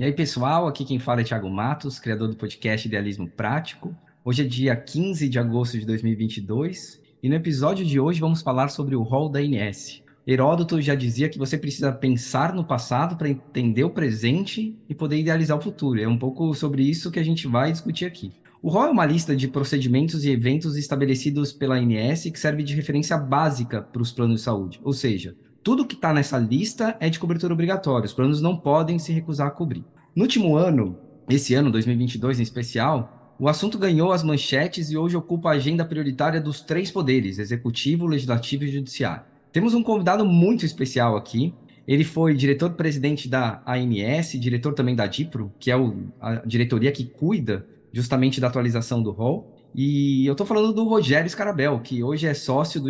E aí, pessoal, aqui quem fala é Thiago Matos, criador do podcast Idealismo Prático. Hoje é dia 15 de agosto de 2022 e no episódio de hoje vamos falar sobre o rol da INS. Heródoto já dizia que você precisa pensar no passado para entender o presente e poder idealizar o futuro. É um pouco sobre isso que a gente vai discutir aqui. O rol é uma lista de procedimentos e eventos estabelecidos pela ANS que serve de referência básica para os planos de saúde. Ou seja, tudo que está nessa lista é de cobertura obrigatória. Os planos não podem se recusar a cobrir. No último ano, esse ano, 2022 em especial, o assunto ganhou as manchetes e hoje ocupa a agenda prioritária dos três poderes: executivo, legislativo e judiciário. Temos um convidado muito especial aqui. Ele foi diretor-presidente da ANS, diretor também da DIPRO, que é a diretoria que cuida justamente da atualização do rol. E eu estou falando do Rogério Scarabel, que hoje é sócio do,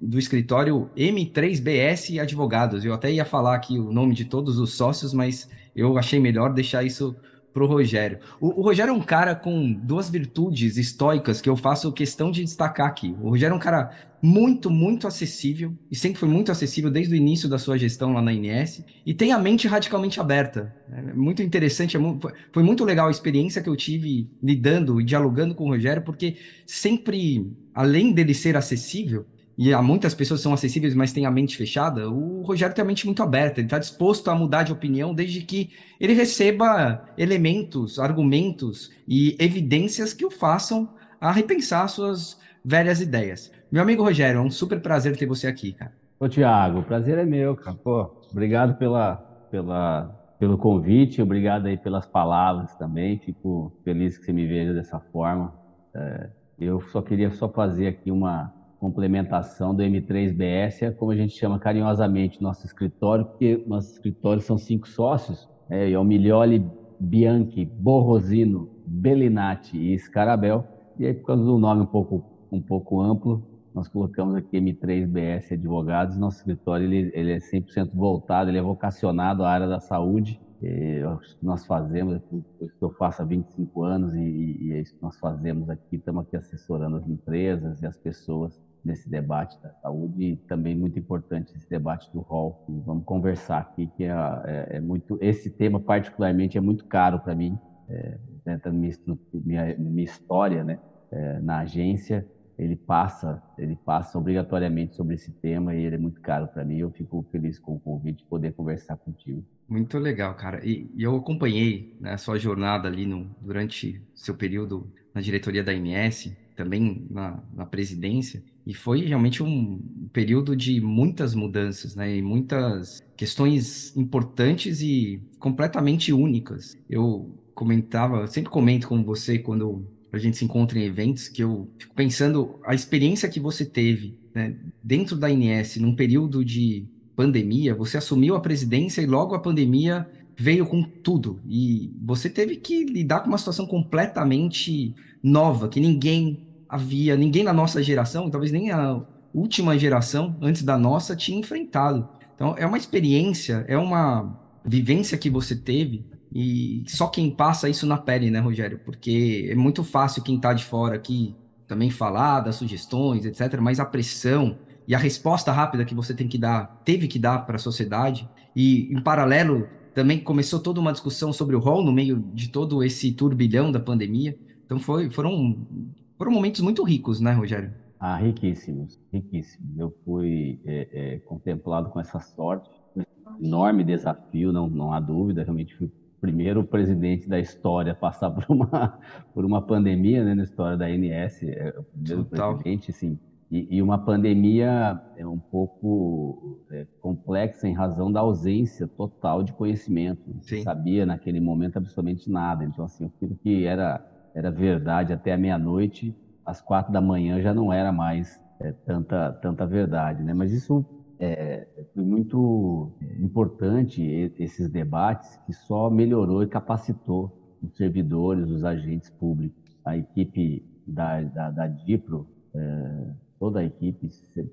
do escritório M3BS Advogados. Eu até ia falar aqui o nome de todos os sócios, mas eu achei melhor deixar isso para o Rogério. O Rogério é um cara com duas virtudes estoicas que eu faço questão de destacar aqui. O Rogério é um cara muito, muito acessível, e sempre foi muito acessível desde o início da sua gestão lá na INS, e tem a mente radicalmente aberta. É muito interessante, é muito, foi muito legal a experiência que eu tive lidando e dialogando com o Rogério, porque sempre, além dele ser acessível, e há muitas pessoas que são acessíveis, mas têm a mente fechada, o Rogério tem a mente muito aberta, ele está disposto a mudar de opinião desde que ele receba elementos, argumentos e evidências que o façam a repensar suas velhas ideias. Meu amigo Rogério, é um super prazer ter você aqui, cara. Ô, Tiago, prazer é meu, cara. Pô, obrigado pela, pela, pelo convite, obrigado aí pelas palavras também. Fico feliz que você me veja dessa forma. É, eu só queria só fazer aqui uma complementação do M3BS, é como a gente chama carinhosamente nosso escritório, porque nossos escritórios são cinco sócios, é, é o Milioli, Bianchi, Borrosino, Bellinati e Scarabel. E aí, por causa do nome um pouco, um pouco amplo, nós colocamos aqui M3BS Advogados. Nosso escritório ele, ele é 100% voltado, ele é vocacionado à área da saúde. Que nós fazemos, é que eu faço há 25 anos e, e é isso que nós fazemos aqui. Estamos aqui assessorando as empresas e as pessoas nesse debate da saúde e também muito importante esse debate do rol. Vamos conversar aqui que é, é, é muito esse tema particularmente é muito caro para mim, é, dentro da minha, minha, minha história, né, é, na agência ele passa, ele passa obrigatoriamente sobre esse tema e ele é muito caro para mim. Eu fico feliz com o convite de poder conversar contigo. Muito legal, cara. E, e eu acompanhei né, a sua jornada ali no, durante seu período na diretoria da IMS, também na, na presidência, e foi realmente um período de muitas mudanças, né? E muitas questões importantes e completamente únicas. Eu comentava, sempre comento com você quando a gente se encontra em eventos, que eu fico pensando a experiência que você teve né, dentro da INS, num período de pandemia, você assumiu a presidência e logo a pandemia veio com tudo. E você teve que lidar com uma situação completamente nova, que ninguém havia, ninguém na nossa geração, talvez nem a última geração antes da nossa, tinha enfrentado. Então, é uma experiência, é uma vivência que você teve e só quem passa isso na pele, né, Rogério? Porque é muito fácil quem está de fora aqui também falar das sugestões, etc. Mas a pressão e a resposta rápida que você tem que dar, teve que dar para a sociedade, e em paralelo também começou toda uma discussão sobre o rol no meio de todo esse turbilhão da pandemia. Então foi, foram, foram momentos muito ricos, né, Rogério? Ah, riquíssimos, riquíssimos. Eu fui é, é, contemplado com essa sorte, enorme desafio, não, não há dúvida. Realmente fui primeiro presidente da história a passar por uma, por uma pandemia, né, na história da ANS, é o primeiro Total. presidente, sim. E, e, uma pandemia é um pouco é, complexa em razão da ausência total de conhecimento. Não se sabia naquele momento absolutamente nada. Então, assim, aquilo que era, era verdade até a meia-noite, às quatro da manhã já não era mais é, tanta, tanta verdade, né? Mas isso é, foi muito importante esses debates que só melhorou e capacitou os servidores, os agentes públicos. A equipe da, da, da DIPRO, é, toda a equipe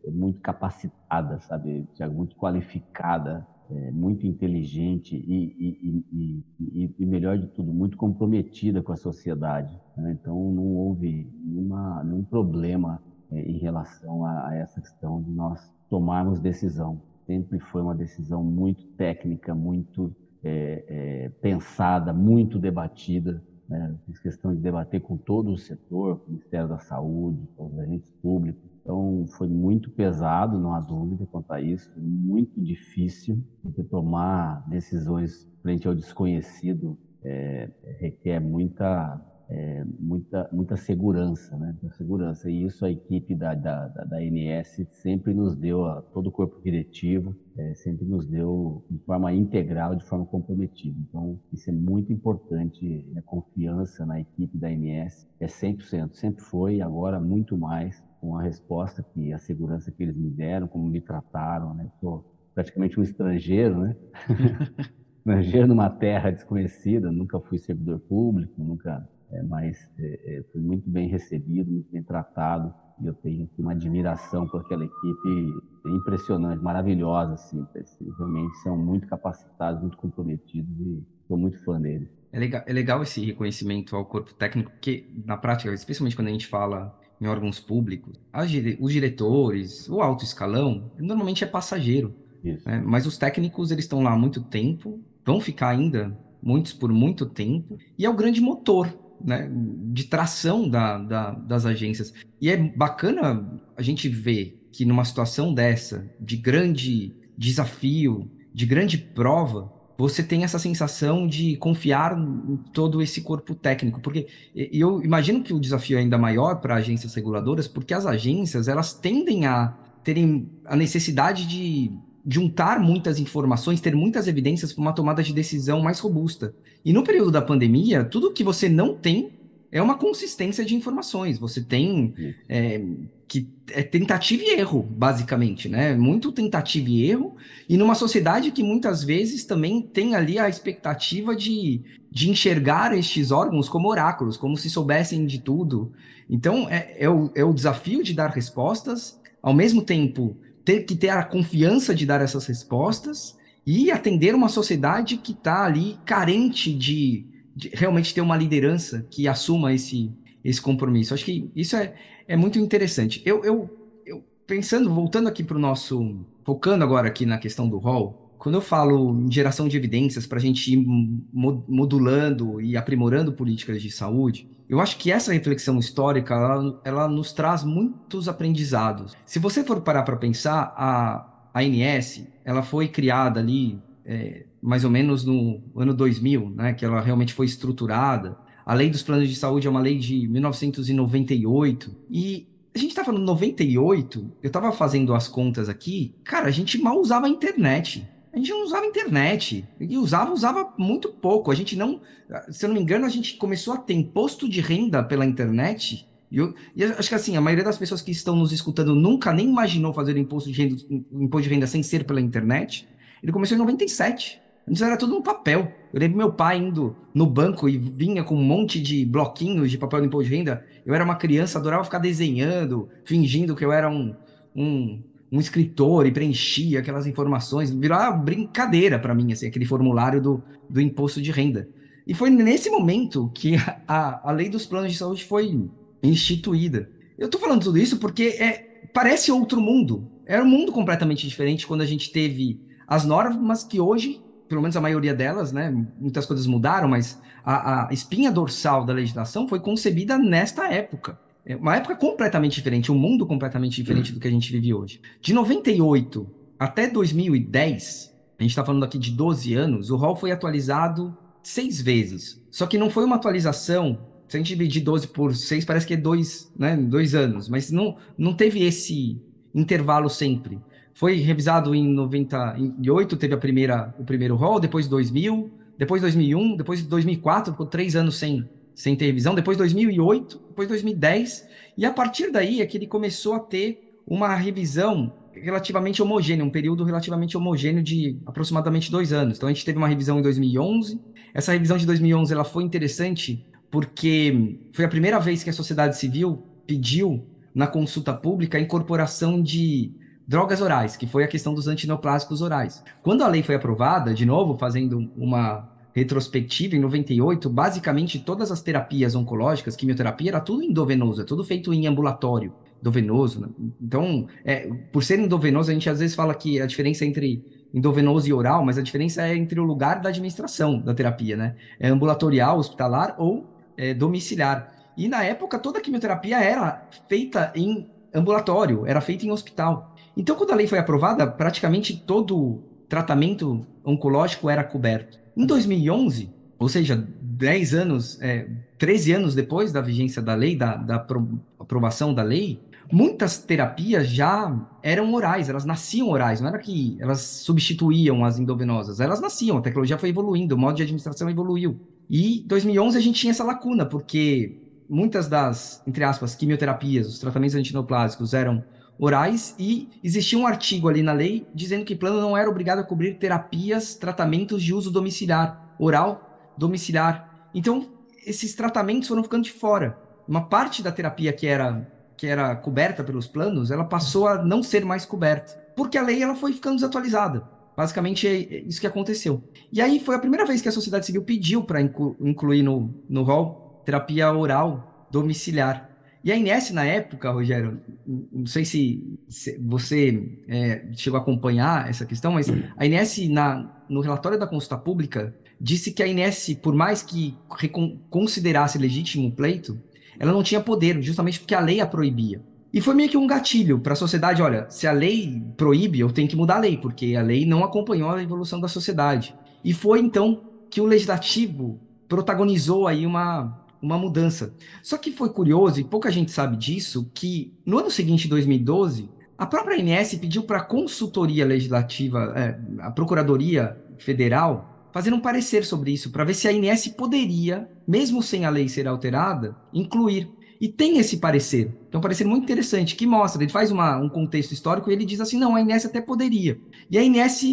é muito capacitada, sabe, muito qualificada, é, muito inteligente e, e, e, e, melhor de tudo, muito comprometida com a sociedade. Né? Então, não houve nenhuma, nenhum problema é, em relação a, a essa questão de nós tomarmos decisão. Sempre foi uma decisão muito técnica, muito é, é, pensada, muito debatida. Né? Fiz questão de debater com todo o setor, com o Ministério da Saúde, com os agentes públicos. Então, foi muito pesado, não há dúvida quanto a isso, muito difícil de tomar decisões frente ao desconhecido, é, requer muita é, muita, muita segurança, né? Muita segurança. E isso a equipe da, da, da, da ANS sempre nos deu, a, todo o corpo diretivo, é, sempre nos deu de forma integral, de forma comprometida. Então, isso é muito importante, a confiança na equipe da ANS é 100%, sempre foi, agora muito mais, com a resposta que a segurança que eles me deram, como me trataram, né? Sou praticamente um estrangeiro, né? estrangeiro numa terra desconhecida, nunca fui servidor público, nunca é, mas é, é, fui muito bem recebido, muito bem tratado, e eu tenho uma admiração por aquela equipe impressionante, maravilhosa, assim, realmente são muito capacitados, muito comprometidos e sou muito fã deles. É legal, é legal esse reconhecimento ao corpo técnico, porque na prática, especialmente quando a gente fala em órgãos públicos, os diretores, o alto escalão, normalmente é passageiro. Né? Mas os técnicos, eles estão lá há muito tempo, vão ficar ainda, muitos por muito tempo, e é o grande motor né, de tração da, da, das agências. E é bacana a gente ver que numa situação dessa, de grande desafio, de grande prova, você tem essa sensação de confiar em todo esse corpo técnico, porque eu imagino que o desafio é ainda maior para agências reguladoras, porque as agências elas tendem a terem a necessidade de juntar muitas informações, ter muitas evidências para uma tomada de decisão mais robusta. E no período da pandemia, tudo que você não tem é uma consistência de informações. Você tem é, que é tentativa e erro, basicamente, né? Muito tentativa e erro, e numa sociedade que muitas vezes também tem ali a expectativa de, de enxergar estes órgãos como oráculos, como se soubessem de tudo. Então, é, é, o, é o desafio de dar respostas, ao mesmo tempo ter que ter a confiança de dar essas respostas e atender uma sociedade que está ali carente de, realmente ter uma liderança que assuma esse, esse compromisso. Acho que isso é, é muito interessante. Eu, eu, eu pensando, voltando aqui para o nosso, focando agora aqui na questão do rol, quando eu falo em geração de evidências para a gente ir modulando e aprimorando políticas de saúde, eu acho que essa reflexão histórica, ela, ela nos traz muitos aprendizados. Se você for parar para pensar, a, a ANS, ela foi criada ali é, mais ou menos no ano 2000, né, que ela realmente foi estruturada. A lei dos planos de saúde é uma lei de 1998 e a gente está falando 98, eu estava fazendo as contas aqui, cara, a gente mal usava a internet a gente não usava internet. E usava, usava muito pouco. A gente não, se eu não me engano, a gente começou a ter imposto de renda pela internet. E, eu, e acho que assim, a maioria das pessoas que estão nos escutando nunca nem imaginou fazer imposto de renda, imposto de renda sem ser pela internet. Ele começou em 97. Antes era tudo no papel. Eu lembro meu pai indo no banco e vinha com um monte de bloquinhos de papel de imposto de renda. Eu era uma criança, adorava ficar desenhando, fingindo que eu era um, um um escritor e preenchia aquelas informações, virou uma brincadeira para mim, assim, aquele formulário do, do imposto de renda. E foi nesse momento que a, a lei dos planos de saúde foi instituída. Eu estou falando tudo isso porque é, parece outro mundo. Era um mundo completamente diferente quando a gente teve as normas que hoje, pelo menos a maioria delas, né, muitas coisas mudaram, mas a, a espinha dorsal da legislação foi concebida nesta época. É uma época completamente diferente, um mundo completamente diferente do que a gente vive hoje. De 98 até 2010, a gente está falando aqui de 12 anos, o rol foi atualizado seis vezes. Só que não foi uma atualização, se a gente dividir 12 por 6, parece que é dois, né, dois anos, mas não, não teve esse intervalo sempre. Foi revisado em 98, teve a primeira, o primeiro rol, depois 2000, depois 2001, depois 2004, ficou três anos sem, sem ter revisão, depois 2008, depois 2010, e a partir daí é que ele começou a ter uma revisão relativamente homogênea, um período relativamente homogêneo de aproximadamente dois anos. Então a gente teve uma revisão em 2011. Essa revisão de 2011 ela foi interessante porque foi a primeira vez que a sociedade civil pediu na consulta pública a incorporação de drogas orais, que foi a questão dos antineoplásicos orais. Quando a lei foi aprovada, de novo fazendo uma retrospectiva, em 98, basicamente todas as terapias oncológicas, quimioterapia, era tudo endovenoso, é tudo feito em ambulatório, endovenoso. Né? Então, é, por ser endovenoso, a gente às vezes fala que a diferença entre endovenoso e oral, mas a diferença é entre o lugar da administração da terapia, né? É ambulatorial, hospitalar ou é, domiciliar. E na época toda a quimioterapia era feita em ambulatório, era feita em hospital. Então, quando a lei foi aprovada, praticamente todo tratamento oncológico era coberto. Em 2011, ou seja, 10 anos, é, 13 anos depois da vigência da lei, da, da aprovação da lei, muitas terapias já eram orais, elas nasciam orais, não era que elas substituíam as endovenosas, elas nasciam, a tecnologia foi evoluindo, o modo de administração evoluiu. E em 2011 a gente tinha essa lacuna, porque muitas das, entre aspas, quimioterapias, os tratamentos antineoplásicos eram orais e existia um artigo ali na lei dizendo que plano não era obrigado a cobrir terapias, tratamentos de uso domiciliar, oral, domiciliar. Então, esses tratamentos foram ficando de fora. Uma parte da terapia que era que era coberta pelos planos, ela passou a não ser mais coberta, porque a lei ela foi ficando desatualizada. Basicamente é isso que aconteceu. E aí foi a primeira vez que a sociedade civil pediu para inclu incluir no, no rol terapia oral domiciliar. E a Inés, na época, Rogério, não sei se, se você é, chegou a acompanhar essa questão, mas a Inés, na, no relatório da consulta pública, disse que a Inés, por mais que considerasse legítimo o pleito, ela não tinha poder, justamente porque a lei a proibia. E foi meio que um gatilho para a sociedade: olha, se a lei proíbe, eu tenho que mudar a lei, porque a lei não acompanhou a evolução da sociedade. E foi então que o legislativo protagonizou aí uma, uma mudança. Só que foi curioso, e pouca gente sabe disso, que no ano seguinte, 2012, a própria ANS pediu para a consultoria legislativa, é, a Procuradoria Federal, fazer um parecer sobre isso, para ver se a ANS poderia, mesmo sem a lei ser alterada, incluir. E tem esse parecer. É um parecer muito interessante, que mostra, ele faz uma, um contexto histórico e ele diz assim, não, a ANS até poderia. E a ANS,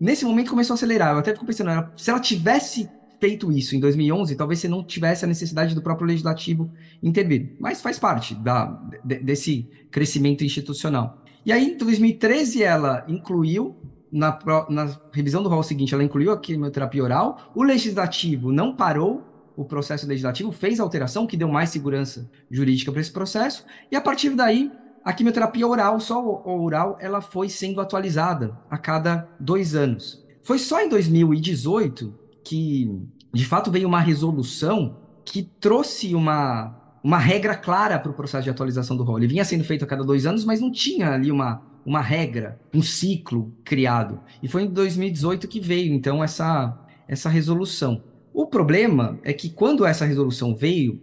nesse momento, começou a acelerar. Eu até fico pensando, se ela tivesse feito isso em 2011, talvez você não tivesse a necessidade do próprio legislativo intervir. Mas faz parte da, de, desse crescimento institucional. E aí, em 2013, ela incluiu, na, na revisão do rol seguinte, ela incluiu a quimioterapia oral. O legislativo não parou o processo legislativo, fez alteração que deu mais segurança jurídica para esse processo. E a partir daí, a quimioterapia oral, só oral, ela foi sendo atualizada a cada dois anos. Foi só em 2018 que de fato veio uma resolução que trouxe uma, uma regra clara para o processo de atualização do rol. Ele vinha sendo feito a cada dois anos, mas não tinha ali uma, uma regra, um ciclo criado. E foi em 2018 que veio, então, essa, essa resolução. O problema é que quando essa resolução veio,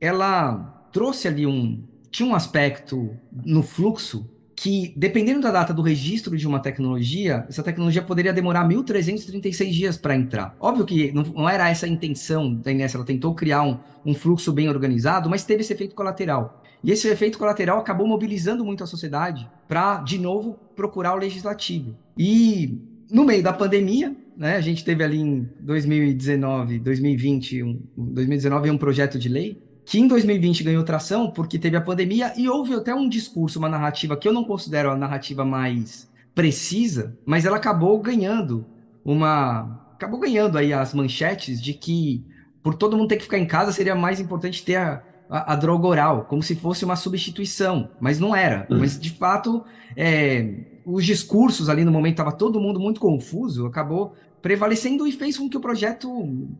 ela trouxe ali um. Tinha um aspecto no fluxo que, dependendo da data do registro de uma tecnologia, essa tecnologia poderia demorar 1.336 dias para entrar. Óbvio que não, não, era essa a intenção da Inés, ela tentou criar um, um fluxo bem organizado, mas teve esse efeito colateral. E esse efeito colateral acabou mobilizando muito a sociedade para, de novo, procurar o legislativo. E no meio da pandemia, né, a gente teve ali em 2019, 2020, um, 2019 um projeto de lei que em 2020 ganhou tração porque teve a pandemia e houve até um discurso, uma narrativa que eu não considero a narrativa mais precisa, mas ela acabou ganhando uma acabou ganhando aí as manchetes de que por todo mundo ter que ficar em casa seria mais importante ter a, a, a droga oral, como se fosse uma substituição, mas não era. Uhum. Mas de fato, é, os discursos ali no momento estava todo mundo muito confuso, acabou prevalecendo e fez com que o projeto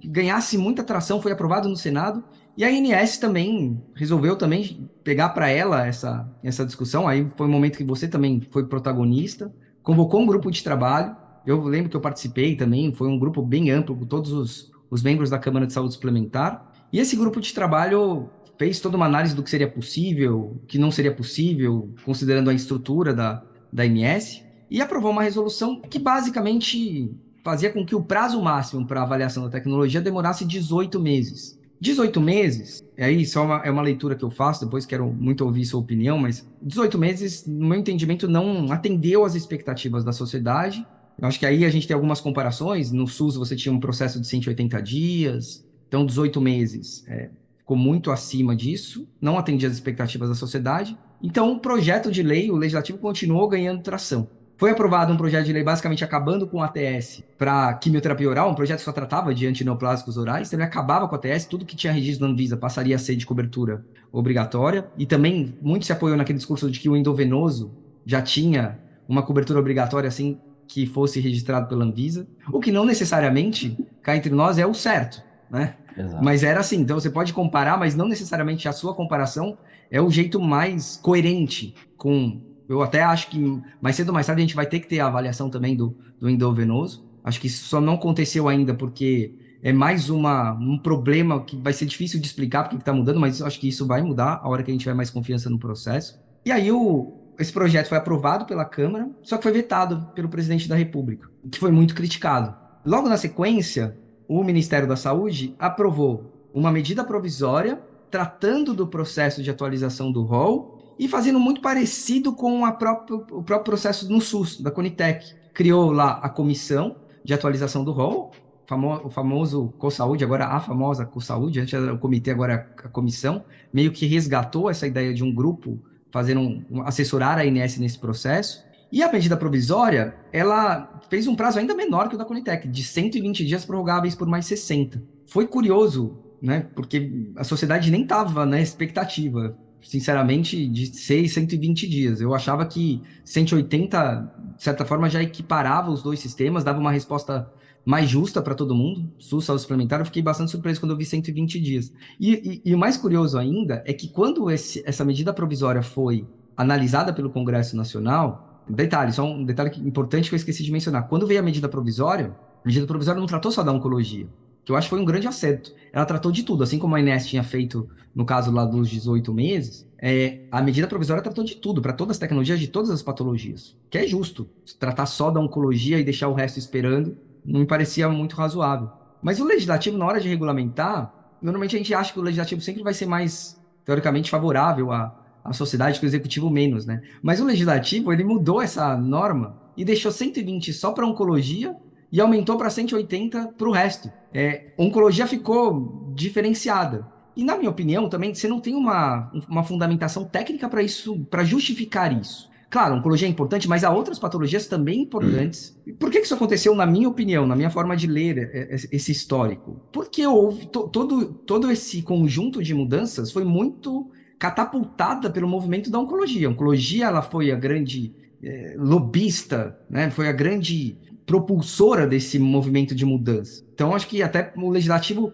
ganhasse muita atração, foi aprovado no Senado e a INS também resolveu também pegar para ela essa, essa discussão. Aí foi um momento que você também foi protagonista, convocou um grupo de trabalho. Eu lembro que eu participei também, foi um grupo bem amplo, com todos os, os membros da Câmara de Saúde Suplementar. E esse grupo de trabalho fez toda uma análise do que seria possível, que não seria possível, considerando a estrutura da, da INS, e aprovou uma resolução que basicamente fazia com que o prazo máximo para avaliação da tecnologia demorasse 18 meses. 18 meses, aí é uma, é uma leitura que eu faço, depois quero muito ouvir sua opinião, mas 18 meses, no meu entendimento, não atendeu às expectativas da sociedade. Eu acho que aí a gente tem algumas comparações. No SUS você tinha um processo de 180 dias, então 18 meses é, ficou muito acima disso, não atendia às expectativas da sociedade. Então o projeto de lei, o legislativo continuou ganhando tração. Foi aprovado um projeto de lei basicamente acabando com o ATS para quimioterapia oral, um projeto que só tratava de antineoplásicos orais, ele acabava com o ATS, tudo que tinha registro na Anvisa passaria a ser de cobertura obrigatória, e também muito se apoiou naquele discurso de que o endovenoso já tinha uma cobertura obrigatória assim que fosse registrado pela Anvisa, o que não necessariamente, cá entre nós, é o certo, né? Exato. Mas era assim, então você pode comparar, mas não necessariamente a sua comparação é o jeito mais coerente com. Eu até acho que mais cedo ou mais tarde a gente vai ter que ter a avaliação também do, do endovenoso. Acho que isso só não aconteceu ainda porque é mais uma, um problema que vai ser difícil de explicar porque está mudando, mas acho que isso vai mudar a hora que a gente tiver mais confiança no processo. E aí o, esse projeto foi aprovado pela Câmara, só que foi vetado pelo presidente da República, que foi muito criticado. Logo na sequência, o Ministério da Saúde aprovou uma medida provisória tratando do processo de atualização do rol e fazendo muito parecido com própria, o próprio processo no SUS, da Conitec. Criou lá a comissão de atualização do rol, famo, o famoso CoSaúde, agora a famosa CoSaúde, antes era o comitê, agora a comissão, meio que resgatou essa ideia de um grupo fazendo um, um, assessorar a INS nesse processo. E a medida provisória, ela fez um prazo ainda menor que o da Conitec, de 120 dias prorrogáveis por mais 60. Foi curioso, né? Porque a sociedade nem estava na expectativa, sinceramente, de ser 120 dias. Eu achava que 180, de certa forma, já equiparava os dois sistemas, dava uma resposta mais justa para todo mundo, SUS saúde suplementar, eu fiquei bastante surpreso quando eu vi 120 dias. E, e, e o mais curioso ainda é que quando esse, essa medida provisória foi analisada pelo Congresso Nacional, detalhe, só um detalhe importante que eu esqueci de mencionar, quando veio a medida provisória, a medida provisória não tratou só da oncologia, que eu acho que foi um grande acerto. Ela tratou de tudo, assim como a Inés tinha feito no caso lá dos 18 meses, é, a medida provisória tratou de tudo, para todas as tecnologias, de todas as patologias, que é justo. Tratar só da oncologia e deixar o resto esperando não me parecia muito razoável. Mas o legislativo, na hora de regulamentar, normalmente a gente acha que o legislativo sempre vai ser mais, teoricamente, favorável à, à sociedade que o executivo menos, né? Mas o legislativo, ele mudou essa norma e deixou 120 só para oncologia e aumentou para 180 para o resto. É, oncologia ficou diferenciada. E, na minha opinião, também, você não tem uma, uma fundamentação técnica para isso, para justificar isso. Claro, oncologia é importante, mas há outras patologias também importantes. Hum. Por que isso aconteceu, na minha opinião, na minha forma de ler é, é, esse histórico? Porque houve todo, todo esse conjunto de mudanças foi muito catapultada pelo movimento da oncologia. A oncologia ela foi a grande é, lobista, né? foi a grande propulsora desse movimento de mudança. Então, acho que até o legislativo,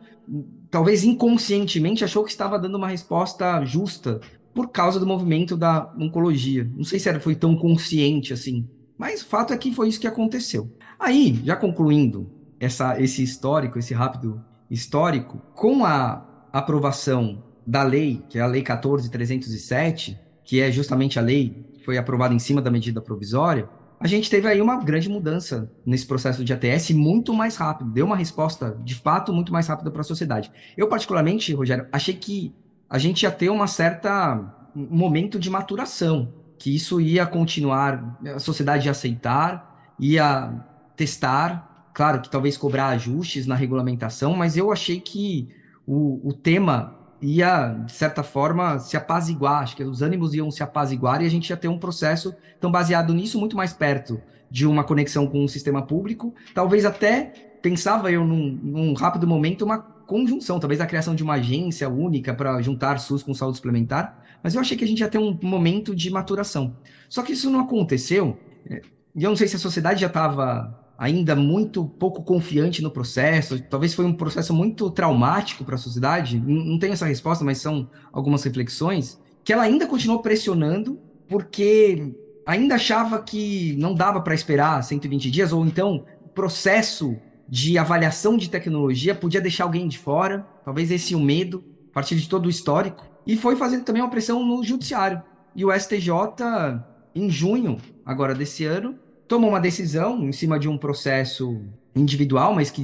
talvez inconscientemente, achou que estava dando uma resposta justa por causa do movimento da oncologia. Não sei se era, foi tão consciente assim, mas o fato é que foi isso que aconteceu. Aí, já concluindo essa, esse histórico, esse rápido histórico, com a aprovação da lei, que é a Lei 14307, que é justamente a lei que foi aprovada em cima da medida provisória, a gente teve aí uma grande mudança nesse processo de ATS muito mais rápido, deu uma resposta de fato muito mais rápida para a sociedade. Eu, particularmente, Rogério, achei que a gente ia ter uma certa momento de maturação, que isso ia continuar, a sociedade ia aceitar, ia testar, claro que talvez cobrar ajustes na regulamentação, mas eu achei que o, o tema ia, de certa forma, se apaziguar, acho que os ânimos iam se apaziguar e a gente ia ter um processo, então, baseado nisso, muito mais perto de uma conexão com o sistema público, talvez até, pensava eu num, num rápido momento, uma conjunção, talvez a criação de uma agência única para juntar SUS com saúde suplementar, mas eu achei que a gente ia ter um momento de maturação. Só que isso não aconteceu, é, e eu não sei se a sociedade já estava ainda muito pouco confiante no processo, talvez foi um processo muito traumático para a sociedade, não tenho essa resposta, mas são algumas reflexões, que ela ainda continuou pressionando, porque ainda achava que não dava para esperar 120 dias, ou então processo de avaliação de tecnologia podia deixar alguém de fora, talvez esse o medo, a partir de todo o histórico, e foi fazendo também uma pressão no judiciário. E o STJ, em junho agora desse ano, tomou uma decisão em cima de um processo individual, mas que,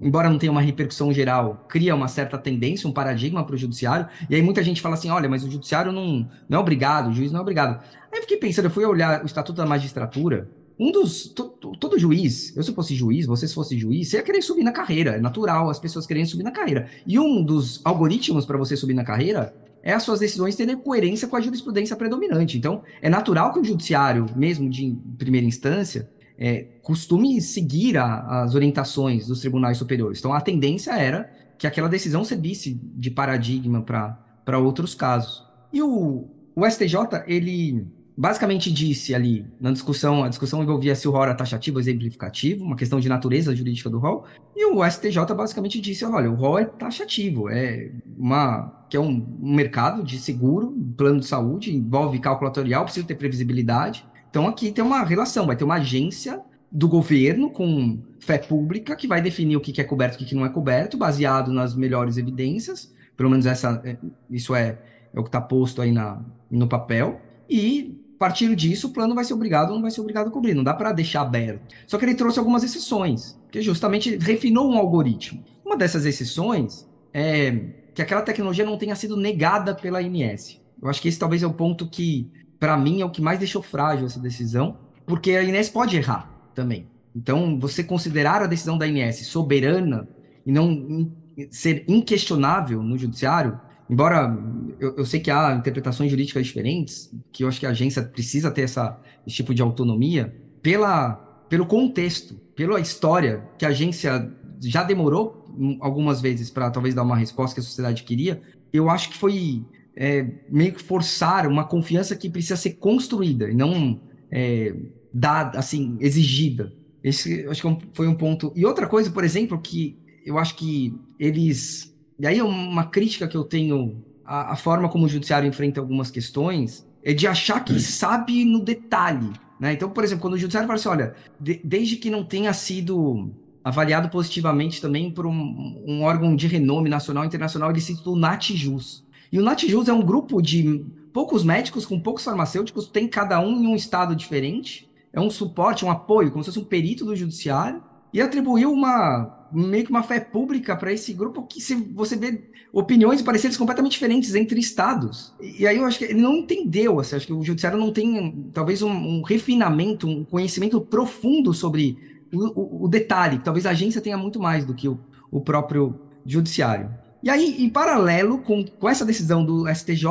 embora não tenha uma repercussão geral, cria uma certa tendência, um paradigma para o judiciário. E aí muita gente fala assim: olha, mas o judiciário não, não é obrigado, o juiz não é obrigado. Aí eu fiquei pensando, eu fui olhar o Estatuto da Magistratura, um dos. To, todo juiz, eu se fosse juiz, você se fosse juiz, você ia querer subir na carreira. É natural as pessoas querem subir na carreira. E um dos algoritmos para você subir na carreira é as suas decisões terem coerência com a jurisprudência predominante. Então, é natural que o judiciário, mesmo de primeira instância, é, costume seguir a, as orientações dos tribunais superiores. Então, a tendência era que aquela decisão servisse de paradigma para outros casos. E o, o STJ, ele basicamente disse ali na discussão, a discussão envolvia se o rol era taxativo ou exemplificativo, uma questão de natureza jurídica do rol, e o STJ basicamente disse, olha, o rol é taxativo, é uma que é um, um mercado de seguro, plano de saúde, envolve calculatorial, precisa ter previsibilidade. Então aqui tem uma relação, vai ter uma agência do governo com fé pública que vai definir o que é coberto e o que não é coberto, baseado nas melhores evidências, pelo menos essa, é, isso é, é o que está posto aí na, no papel, e partir disso, o plano vai ser obrigado ou não vai ser obrigado a cobrir. Não dá para deixar aberto. Só que ele trouxe algumas exceções, que justamente refinou um algoritmo. Uma dessas exceções é que aquela tecnologia não tenha sido negada pela ANS. Eu acho que esse talvez é o ponto que, para mim, é o que mais deixou frágil essa decisão, porque a ANS pode errar também. Então, você considerar a decisão da ANS soberana e não ser inquestionável no judiciário Embora eu, eu, sei que há interpretações jurídicas diferentes, que eu acho que a agência precisa ter essa, esse tipo de autonomia, pela, pelo contexto, pela história que a agência já demorou algumas vezes para talvez dar uma resposta que a sociedade queria, eu acho que foi é, meio que forçar uma confiança que precisa ser construída e não é, dada, assim, exigida. Esse acho que é foi um ponto. E outra coisa, por exemplo, que eu acho que eles e aí uma crítica que eu tenho à, à forma como o judiciário enfrenta algumas questões é de achar que sabe no detalhe. Né? Então, por exemplo, quando o judiciário fala assim, olha, de, desde que não tenha sido avaliado positivamente também por um, um órgão de renome nacional e internacional, ele cita o NatJus. E o NatJus é um grupo de poucos médicos com poucos farmacêuticos, tem cada um em um estado diferente, é um suporte, um apoio, como se fosse um perito do judiciário, e atribuiu uma meio que uma fé pública para esse grupo que se você vê opiniões e pareceres completamente diferentes entre estados. E, aí eu acho que ele não entendeu, assim, acho que o judiciário não tem talvez um, um refinamento, um conhecimento profundo sobre o, o, o, detalhe, talvez a agência tenha muito mais do que o, o próprio judiciário. E aí, em paralelo com, com essa decisão do STJ,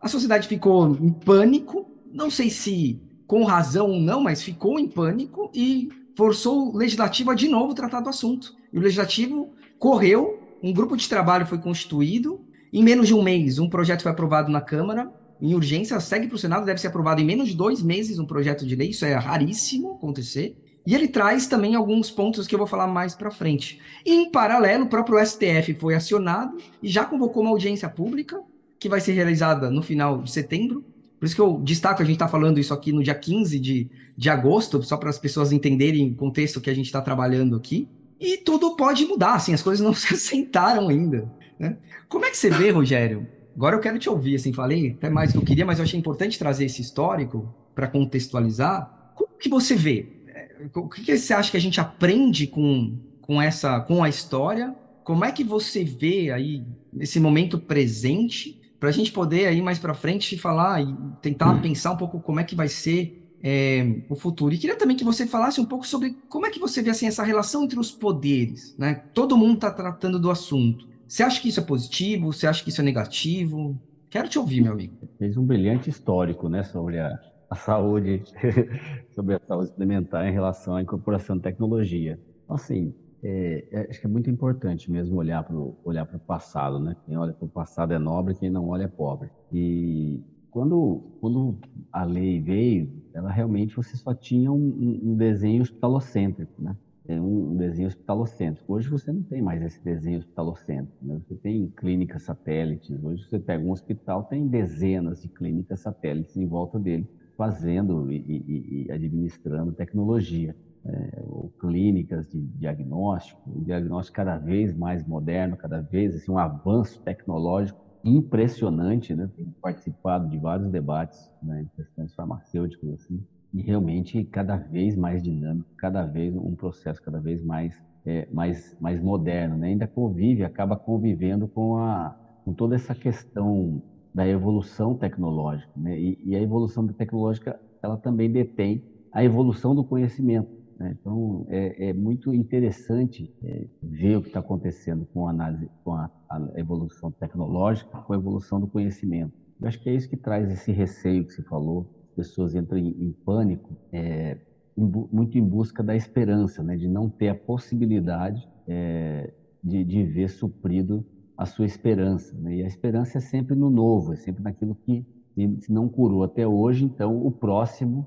a sociedade ficou em pânico, não sei se com razão ou não, mas ficou em pânico e forçou o legislativo a de novo tratar do assunto. E o legislativo correu, um grupo de trabalho foi constituído, em menos de um mês, um projeto foi aprovado na Câmara, em urgência, segue para o Senado, deve ser aprovado em menos de dois meses um projeto de lei, isso é raríssimo acontecer. E ele traz também alguns pontos que eu vou falar mais para frente. Em paralelo, o próprio STF foi acionado e já convocou uma audiência pública, que vai ser realizada no final de setembro. Por isso que eu destaco, a gente está falando isso aqui no dia 15 de, de agosto, só para as pessoas entenderem o contexto que a gente está trabalhando aqui. E tudo pode mudar, assim, as coisas não se assentaram ainda. Né? Como é que você vê, Rogério? Agora eu quero te ouvir, assim, falei até mais do que eu queria, mas eu achei importante trazer esse histórico para contextualizar. Como que você vê? É, o que você acha que a gente aprende com, com essa, com a história? Como é que você vê aí esse momento presente para a gente poder aí mais para frente falar e tentar hum. pensar um pouco como é que vai ser é, o futuro. E queria também que você falasse um pouco sobre como é que você vê assim, essa relação entre os poderes. Né? Todo mundo está tratando do assunto. Você acha que isso é positivo? Você acha que isso é negativo? Quero te ouvir, meu amigo. Fez um brilhante histórico né, sobre a, a saúde, sobre a saúde suplementar em relação à incorporação de tecnologia. Assim, é, é, acho que é muito importante mesmo olhar para o olhar passado, né? Quem olha para o passado é nobre, quem não olha é pobre. E quando, quando a lei veio, ela realmente você só tinha um, um desenho hospitalocêntrico, né? É um, desenho hospitalocêntrico. Hoje você não tem mais esse desenho hospitalocêntrico, né? Você tem clínicas satélites. Hoje você pega um hospital, tem dezenas de clínicas satélites em volta dele, fazendo e, e, e administrando tecnologia. É, ou clínicas de diagnóstico, um diagnóstico cada vez mais moderno, cada vez assim, um avanço tecnológico impressionante, né? Tenho participado de vários debates né, em questões farmacêuticas, assim, e realmente cada vez mais dinâmico, cada vez um processo cada vez mais é, mais mais moderno, né? Ainda convive, acaba convivendo com a com toda essa questão da evolução tecnológica, né? E, e a evolução tecnológica ela também detém a evolução do conhecimento. Né? Então, é, é, muito interessante é, ver o que está acontecendo com a, análise, com a, a, evolução tecnológica, com a evolução do conhecimento. Eu acho que é isso que traz esse receio que você falou. As pessoas entram em, em pânico, é, em, muito em busca da esperança, né? de não ter a possibilidade é, de, de ver suprido a sua esperança. Né? E a esperança é sempre no novo, é sempre naquilo que se não curou até hoje, então o próximo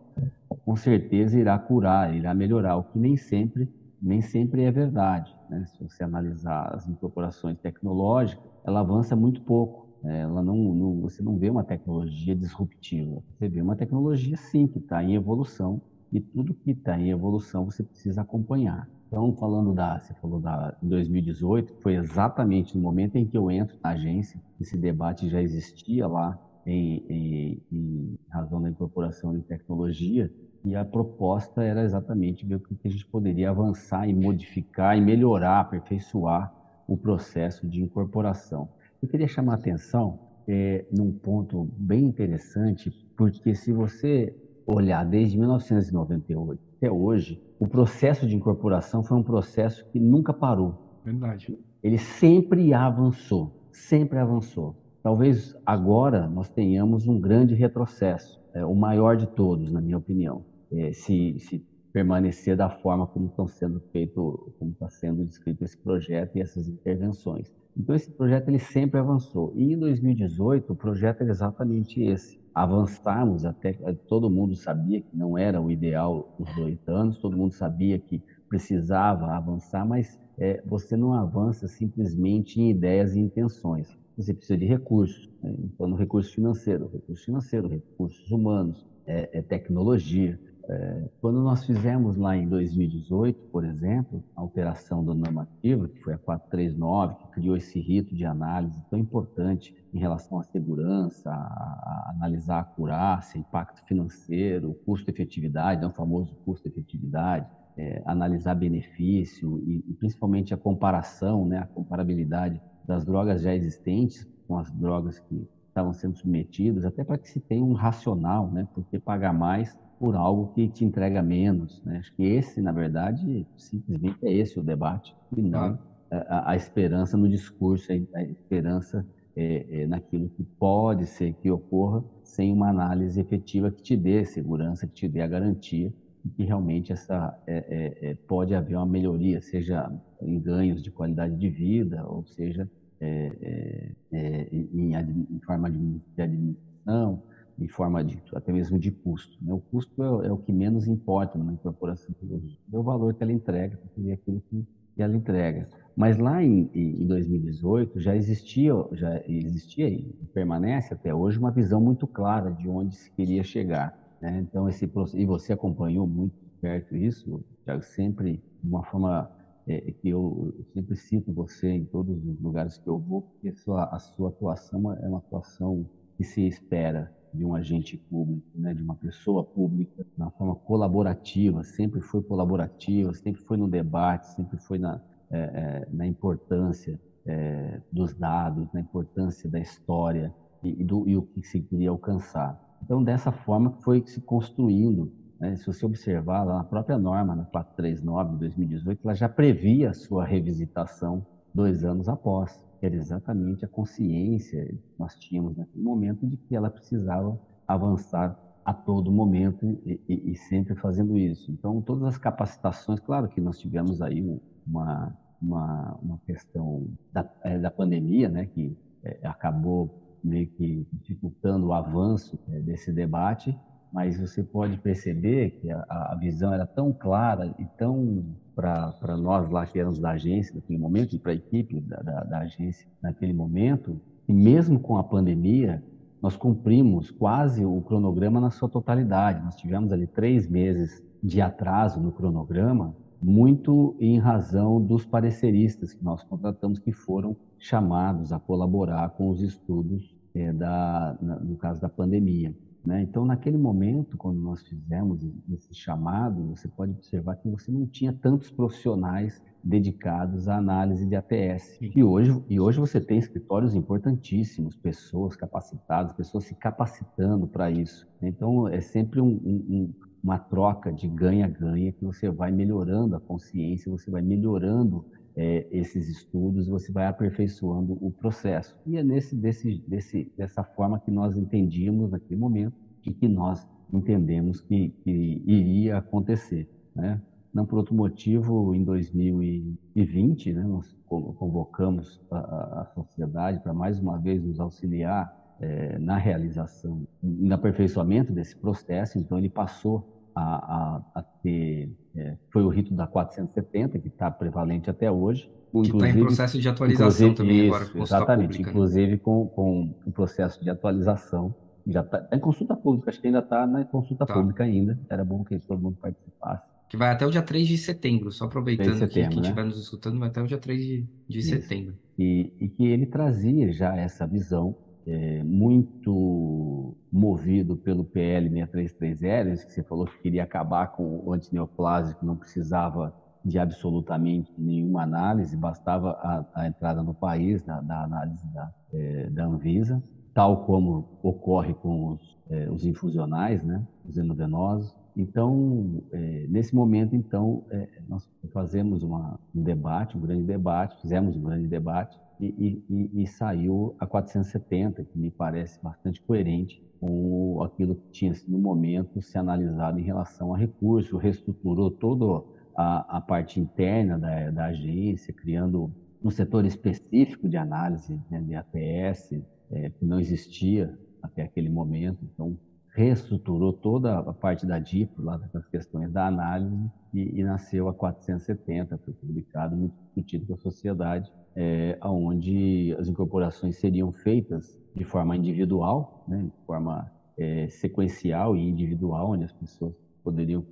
com certeza irá curar, irá melhorar, o que nem sempre, nem sempre é verdade. Né? Se você analisar as incorporações tecnológicas, ela avança muito pouco. Né? Ela não, não, você não vê uma tecnologia disruptiva. Você vê uma tecnologia, sim, que está em evolução, e tudo que está em evolução você precisa acompanhar. Então, falando da, você falou da 2018, foi exatamente no momento em que eu entro na agência, esse debate já existia lá em, em, em razão da incorporação de tecnologia, e a proposta era exatamente ver o que a gente poderia avançar e modificar e melhorar, aperfeiçoar o processo de incorporação. Eu queria chamar a atenção é, num ponto bem interessante, porque se você olhar desde 1998 até hoje, o processo de incorporação foi um processo que nunca parou. Verdade. Ele sempre avançou, sempre avançou. Talvez agora nós tenhamos um grande retrocesso, é, o maior de todos, na minha opinião, é, se, se permanecer da forma como estão sendo feito, como está sendo descrito esse projeto e essas intervenções. Então esse projeto ele sempre avançou. E em 2018 o projeto era exatamente esse: avançarmos até todo mundo sabia que não era o ideal os dois anos, todo mundo sabia que precisava avançar, mas é, você não avança simplesmente em ideias e intenções. Você precisa de recursos, né? então recurso financeiro, recurso financeiro, recursos humanos, é, é tecnologia. É, quando nós fizemos lá em 2018, por exemplo, a alteração da normativa, que foi a 439, que criou esse rito de análise tão importante em relação à segurança, a, a analisar a acurácia, impacto financeiro, custo-efetividade, é o famoso custo-efetividade, é, analisar benefício e, e, principalmente a comparação, né, a comparabilidade das drogas já existentes com as drogas que estavam sendo submetidas, até para que se tenha um racional, né, porque pagar mais por algo que te entrega menos. Né? Acho que esse, na verdade, simplesmente é esse o debate, e não a, a, esperança no discurso, a esperança é, é, naquilo que pode ser que ocorra sem uma análise efetiva que te dê segurança, que te dê a garantia que realmente essa é, é, é pode haver uma melhoria, seja em ganhos de qualidade de vida, ou seja é, em, em, forma de administração, em forma de até mesmo de custo. Né? O custo é, é, o que menos importa numa incorporação é o valor que ela entrega, é aquilo que ela entrega. Mas lá em, em 2018 já existia, já existia e permanece até hoje uma visão muito clara de onde se queria chegar. Né? Então esse e você acompanhou muito perto isso, Thiago, sempre de uma forma é, que eu, sempre cito você em todos os lugares que eu vou, porque sua, a sua atuação é uma atuação que se espera de um agente público, né, de uma pessoa pública, uma forma colaborativa, sempre foi colaborativa, sempre foi no debate, sempre foi na, é, é, na importância é, dos dados, na importância da história e, e, do, e o que se queria alcançar. Então, dessa forma foi se construindo. Né, se você observar lá na própria norma, na 439 de 2018, ela já previa a sua revisitação dois anos após era exatamente a consciência que nós tínhamos naquele momento de que ela precisava avançar a todo momento e, e, e, sempre fazendo isso. Então, todas as capacitações, claro que nós tivemos aí uma, uma, uma questão da, é, da pandemia, né, que é, acabou meio que dificultando o avanço é, desse debate, mas você pode perceber que a, a visão era tão clara e tão para nós lá que éramos da agência naquele momento e para a equipe da, da, da, agência naquele momento, e mesmo com a pandemia, nós cumprimos quase o cronograma na sua totalidade. Nós tivemos ali três meses de atraso no cronograma, muito em razão dos pareceristas que nós contratamos que foram chamados a colaborar com os estudos é, da, na, no caso da pandemia. Né? Então, naquele momento, quando nós fizemos esse chamado, você pode observar que você não tinha tantos profissionais dedicados à análise de ATS. E hoje, e hoje você tem escritórios importantíssimos, pessoas capacitadas, pessoas se capacitando para isso. Então, é sempre um, um, uma troca de ganha-ganha que você vai melhorando a consciência, você vai melhorando é, esses estudos, você vai aperfeiçoando o processo. E é nesse, desse, desse, dessa forma que nós entendíamos naquele momento e que nós entendemos que, que iria acontecer. Né? Não por outro motivo, em 2020, né, nós convocamos a, a sociedade para mais uma vez nos auxiliar é, na realização, no aperfeiçoamento desse processo, então ele passou a, a, a ter, é, foi o rito da 470, que está prevalente até hoje. Que está em processo de atualização também isso, agora, Exatamente, pública, né? inclusive com, com o processo de atualização, já está tá em consulta pública, acho que ainda está na consulta Tá. pública ainda, era bom que todo mundo participasse. Que vai até o dia 3 de setembro, só aproveitando 3 de que quem setembro, né? estiver nos escutando vai até o dia 3 de, de setembro. e, e que ele trazia já essa visão é, muito movido pelo PL 6330, esse que você falou que queria acabar com o antineoplásico, não precisava de absolutamente nenhuma análise, bastava a, a entrada no país da análise da, é, da Anvisa, tal como ocorre com os, é, os infusionais, né, os endovenosos. Então, é, nesse momento, então, é, nós fazemos uma, um debate, um grande debate, fizemos um grande debate e, e- e- saiu a 470, que me parece bastante coerente com aquilo que tinha no momento se analisado em relação a recurso, reestruturou toda a, a parte interna da, da agência, criando um setor específico de análise né, de ATS, é, que não existia até aquele momento. Então, reestruturou toda a parte da DIP, lá das questões da análise, e, e nasceu a 470, foi publicado, muito discutido com a sociedade, é, onde as incorporações seriam feitas de forma individual, né, de forma é, sequencial e individual, onde as pessoas poderiam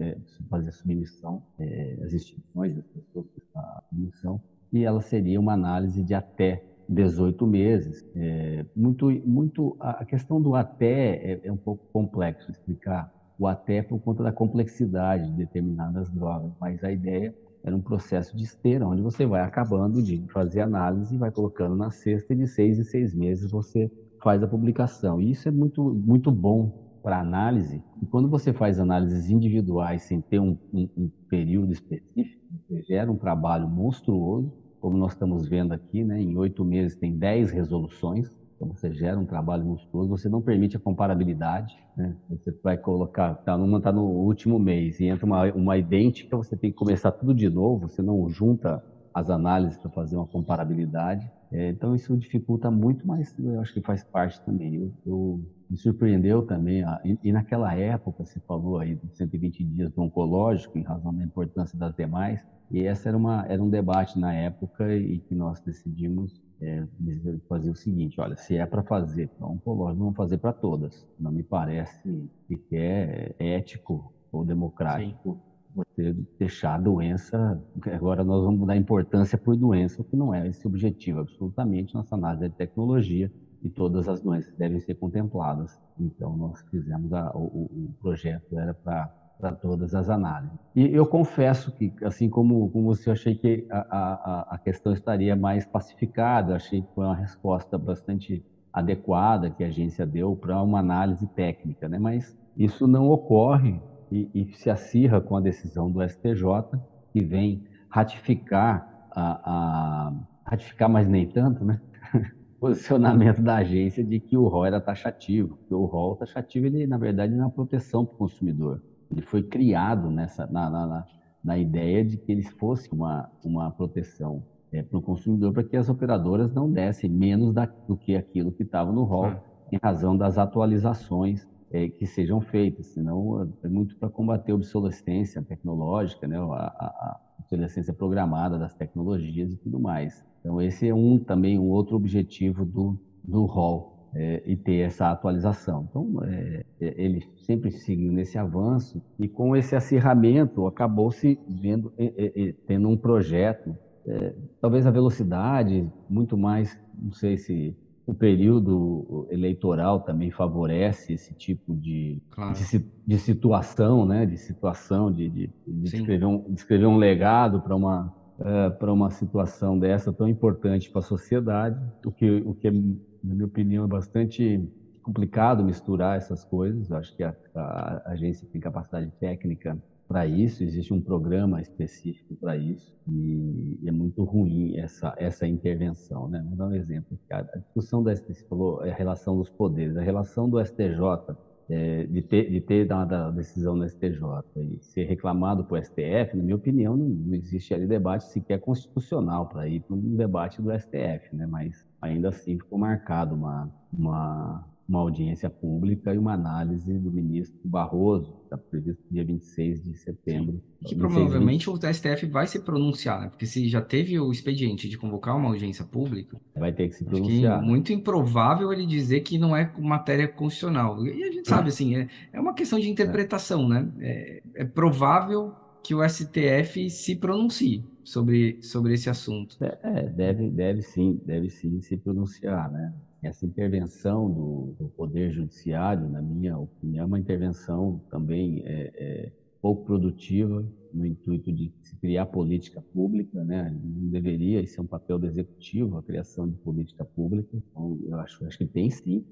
é, fazer a submissão, é, as instituições das pessoas a submissão, e ela seria uma análise de até 18 meses. É, muito, muito, a questão do até é, é um pouco complexo explicar o até por conta da complexidade de determinadas drogas, mas a ideia era um processo de esteira, onde você vai acabando de fazer análise vai colocando na cesta e de seis em seis meses você faz a publicação. E isso é muito, muito bom para análise. E quando você faz análises individuais sem ter um, um- um período específico, você gera um trabalho monstruoso, como nós estamos vendo aqui, né? em oito meses tem dez resoluções, então você gera um trabalho monstruoso, você não permite a comparabilidade, né? Você vai colocar, tá, uma está no último mês e entra uma, uma idêntica, você tem que começar tudo de novo, você não junta as análises para fazer uma comparabilidade. É, então isso dificulta muito, mas eu acho que faz parte também. Eu, eu- me surpreendeu também, e, naquela época, você falou aí dos 120 dias do oncológico, em razão da importância das demais, e essa era, uma, era um debate na época e que nós decidimos é, fazer o seguinte, olha, se é para fazer para oncológico, vamos fazer para todas. Não me parece que é ético ou democrático você deixar a doença. Agora nós vamos dar importância por doença, o que não é esse objetivo, absolutamente. Nossa análise é de tecnologia e todas as doenças devem ser contempladas. Então nós fizemos a, o, o- projeto era para todas as análises. E eu confesso que, assim como, como você, achei que a, a, a questão estaria mais pacificada, achei que foi uma resposta bastante adequada que a agência deu para uma análise técnica, né? mas isso não ocorre e, e se acirra com a decisão do STJ, que vem ratificar, a, a- ratificar, mas nem tanto, né? Posicionamento da agência de que o rol era taxativo, porque o rol taxativo, ele, na verdade, é uma proteção para o consumidor. Ele foi criado nessa, na, na, na, na ideia de que ele fosse uma, uma proteção para o consumidor, para que as operadoras não dessem menos da, do que aquilo que estava no rol, Ah. em razão das atualizações eh, que sejam feitas. Senão, é muito para combater a obsolescência tecnológica, né? a, a, a obsolescência programada das tecnologias e tudo mais. Então, esse é um também um outro objetivo do, do rol é, e ter essa atualização. Então, é, é, ele sempre seguiu nesse avanço e com esse acirramento acabou se vendo é, é, é, tendo um projeto, talvez a velocidade muito mais, não sei se o período eleitoral também favorece esse tipo de, Claro. de, de situação, né? De situação, de, de, de escrever, um, de escrever um legado para uma para uma situação dessa tão importante para a sociedade, o que, o que, na minha opinião, é bastante complicado misturar essas coisas. Eu acho que a, a- agência tem capacidade técnica para isso, existe um programa específico para isso, e, é muito ruim essa, essa intervenção. Né? Vou dar um exemplo. A, discussão da STJ, falou, é a relação dos poderes, a relação do STJ é, de ter, de ter dado a decisão no STJ e ser reclamado o STF, na minha opinião, não, não existe ali debate sequer constitucional para ir para um debate do STF, né? mas ainda assim ficou marcado uma, uma uma audiência pública e uma análise do ministro Barroso, está previsto dia 26 de setembro. Que provavelmente 20... o STF vai se pronunciar, né? Porque se já teve o expediente de convocar uma audiência pública, vai ter que se pronunciar. Que muito improvável ele dizer que não é matéria constitucional. E a gente sabe, assim, é, é uma questão de interpretação, né? É, é provável que o STF se pronuncie sobre, sobre esse assunto. É, é, deve, deve sim, deve sim se pronunciar, né? Essa intervenção do, do, Poder Judiciário, na minha opinião, é uma intervenção também é, é, pouco produtiva no intuito de se criar política pública, né? Não deveria, isso é um papel do Executivo, a criação de política pública. Então, eu acho, acho que tem sim,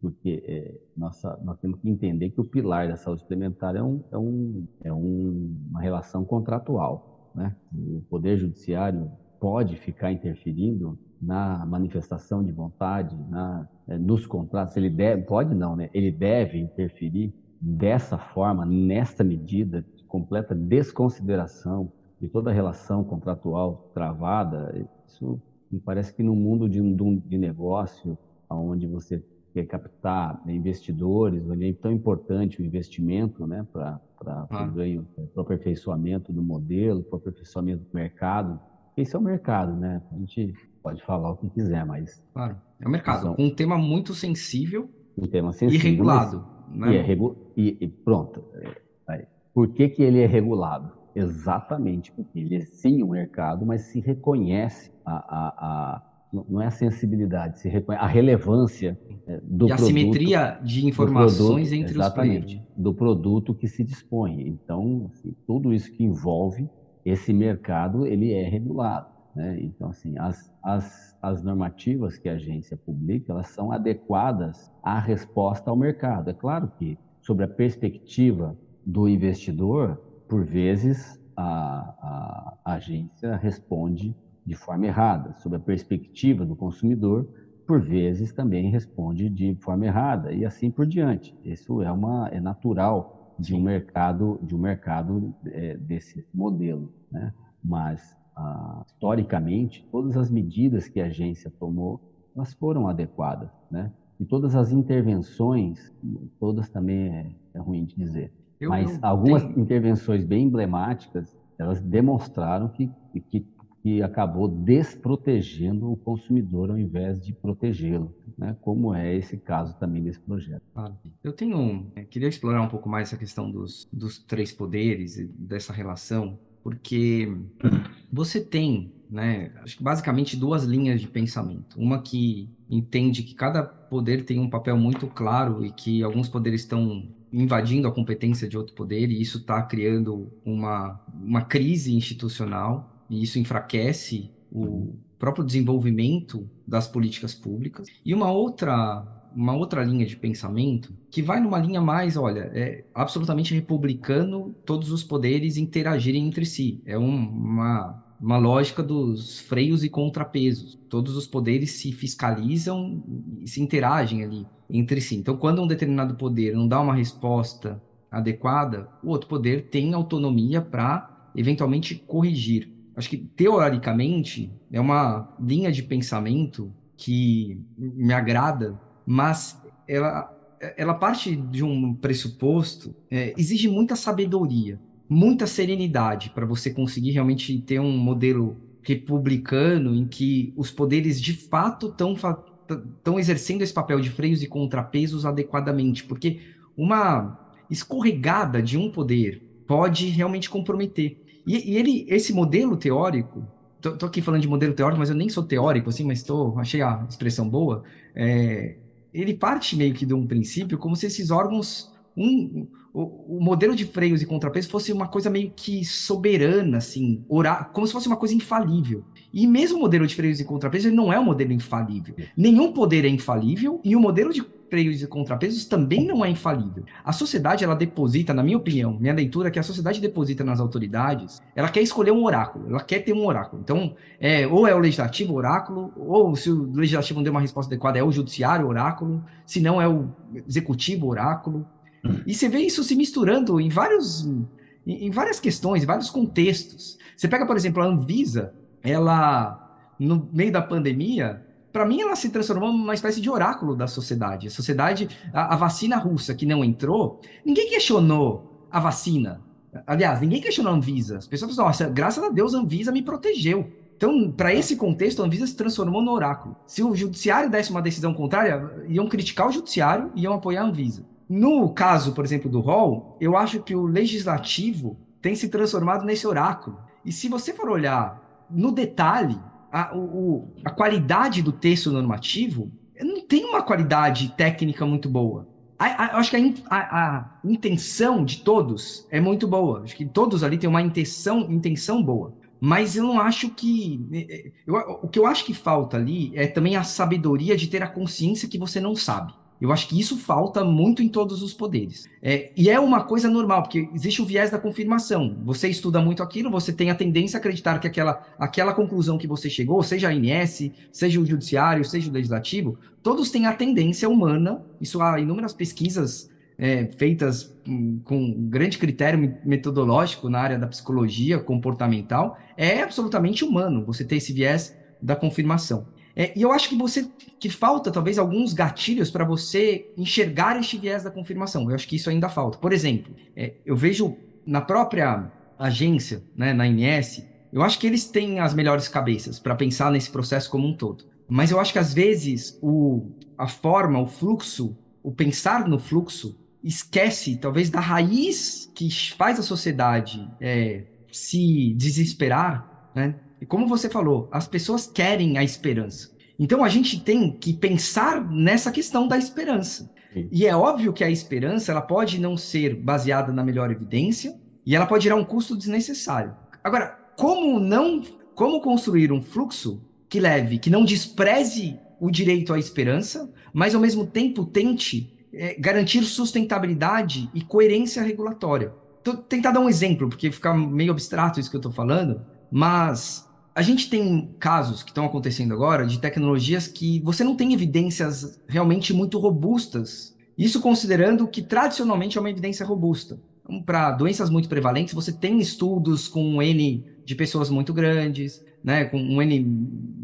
porque é, nossa, nós temos que entender que o pilar da saúde suplementar é, um, é, um, é um, uma relação contratual, né? O Poder Judiciário pode ficar interferindo na manifestação de vontade, na, eh, nos contratos, ele deve, pode não, né? Ele deve interferir dessa forma, nessa medida de completa desconsideração de toda a relação contratual travada. Isso me parece que no mundo de, de negócio, onde você quer captar investidores, onde é tão importante o investimento, né, para ah. o ganho, para o aperfeiçoamento do modelo, para o aperfeiçoamento do mercado. Esse é o mercado, né? A gente pode falar o que quiser, mas. Claro, é o mercado. São... Um tema muito sensível. Um tema sensível. E regulado. Mas... Né? E, é regu... e, e pronto. É, por que, que ele é regulado? Exatamente porque ele é sim um mercado, mas se reconhece a, a, a não é a sensibilidade, se reconhece a relevância é, do e a simetria de informações produto, entre os players. Do produto que se dispõe. Então, assim, tudo isso que envolve esse mercado, ele é regulado. Né? Então, assim, as, as, as normativas que a agência publica, elas são adequadas à resposta ao mercado. É claro que, sobre a perspectiva do investidor, por vezes a, a, a agência responde de forma errada. Sobre a perspectiva do consumidor, por vezes também responde de forma errada e assim por diante. Isso é uma é natural de um mercado de um mercado é, desse modelo, né? Mas ah, historicamente, todas as medidas que a agência tomou, elas foram adequadas, né? E todas as intervenções, todas também é, é ruim de dizer, eu, mas algumas tenho... intervenções bem emblemáticas, elas demonstraram que, que, que acabou desprotegendo o consumidor ao invés de protegê-lo, né? Como é esse caso também desse projeto. Eu tenho, eu queria explorar um pouco mais essa questão dos, dos três poderes e dessa relação porque você tem, né, basicamente duas linhas de pensamento. Uma que entende que cada poder tem um papel muito claro e que alguns poderes estão invadindo a competência de outro poder e isso está criando uma, uma crise institucional e isso enfraquece o próprio desenvolvimento das políticas públicas. E uma outra uma outra linha de pensamento que vai numa linha mais, olha, é absolutamente republicano todos os poderes interagirem entre si. É um, uma, uma lógica dos freios e contrapesos. Todos os poderes se fiscalizam e se interagem ali entre si. Então, quando um determinado poder não dá uma resposta adequada, o outro poder tem autonomia para eventualmente corrigir. Acho que teoricamente é uma linha de pensamento que me agrada mas ela, ela parte de um pressuposto, é, exige muita sabedoria, muita serenidade para você conseguir realmente ter um modelo republicano em que os poderes de fato estão estão exercendo esse papel de freios e contrapesos adequadamente, porque uma escorregada de um poder pode realmente comprometer. E, e ele, esse modelo teórico, tô, tô, aqui falando de modelo teórico, mas eu nem sou teórico, assim, mas tô, achei a expressão boa. É, ele parte meio que de um princípio como se esses órgãos um, o, o, modelo de freios e contrapesos fosse uma coisa meio que soberana, assim, orar, como se fosse uma coisa infalível. E mesmo o modelo de freios e contrapesos ele não é um modelo infalível. Nenhum poder é infalível e o modelo de freios e contrapesos também não é infalível. A sociedade, ela deposita, na minha opinião, minha leitura, é que a sociedade deposita nas autoridades, ela quer escolher um oráculo, ela quer ter um oráculo. Então, é, ou é o legislativo oráculo, ou se o legislativo não deu uma resposta adequada, é o judiciário oráculo, se não é o executivo oráculo. Hum. E você vê isso se misturando em vários em, várias questões, em vários contextos. Você pega, por exemplo, a Anvisa, ela no meio da pandemia, para mim, ela se transformou numa espécie de oráculo da sociedade. A sociedade, a, a, vacina russa que não entrou, ninguém questionou a vacina. Aliás, ninguém questionou a Anvisa. As pessoas falaram, nossa, graças a Deus a Anvisa me protegeu. Então, para esse contexto, a Anvisa se transformou no oráculo. Se o judiciário desse uma decisão contrária, iam criticar o judiciário e iam apoiar a Anvisa. No caso, por exemplo, do rol, eu acho que o legislativo tem se transformado nesse oráculo. E se você for olhar no detalhe, a, o, a qualidade do texto normativo não tem uma qualidade técnica muito boa. A, a, acho que a, intenção de todos é muito boa. Acho que todos ali têm uma intenção, intenção boa. Mas eu não acho que. Eu, o que eu acho que falta ali é também a sabedoria de ter a consciência que você não sabe. Eu acho que isso falta muito em todos os poderes. É, e é uma coisa normal, porque existe o viés da confirmação. Você estuda muito aquilo, você tem a tendência a acreditar que aquela, aquela conclusão que você chegou, seja a ANS, seja o judiciário, seja o legislativo, todos têm a tendência humana, isso há inúmeras pesquisas é, feitas com grande critério metodológico na área da psicologia comportamental, é absolutamente humano você ter esse viés da confirmação. É, e eu acho que você que falta talvez alguns gatilhos para você enxergar este viés da confirmação. Eu acho que isso ainda falta. Por exemplo, é, eu vejo na própria agência, né, na INS, eu acho que eles têm as melhores cabeças para pensar nesse processo como um todo. Mas eu acho que às vezes o, a forma, o fluxo, o pensar no fluxo esquece talvez da raiz que faz a sociedade é, se desesperar, né? E como você falou, as pessoas querem a esperança. Então a gente tem que pensar nessa questão da esperança. Sim. E é óbvio que a esperança ela pode não ser baseada na melhor evidência e ela pode gerar um custo desnecessário. Agora, como não, como construir um fluxo que leve, que não despreze o direito à esperança, mas ao mesmo tempo tente é, garantir sustentabilidade e coerência regulatória. Tô, tentar dar um exemplo, porque fica meio abstrato isso que eu estou falando, mas a gente tem casos que estão acontecendo agora de tecnologias que você não tem evidências realmente muito robustas. Isso considerando que tradicionalmente é uma evidência robusta. Então, para doenças muito prevalentes, você tem estudos com um N de pessoas muito grandes, né, com um N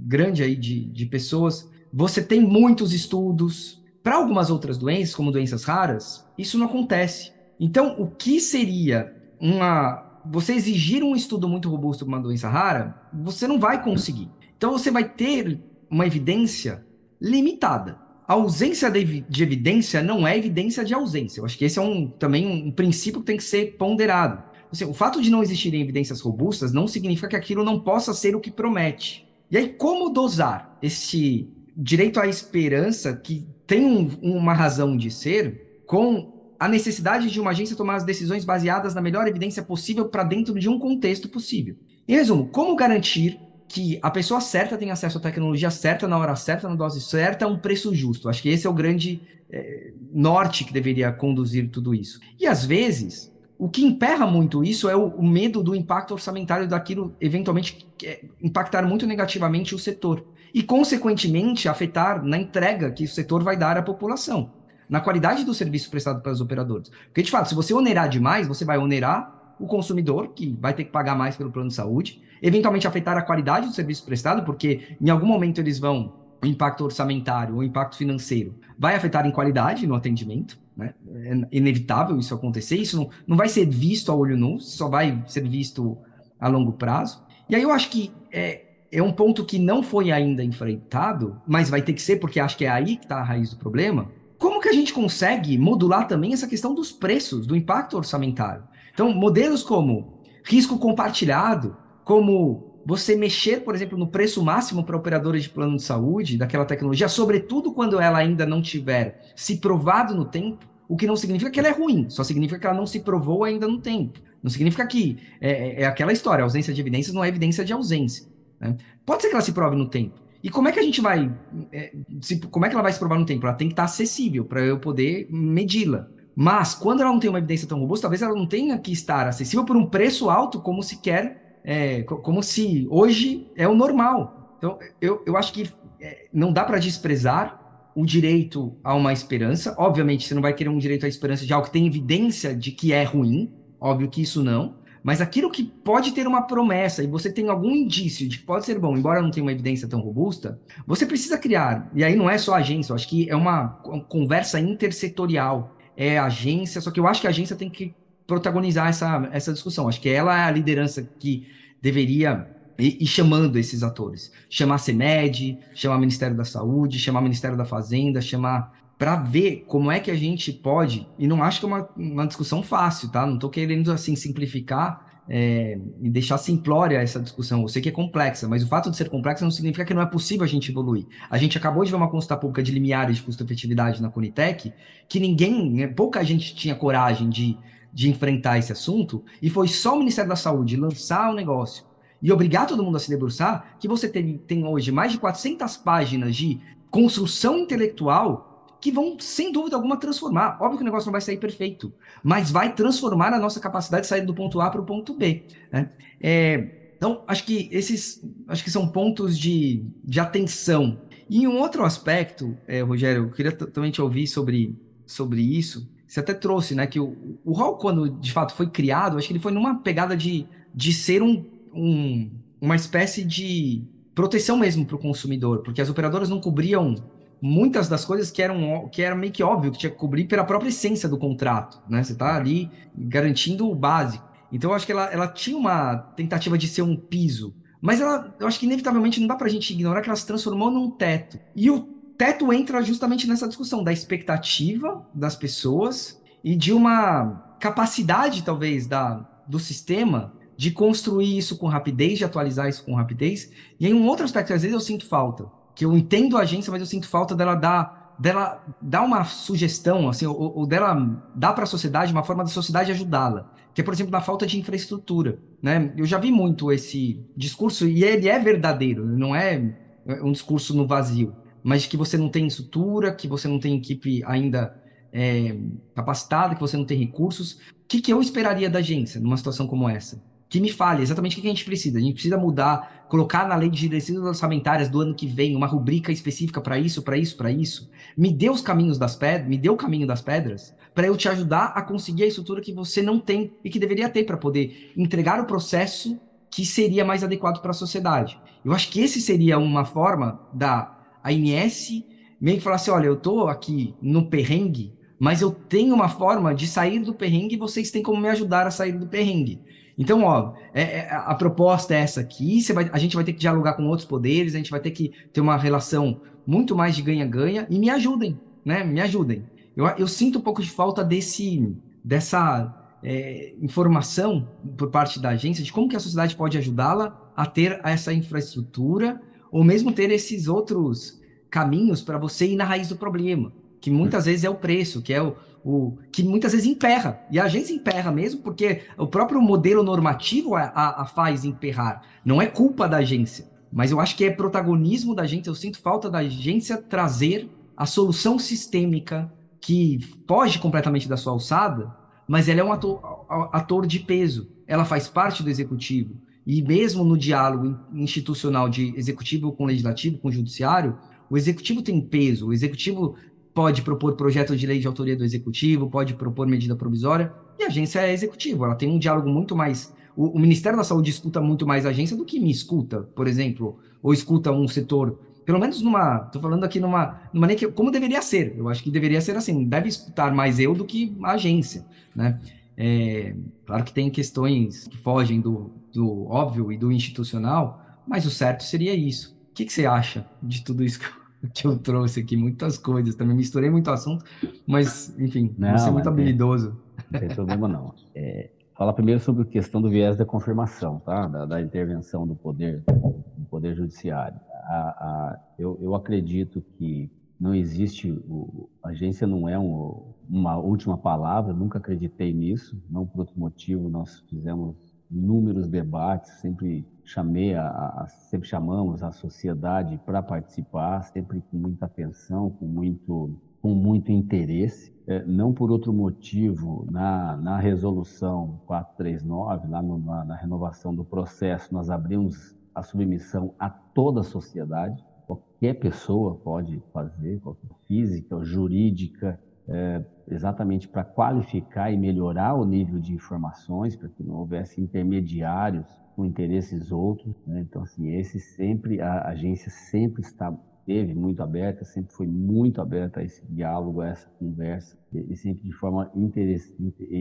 grande aí de, de pessoas. Você tem muitos estudos. Para algumas outras doenças, como doenças raras, isso não acontece. Então, o que seria uma você exigir um estudo muito robusto para uma doença rara, você não vai conseguir. Então você vai ter uma evidência limitada. A ausência de, de evidência não é evidência de ausência. Eu acho que esse é um, também um, princípio que tem que ser ponderado. Assim, o fato de não existirem evidências robustas não significa que aquilo não possa ser o que promete. E aí, como dosar esse direito à esperança, que tem um, uma razão de ser, com a necessidade de uma agência tomar as decisões baseadas na melhor evidência possível para dentro de um contexto possível. Em resumo, como garantir que a pessoa certa tenha acesso à tecnologia certa, na hora certa, na dose certa, a um preço justo? Acho que esse é o grande é, norte que deveria conduzir tudo isso. E às vezes, o que emperra muito isso é o, o medo do impacto orçamentário daquilo eventualmente é, impactar muito negativamente o setor. E, consequentemente, afetar na entrega que o setor vai dar à população na qualidade do serviço prestado pelas operadoras. Porque, de fato, se você onerar demais, você vai onerar o consumidor, que vai ter que pagar mais pelo plano de saúde, eventualmente afetar a qualidade do serviço prestado, porque em algum momento eles vão, o impacto orçamentário, o impacto financeiro, vai afetar em qualidade no atendimento, né? É inevitável isso acontecer, isso não, não vai ser visto a olho nu, só vai ser visto a longo prazo. E aí eu acho que é, é um ponto que não foi ainda enfrentado, mas vai ter que ser, porque acho que é aí que está a raiz do problema, como que a gente consegue modular também essa questão dos preços, do impacto orçamentário? Então, modelos como risco compartilhado, como você mexer, por exemplo, no preço máximo para operadores de plano de saúde daquela tecnologia, sobretudo quando ela ainda não tiver se provado no tempo, o que não significa que ela é ruim, só significa que ela não se provou ainda no tempo. Não significa que é, é, é aquela história, ausência de evidências não é evidência de ausência. Né? Pode ser que ela se prove no tempo. E como é que a gente vai. É, se, como é que ela vai se provar no tempo? Ela tem que estar acessível para eu poder medi-la. Mas, quando ela não tem uma evidência tão robusta, talvez ela não tenha que estar acessível por um preço alto, como se quer, é, como se hoje é o normal. Então, eu, eu acho que é, não dá para desprezar o direito a uma esperança. Obviamente, você não vai querer um direito à esperança de algo que tem evidência de que é ruim. Óbvio que isso não. Mas aquilo que pode ter uma promessa e você tem algum indício de que pode ser bom, embora não tenha uma evidência tão robusta, você precisa criar. E aí não é só agência, eu acho que é uma conversa intersetorial. É agência, só que eu acho que a agência tem que protagonizar essa, essa discussão. Acho que ela é a liderança que deveria e, chamando esses atores. Chamar a CEMED, chamar o Ministério da Saúde, chamar o Ministério da Fazenda, chamar para ver como é que a gente pode, e não acho que é uma, uma discussão fácil, tá? Não estou querendo assim simplificar é, e deixar simplória essa discussão. Eu sei que é complexa, mas o fato de ser complexa não significa que não é possível a gente evoluir. A gente acabou de ver uma consulta pública de limiares de custo-efetividade na Conitec, que ninguém, né, pouca gente tinha coragem de, de enfrentar esse assunto, e foi só o Ministério da Saúde lançar o negócio e obrigar todo mundo a se debruçar, que você tem, tem hoje mais de 400 páginas de construção intelectual que vão, sem dúvida alguma, transformar. Óbvio que o negócio não vai sair perfeito, mas vai transformar a nossa capacidade de sair do ponto A para o ponto B. Né? É, então, acho que esses acho que são pontos de, de atenção. E um outro aspecto, é, Rogério, eu queria também te ouvir sobre, sobre isso. Você até trouxe, né, que o, o Hall, quando de fato foi criado, acho que ele foi numa pegada de, de ser um, um, uma espécie de proteção mesmo para o consumidor, porque as operadoras não cobriam muitas das coisas que eram que era meio que óbvio que tinha que cobrir pela própria essência do contrato, né? Você está ali garantindo o básico. Então eu acho que ela, ela tinha uma tentativa de ser um piso, mas ela, eu acho que inevitavelmente não dá para a gente ignorar que ela se transformou num teto. E o teto entra justamente nessa discussão da expectativa das pessoas e de uma capacidade talvez da do sistema de construir isso com rapidez, de atualizar isso com rapidez. E em um outro aspecto, às vezes eu sinto falta, que eu entendo a agência, mas eu sinto falta dela dar, dela dar uma sugestão, assim, ou, ou dela dar para a sociedade uma forma da sociedade ajudá-la. Que é, por exemplo, na falta de infraestrutura. Né? Eu já vi muito esse discurso, e ele é verdadeiro, não é um discurso no vazio, mas que você não tem estrutura, que você não tem equipe ainda é, capacitada, que você não tem recursos. O que, que eu esperaria da agência numa situação como essa? Que me fale exatamente o que a gente precisa. A gente precisa mudar, colocar na lei de diretrizes orçamentárias do ano que vem uma rubrica específica para isso, para isso, para isso. Me dê os caminhos das pedras, me dê o caminho das pedras para eu te ajudar a conseguir a estrutura que você não tem e que deveria ter para poder entregar o processo que seria mais adequado para a sociedade. Eu acho que esse seria uma forma da ANS meio que falar assim, olha, eu estou aqui no perrengue, mas eu tenho uma forma de sair do perrengue e vocês têm como me ajudar a sair do perrengue. Então, ó, é, é, a proposta é essa aqui, vai, a gente vai ter que dialogar com outros poderes, a gente vai ter que ter uma relação muito mais de ganha-ganha, e me ajudem, né? Me ajudem. Eu, eu sinto um pouco de falta desse, dessa é, informação por parte da agência de como que a sociedade pode ajudá-la a ter essa infraestrutura, ou mesmo ter esses outros caminhos para você ir na raiz do problema, que muitas vezes é o preço, que é o, o, que muitas vezes emperra. E a agência emperra mesmo, porque o próprio modelo normativo a, a, a, faz emperrar. Não é culpa da agência. Mas eu acho que é protagonismo da agência. Eu sinto falta da agência trazer a solução sistêmica que foge completamente da sua alçada, mas ela é um ator, ator de peso. Ela faz parte do executivo. E mesmo no diálogo institucional de executivo com legislativo, com judiciário, o executivo tem peso, o executivo pode propor projeto de lei de autoria do executivo, pode propor medida provisória, e a agência é executiva, ela tem um diálogo muito mais. O, o, Ministério da Saúde escuta muito mais a agência do que me escuta, por exemplo, ou escuta um setor. Pelo menos numa. Estou falando aqui numa. nem que, como deveria ser. Eu acho que deveria ser assim. Deve escutar mais eu do que a agência. Né? É, claro que tem questões que fogem do, do óbvio e do institucional, mas o certo seria isso. O que, que você acha de tudo isso que eu que eu trouxe aqui, muitas coisas. Também misturei muito assunto, mas, enfim, não, você é muito habilidoso. Não tem problema não. É, fala primeiro sobre a questão do viés da confirmação, tá? Da, da intervenção do poder, do poder judiciário. A, a, eu, eu acredito que não existe, o, a agência não é um, uma última palavra, nunca acreditei nisso, não por outro motivo, nós fizemos inúmeros debates, sempre chamei a, a sempre chamamos a sociedade para participar, sempre com muita atenção, com muito com muito interesse, é, não por outro motivo, na, na resolução 439, lá no, na, na renovação do processo, nós abrimos a submissão a toda a sociedade, qualquer pessoa pode fazer, qualquer física, jurídica, é, exatamente para qualificar e melhorar o nível de informações, para que não houvesse intermediários com interesses outros. Né? Então, assim, esse sempre, a agência sempre está teve muito aberta, sempre foi muito aberta a esse diálogo, a essa conversa, e sempre de forma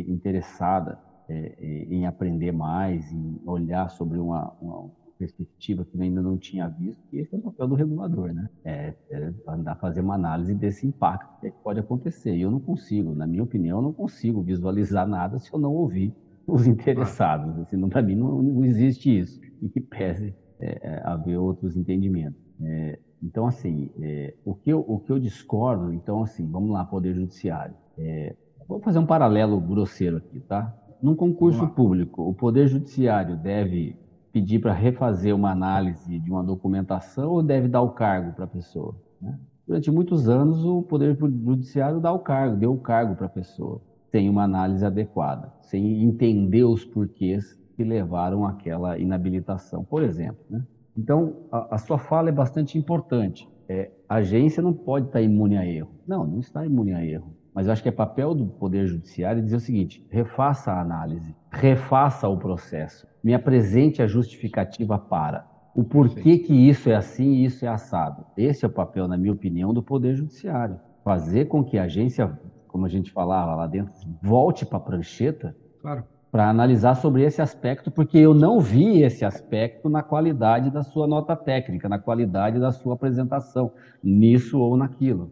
interessada é, em aprender mais, em olhar sobre uma, uma perspectiva que ainda não tinha visto, e esse é o papel do regulador, né? É, é andar fazer uma análise desse impacto que pode acontecer. E eu não consigo, na minha opinião, eu não consigo visualizar nada se eu não ouvir os interessados. Assim, para mim não, não, existe isso. E que pese é, é haver outros entendimentos. É, então, assim, é, o, que eu, o que eu discordo, então, assim, vamos lá, Poder Judiciário. É, vou fazer um paralelo grosseiro aqui, tá? Num concurso público, o Poder Judiciário deve pedir para refazer uma análise de uma documentação ou deve dar o cargo para a pessoa? Né? Durante muitos anos, o Poder Judiciário dá o cargo, deu o cargo para a pessoa, sem uma análise adequada, sem entender os porquês que levaram àquela inabilitação, por exemplo. Né? Então, a, a, sua fala é bastante importante. É, a agência não pode estar imune a erro. Não, não está imune a erro. Mas eu acho que é papel do Poder Judiciário dizer o seguinte: refaça a análise, refaça o processo, me apresente a justificativa para o porquê que isso é assim e isso é assado. Esse é o papel, na minha opinião, do Poder Judiciário. Fazer com que a agência, como a gente falava lá dentro, volte para a prancheta claro. para analisar sobre esse aspecto, porque eu não vi esse aspecto na qualidade da sua nota técnica, na qualidade da sua apresentação, nisso ou naquilo.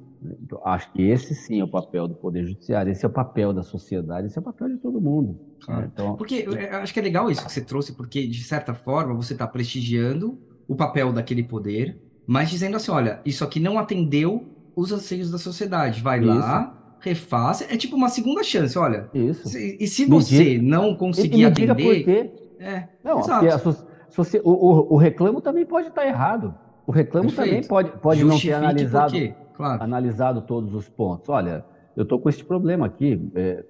Acho que esse sim é o papel do Poder Judiciário, esse é o papel da sociedade, esse é o papel de todo mundo. Claro. Né? Então, porque eu acho que é legal isso que você trouxe, porque de certa forma você está prestigiando o papel daquele poder, mas dizendo assim: olha, isso aqui não atendeu os anseios da sociedade, vai isso. lá, refaça, é tipo uma segunda chance, olha. Isso. Se, e se você não conseguir e, atender. Por quê. É, não, exato. So, o, o, o, reclamo também pode estar errado. O reclamo Perfeito. também pode, pode não ter analisado. Claro. analisado todos os pontos. Olha, eu estou com esse problema aqui. É,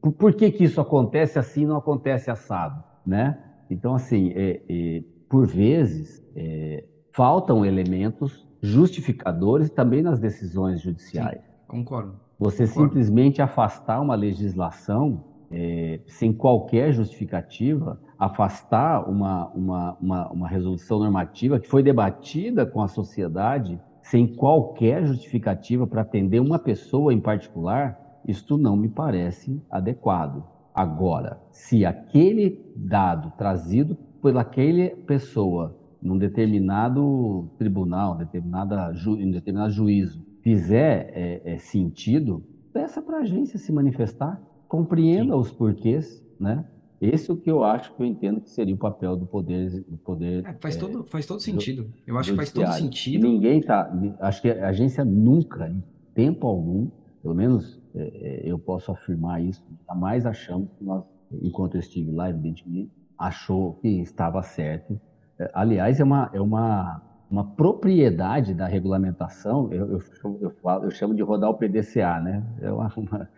por, por, que, que isso acontece assim não acontece assado? Né? Então, assim, é, é, por vezes, é, faltam elementos justificadores também nas decisões judiciais. Sim, concordo. Você concordo. simplesmente afastar uma legislação é, sem qualquer justificativa, afastar uma, uma, uma, uma resolução normativa que foi debatida com a sociedade sem qualquer justificativa para atender uma pessoa em particular, isto não me parece adequado. Agora, se aquele dado trazido pelaquela pessoa num determinado tribunal, determinada ju, em determinado juízo, fizer é, é, sentido, peça para a agência se manifestar, compreenda Sim. os porquês, né? Esse é o que eu acho que eu entendo que seria o papel do poder. Do poder é, faz, é, todo, faz todo sentido. Do, eu acho que faz todo sentido. Ninguém tá. Acho que a agência nunca, em tempo algum, pelo menos é, é, eu posso afirmar isso, jamais achamos que nós, enquanto eu estive lá, evidentemente, achou que estava certo. Aliás, é uma, é uma, uma propriedade da regulamentação, eu, eu, eu, falo, eu chamo de rodar o PDCA, né? É, uma, uma,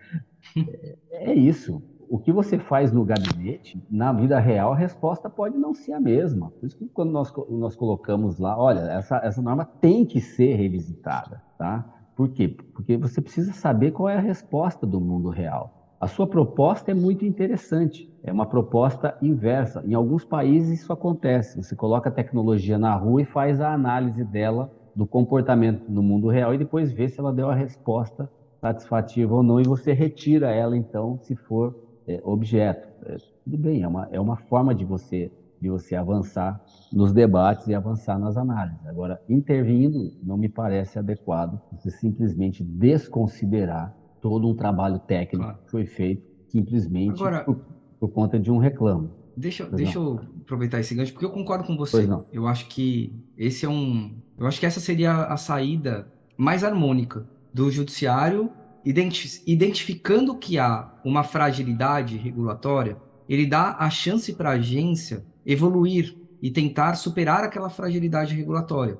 é, é isso o que você faz no gabinete, na vida real, a resposta pode não ser a mesma. Por isso que quando nós, nós colocamos lá, olha, essa, essa norma tem que ser revisitada, tá? Por quê? Porque você precisa saber qual é a resposta do mundo real. A sua proposta é muito interessante, é uma proposta inversa. Em alguns países isso acontece. Você coloca a tecnologia na rua e faz a análise dela do comportamento no mundo real e depois vê se ela deu a resposta satisfativa ou não e você retira ela então, se for é, objeto. É, tudo bem, é uma, é uma forma de você, de você avançar nos debates e avançar nas análises. Agora, intervindo, não me parece adequado você simplesmente desconsiderar todo um trabalho técnico claro. que foi feito simplesmente Agora, por, por, conta de um reclamo. Deixa, deixa eu aproveitar esse gancho, porque eu concordo com você. Eu acho que esse é um. Eu acho que essa seria a saída mais harmônica do judiciário identificando que há uma fragilidade regulatória, ele dá a chance para a agência evoluir e tentar superar aquela fragilidade regulatória.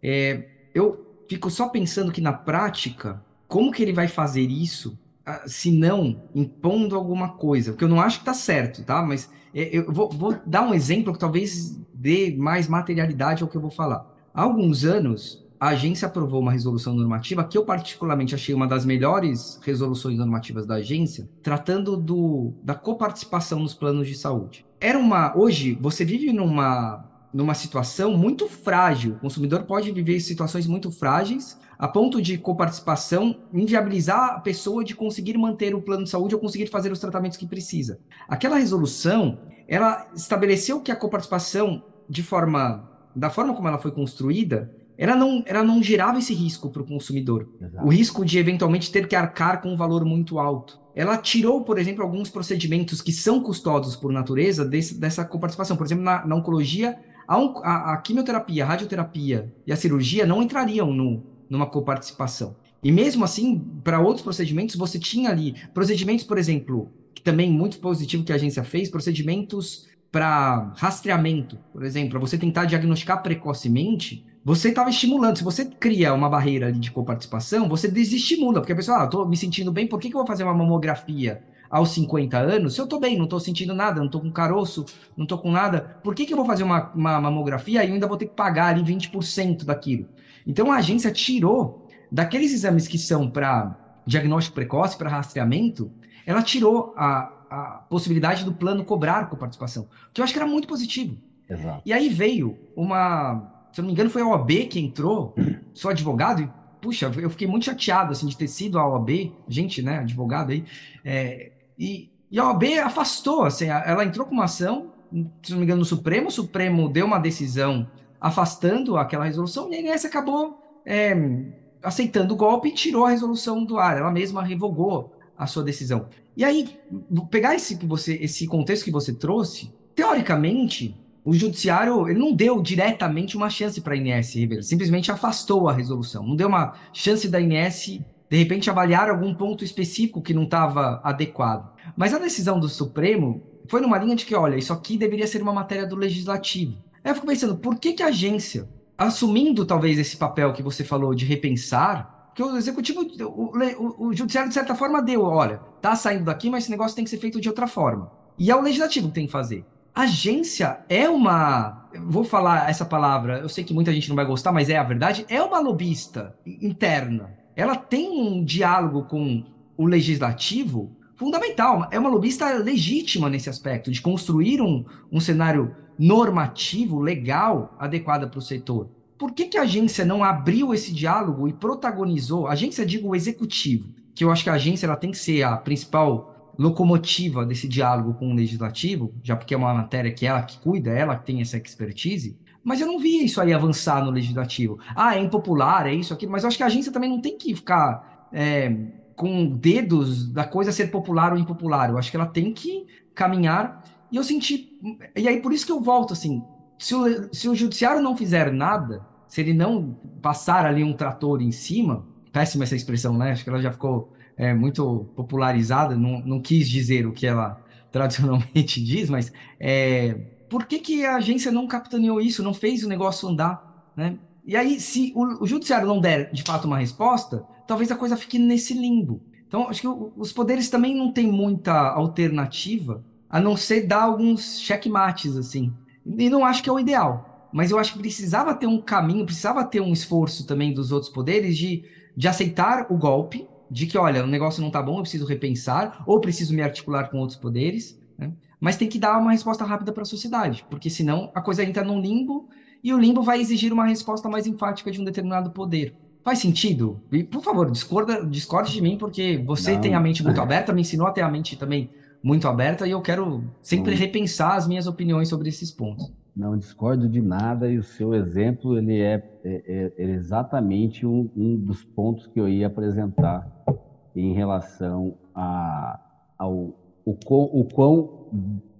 É, eu fico só pensando que na prática, como que ele vai fazer isso, ah, se não impondo alguma coisa? Porque eu não acho que está certo, tá? Mas é, eu vou, vou, dar um exemplo que talvez dê mais materialidade ao que eu vou falar. Há alguns anos, a agência aprovou uma resolução normativa que eu particularmente achei uma das melhores resoluções normativas da agência, tratando do, da coparticipação nos planos de saúde. Era uma, hoje você vive numa numa situação muito frágil. O consumidor pode viver situações muito frágeis, a ponto de coparticipação inviabilizar a pessoa de conseguir manter o plano de saúde ou conseguir fazer os tratamentos que precisa. Aquela resolução, ela estabeleceu que a coparticipação, de forma, da forma como ela foi construída, ela não, ela não gerava esse risco para o consumidor. Exato. O risco de eventualmente ter que arcar com um valor muito alto. Ela tirou, por exemplo, alguns procedimentos que são custosos por natureza desse, dessa coparticipação. Por exemplo, na, na oncologia, a, a, a, quimioterapia, a radioterapia e a cirurgia não entrariam no, numa coparticipação. E mesmo assim, para outros procedimentos, você tinha ali procedimentos, por exemplo, que também muito positivo que a agência fez, procedimentos para rastreamento, por exemplo, para você tentar diagnosticar precocemente, você estava estimulando. Se você cria uma barreira de coparticipação, você desestimula, porque a pessoa, ah, estou me sentindo bem, por que, que eu vou fazer uma mamografia? Aos 50 anos, se eu tô bem, não tô sentindo nada, não tô com caroço, não tô com nada, por que, que eu vou fazer uma, uma mamografia e ainda vou ter que pagar ali 20% daquilo? Então a agência tirou daqueles exames que são para diagnóstico precoce, para rastreamento, ela tirou a, a possibilidade do plano cobrar com participação, que eu acho que era muito positivo. Exato. E aí veio uma, se eu não me engano, foi a OAB que entrou, sou advogado, e puxa, eu fiquei muito chateado assim de ter sido a OAB, gente, né, advogado aí, é, e, e a OAB afastou, assim, ela entrou com uma ação, se não me engano, no Supremo, o Supremo deu uma decisão afastando aquela resolução, e a INS acabou é, aceitando o golpe e tirou a resolução do ar, ela mesma revogou a sua decisão. E aí, pegar esse, que você, esse contexto que você trouxe, teoricamente, o judiciário ele não deu diretamente uma chance para a INS, Ribeiro, simplesmente afastou a resolução, não deu uma chance da INS de repente avaliar algum ponto específico que não estava adequado. Mas a decisão do Supremo foi numa linha de que, olha, isso aqui deveria ser uma matéria do legislativo. Aí eu fico pensando, por que, que a agência, assumindo talvez esse papel que você falou de repensar, que o executivo, o, o, o judiciário de certa forma deu, olha, tá saindo daqui, mas esse negócio tem que ser feito de outra forma. E é o legislativo que tem que fazer. Agência é uma. Vou falar essa palavra, eu sei que muita gente não vai gostar, mas é a verdade. É uma lobista interna ela tem um diálogo com o legislativo fundamental. É uma lobista legítima nesse aspecto, de construir um, um cenário normativo, legal, adequado para o setor. Por que, que a agência não abriu esse diálogo e protagonizou? A agência, digo, o executivo, que eu acho que a agência ela tem que ser a principal locomotiva desse diálogo com o legislativo, já porque é uma matéria que ela que cuida, ela que tem essa expertise. Mas eu não via isso aí avançar no legislativo. Ah, é impopular, é isso, aqui. Mas eu acho que a agência também não tem que ficar é, com dedos da coisa ser popular ou impopular. Eu acho que ela tem que caminhar. E eu senti. E aí, por isso que eu volto assim. Se o, se o judiciário não fizer nada, se ele não passar ali um trator em cima, péssima essa expressão, né? Acho que ela já ficou é, muito popularizada, não, não quis dizer o que ela tradicionalmente diz, mas é, por que, que a agência não capitaneou isso, não fez o negócio andar, né? E aí, se o, o judiciário não der, de fato, uma resposta, talvez a coisa fique nesse limbo. Então, acho que o, os poderes também não têm muita alternativa, a não ser dar alguns checkmates, assim. E não acho que é o ideal. Mas eu acho que precisava ter um caminho, precisava ter um esforço também dos outros poderes de, de aceitar o golpe, de que, olha, o negócio não tá bom, eu preciso repensar, ou preciso me articular com outros poderes, né? Mas tem que dar uma resposta rápida para a sociedade, porque senão a coisa entra num limbo e o limbo vai exigir uma resposta mais enfática de um determinado poder. Faz sentido? E, por favor, discorda, discorde de mim, porque você Não. tem a mente muito aberta, me ensinou a ter a mente também muito aberta e eu quero sempre Não. repensar as minhas opiniões sobre esses pontos. Não discordo de nada e o seu exemplo ele é, é, é exatamente um, um, dos pontos que eu ia apresentar em relação a, ao o quão, o quão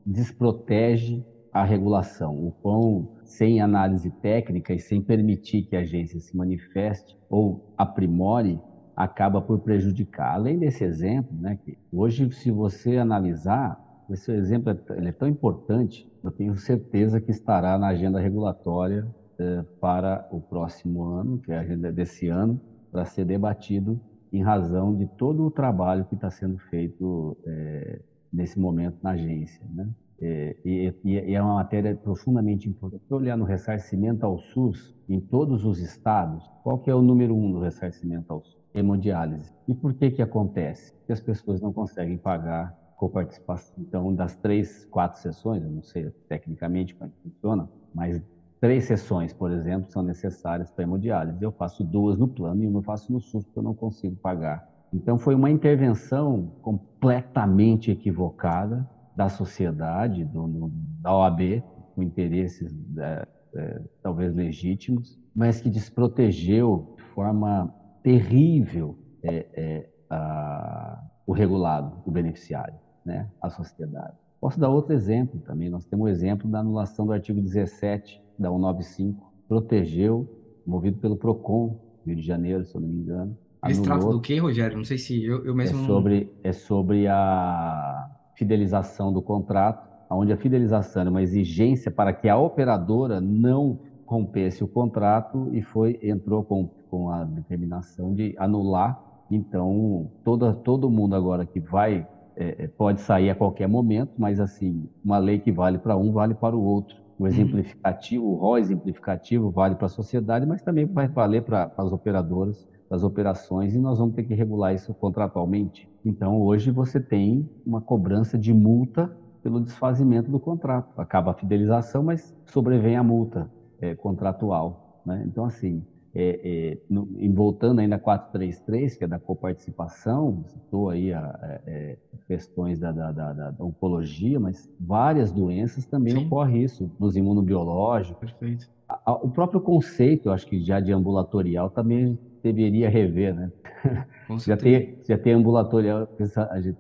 desprotege a regulação, o quão sem análise técnica e sem permitir que a agência se manifeste ou aprimore, acaba por prejudicar. Além desse exemplo, né, que hoje, se você analisar, esse exemplo é, é tão importante, eu tenho certeza que estará na agenda regulatória eh, para o próximo ano, que é a agenda desse ano, para ser debatido em razão de todo o trabalho que está sendo feito eh, nesse momento na agência. Né? É, e, e, é uma matéria profundamente importante. Se olhar no ressarcimento ao SUS, em todos os estados, qual que é o número um do ressarcimento ao SUS? Hemodiálise. E por que que acontece? Porque as pessoas não conseguem pagar coparticipação. Então, das três, quatro sessões, eu não sei tecnicamente como é funciona, mas três sessões, por exemplo, são necessárias para hemodiálise. Eu faço duas no plano e uma eu faço no SUS porque eu não consigo pagar. Então, foi uma intervenção completamente equivocada da sociedade, do, da OAB, com interesses é, é, talvez legítimos, mas que desprotegeu de forma terrível é, é, a, o regulado, o beneficiário, né, a sociedade. Posso dar outro exemplo também. Nós temos o exemplo da anulação do artigo 17 da 195, protegeu, movido pelo PROCON, Rio de Janeiro, se eu não me engano. Esse trata do que, Rogério? Não sei se eu, eu mesmo... É sobre, é sobre a fidelização do contrato, onde a fidelização era uma exigência para que a operadora não rompesse o contrato e foi entrou com, com a determinação de anular. Então, toda, todo mundo agora que vai é, é pode sair a qualquer momento, mas assim, uma lei que vale para um vale para o outro. O uhum. exemplificativo, o rol exemplificativo vale para a sociedade, mas também vai valer para as operadoras, para as operações, e nós vamos ter que regular isso contratualmente. Então, hoje você tem uma cobrança de multa pelo desfazimento do contrato. Acaba a fidelização, mas sobrevém a multa é, contratual. Né? Então, assim, é, é, no, voltando ainda a 433, que é da coparticipação, citou aí a, a, é, é, questões da, da, da, da, oncologia, mas várias doenças também Sim. ocorre isso, nos imunobiológicos. Perfeito. A, o próprio conceito, eu acho que já de ambulatorial também deveria rever, né? já tem, já tem ambulatorial,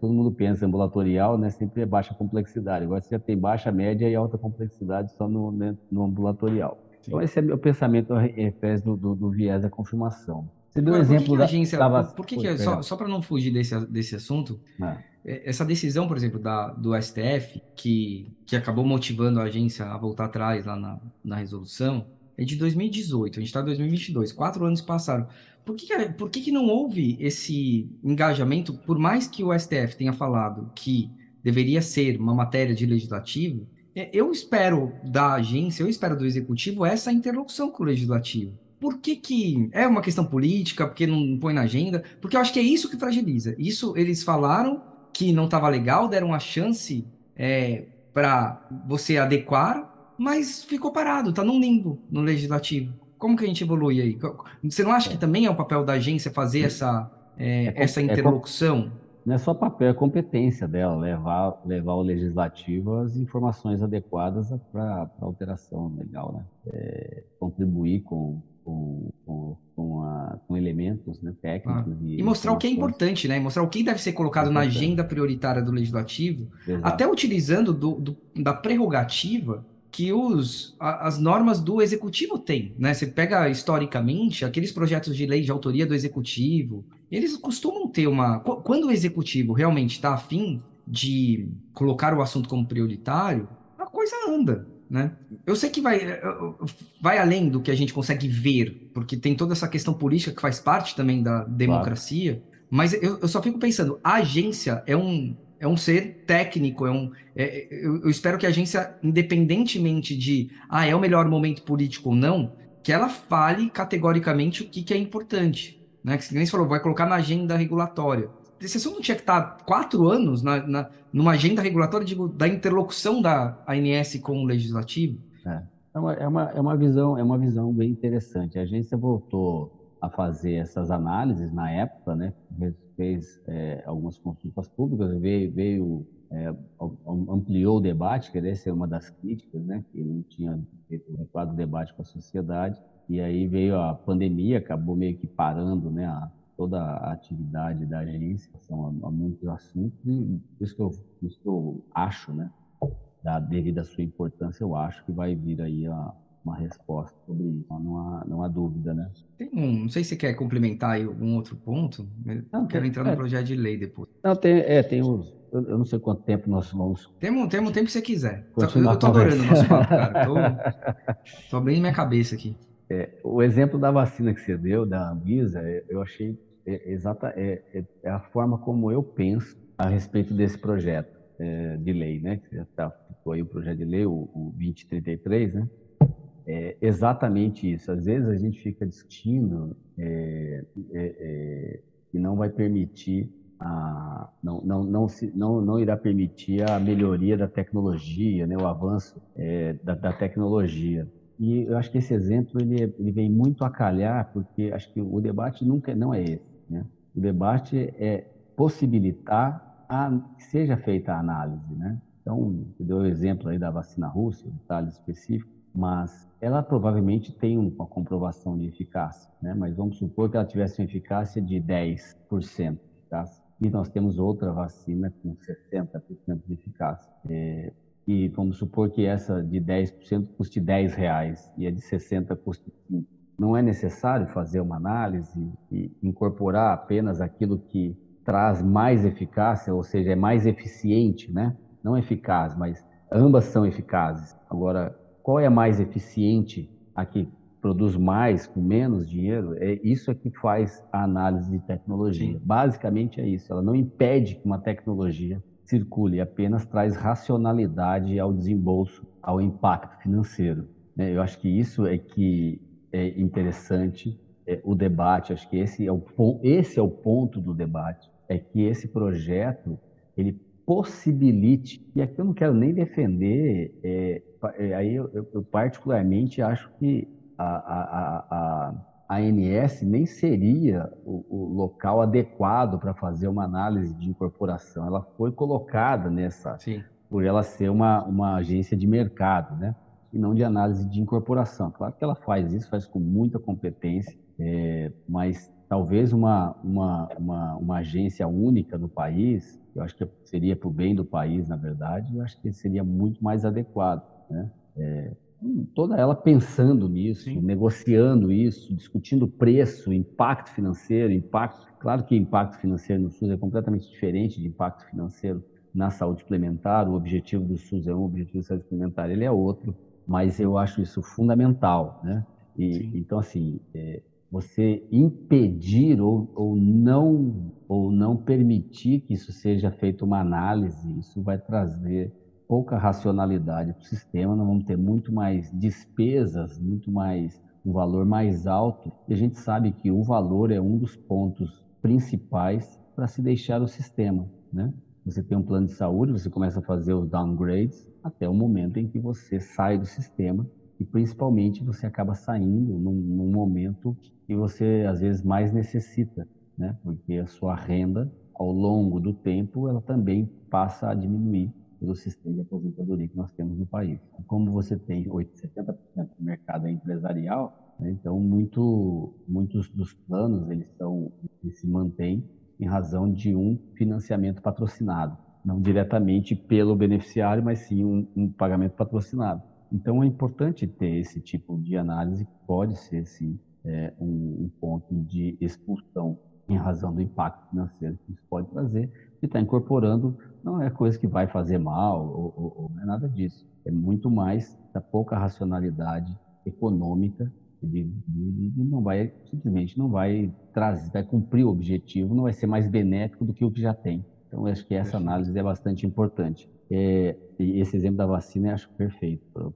todo mundo pensa ambulatorial, né? Sempre é baixa complexidade. Agora você já tem baixa, média e alta complexidade só no, né, no ambulatorial. Sim. Então esse é meu pensamento ao revés do, do, do, viés da confirmação. Você deu Agora, exemplo por que, da, agência, tava, por que, que só, só para não fugir desse, desse assunto, ah. essa decisão, por exemplo, da, do STF, que, que acabou motivando a agência a voltar atrás lá na, na resolução, é de 2018, a gente está em 2022, quatro anos passaram. Por que, por que, que não houve esse engajamento, por mais que o STF tenha falado que deveria ser uma matéria de legislativo, é, eu espero da agência, eu espero do executivo essa interlocução com o legislativo. Por que, que é uma questão política, porque não põe na agenda? Porque eu acho que é isso que fragiliza. Isso eles falaram que não estava legal, deram a chance é, para você adequar, mas ficou parado, está num limbo no legislativo. Como que a gente evolui aí? Você não acha que também é o papel da agência fazer essa, é, é, essa é interlocução? não é só papel, é competência dela, levar, levar ao legislativo as informações adequadas para a alteração legal, né? É, contribuir com, com, com, com, a, com elementos né, técnicos. Ah. E, e, mostrar o que é importante, né? Mostrar o que deve ser colocado é na agenda prioritária do legislativo, Exato. até utilizando do, do, da prerrogativa que os, as normas do executivo têm, né? Você pega historicamente aqueles projetos de lei de autoria do executivo, eles costumam ter uma. Quando o executivo realmente está afim de colocar o assunto como prioritário, a coisa anda, né? Eu sei que vai, eh, eh, vai além do que a gente consegue ver, porque tem toda essa questão política que faz parte também da democracia, claro. mas eu, eu só fico pensando, a agência é um, é um ser técnico, é um, é, eu, eu, espero que a agência, independentemente de ah, é o melhor momento político ou não, que ela fale categoricamente o que, que é importante. Né? Que nem você falou, vai colocar na agenda regulatória. Esse assunto não tinha que estar quatro anos na, na, numa agenda regulatória digo, da interlocução da ANS com o legislativo? É. É uma, é, uma, é uma visão é uma visão bem interessante. A agência voltou a fazer essas análises na época, né? Fez é, algumas consultas públicas, veio, veio é, ampliou o debate, que essa é uma das críticas, né, que não tinha feito um adequado debate com a sociedade, e aí veio a pandemia, acabou meio que parando né, a, toda a atividade da agência, são a, muitos assuntos, e isso que eu, isso que eu acho, né, da, devido à sua importância, eu acho que vai vir aí a, uma resposta sobre isso. Não há, não há dúvida, né? Tem um, não sei se você quer complementar aí algum outro ponto, não, quero entrar no é, projeto de lei depois. Não, tem, é, tem os, eu, eu não sei quanto tempo nós vamos. Temos, temos o tempo que você quiser. Eu, eu tô adorando o nosso papo, cara. Tô, tô abrindo minha cabeça aqui. É, o exemplo da vacina que você deu, da Anvisa, é, eu achei é, exata, é, é, é, a forma como eu penso a respeito desse projeto é, de lei, né? Que já tá, aí o projeto de lei, o, o 2033, né? É exatamente isso. Às vezes a gente fica discutindo é, é, que não vai permitir a, não, não, não, se, não, não irá permitir a melhoria da tecnologia, né, o avanço é, da, da, tecnologia. E eu acho que esse exemplo ele, ele vem muito a calhar, porque acho que o debate nunca não é esse. Né? O debate é possibilitar a, que seja feita a análise. Né? Então, deu o exemplo aí da vacina russa, detalhe específico, mas ela provavelmente tem uma comprovação de eficácia, né? mas vamos supor que ela tivesse uma eficácia de 10% de eficácia e nós temos outra vacina com 60% de eficácia. É, e vamos supor que essa de 10% custe 10 reais e a de 60% custe 5. Não é necessário fazer uma análise e incorporar apenas aquilo que traz mais eficácia, ou seja, é mais eficiente, né? Não eficaz, mas ambas são eficazes. Agora, qual é mais eficiente? A que produz mais com menos dinheiro, é isso é que faz a análise de tecnologia. Sim. Basicamente é isso. Ela não impede que uma tecnologia circule, apenas traz racionalidade ao desembolso, ao impacto financeiro. Né? Eu acho que isso é que é interessante é, o debate. Acho que esse é o esse é o ponto do debate, é que esse projeto ele possibilite e aqui eu não quero nem defender. É, é aí eu, eu, eu particularmente acho que a, a, a, a ANS nem seria o, o local adequado para fazer uma análise de incorporação. Ela foi colocada nessa, Sim. por ela ser uma, uma agência de mercado, né? E não de análise de incorporação. Claro que ela faz isso, faz com muita competência, é, mas talvez uma, uma, uma, uma, agência única no país, eu acho que seria para o bem do país, na verdade, eu acho que seria muito mais adequado, né? É, toda ela pensando nisso, Sim. negociando isso, discutindo preço, impacto financeiro, impacto. Claro que impacto financeiro no SUS é completamente diferente de impacto financeiro na saúde suplementar. O objetivo do SUS é um, o objetivo da saúde suplementar ele é outro, mas eu acho isso fundamental, né? E, então assim, é, você impedir ou, ou não ou não permitir que isso seja feito uma análise, isso vai trazer pouca racionalidade para o sistema, nós vamos ter muito mais despesas, muito mais um valor mais alto. E a gente sabe que o valor é um dos pontos principais para se deixar o sistema, né? Você tem um plano de saúde, você começa a fazer os downgrades até o momento em que você sai do sistema e principalmente você acaba saindo num, num momento que você às vezes mais necessita, né? Porque a sua renda ao longo do tempo ela também passa a diminuir pelo sistema de aposentadoria que nós temos no país. Como você tem 70% do mercado empresarial, né, então muito, muitos dos planos eles, são, eles se mantêm em razão de um financiamento patrocinado, não diretamente pelo beneficiário, mas sim um, um pagamento patrocinado. Então é importante ter esse tipo de análise, pode ser sim é, um, um ponto de expulsão em razão do impacto financeiro que isso pode trazer, e está incorporando não é coisa que vai fazer mal, ou, ou, ou não é nada disso. É muito mais da pouca racionalidade econômica de, de, não vai simplesmente não vai trazer, vai cumprir o objetivo, não vai ser mais benéfico do que o que já tem. Então, acho que essa análise é bastante importante. É, e esse exemplo da vacina eu acho perfeito para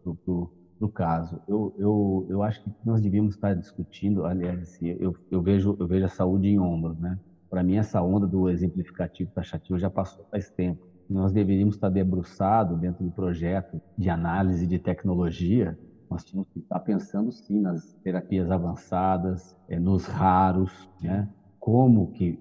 o caso. Eu, eu, eu acho que nós devíamos estar discutindo, aliás, assim, eu, eu, vejo, eu vejo a saúde em ombros, né? Para mim, essa onda do exemplificativo taxativo já passou faz tempo. Nós deveríamos estar debruçados dentro do projeto de análise de tecnologia. Nós tínhamos que estar pensando, sim, nas terapias avançadas, é, nos raros, né? Como que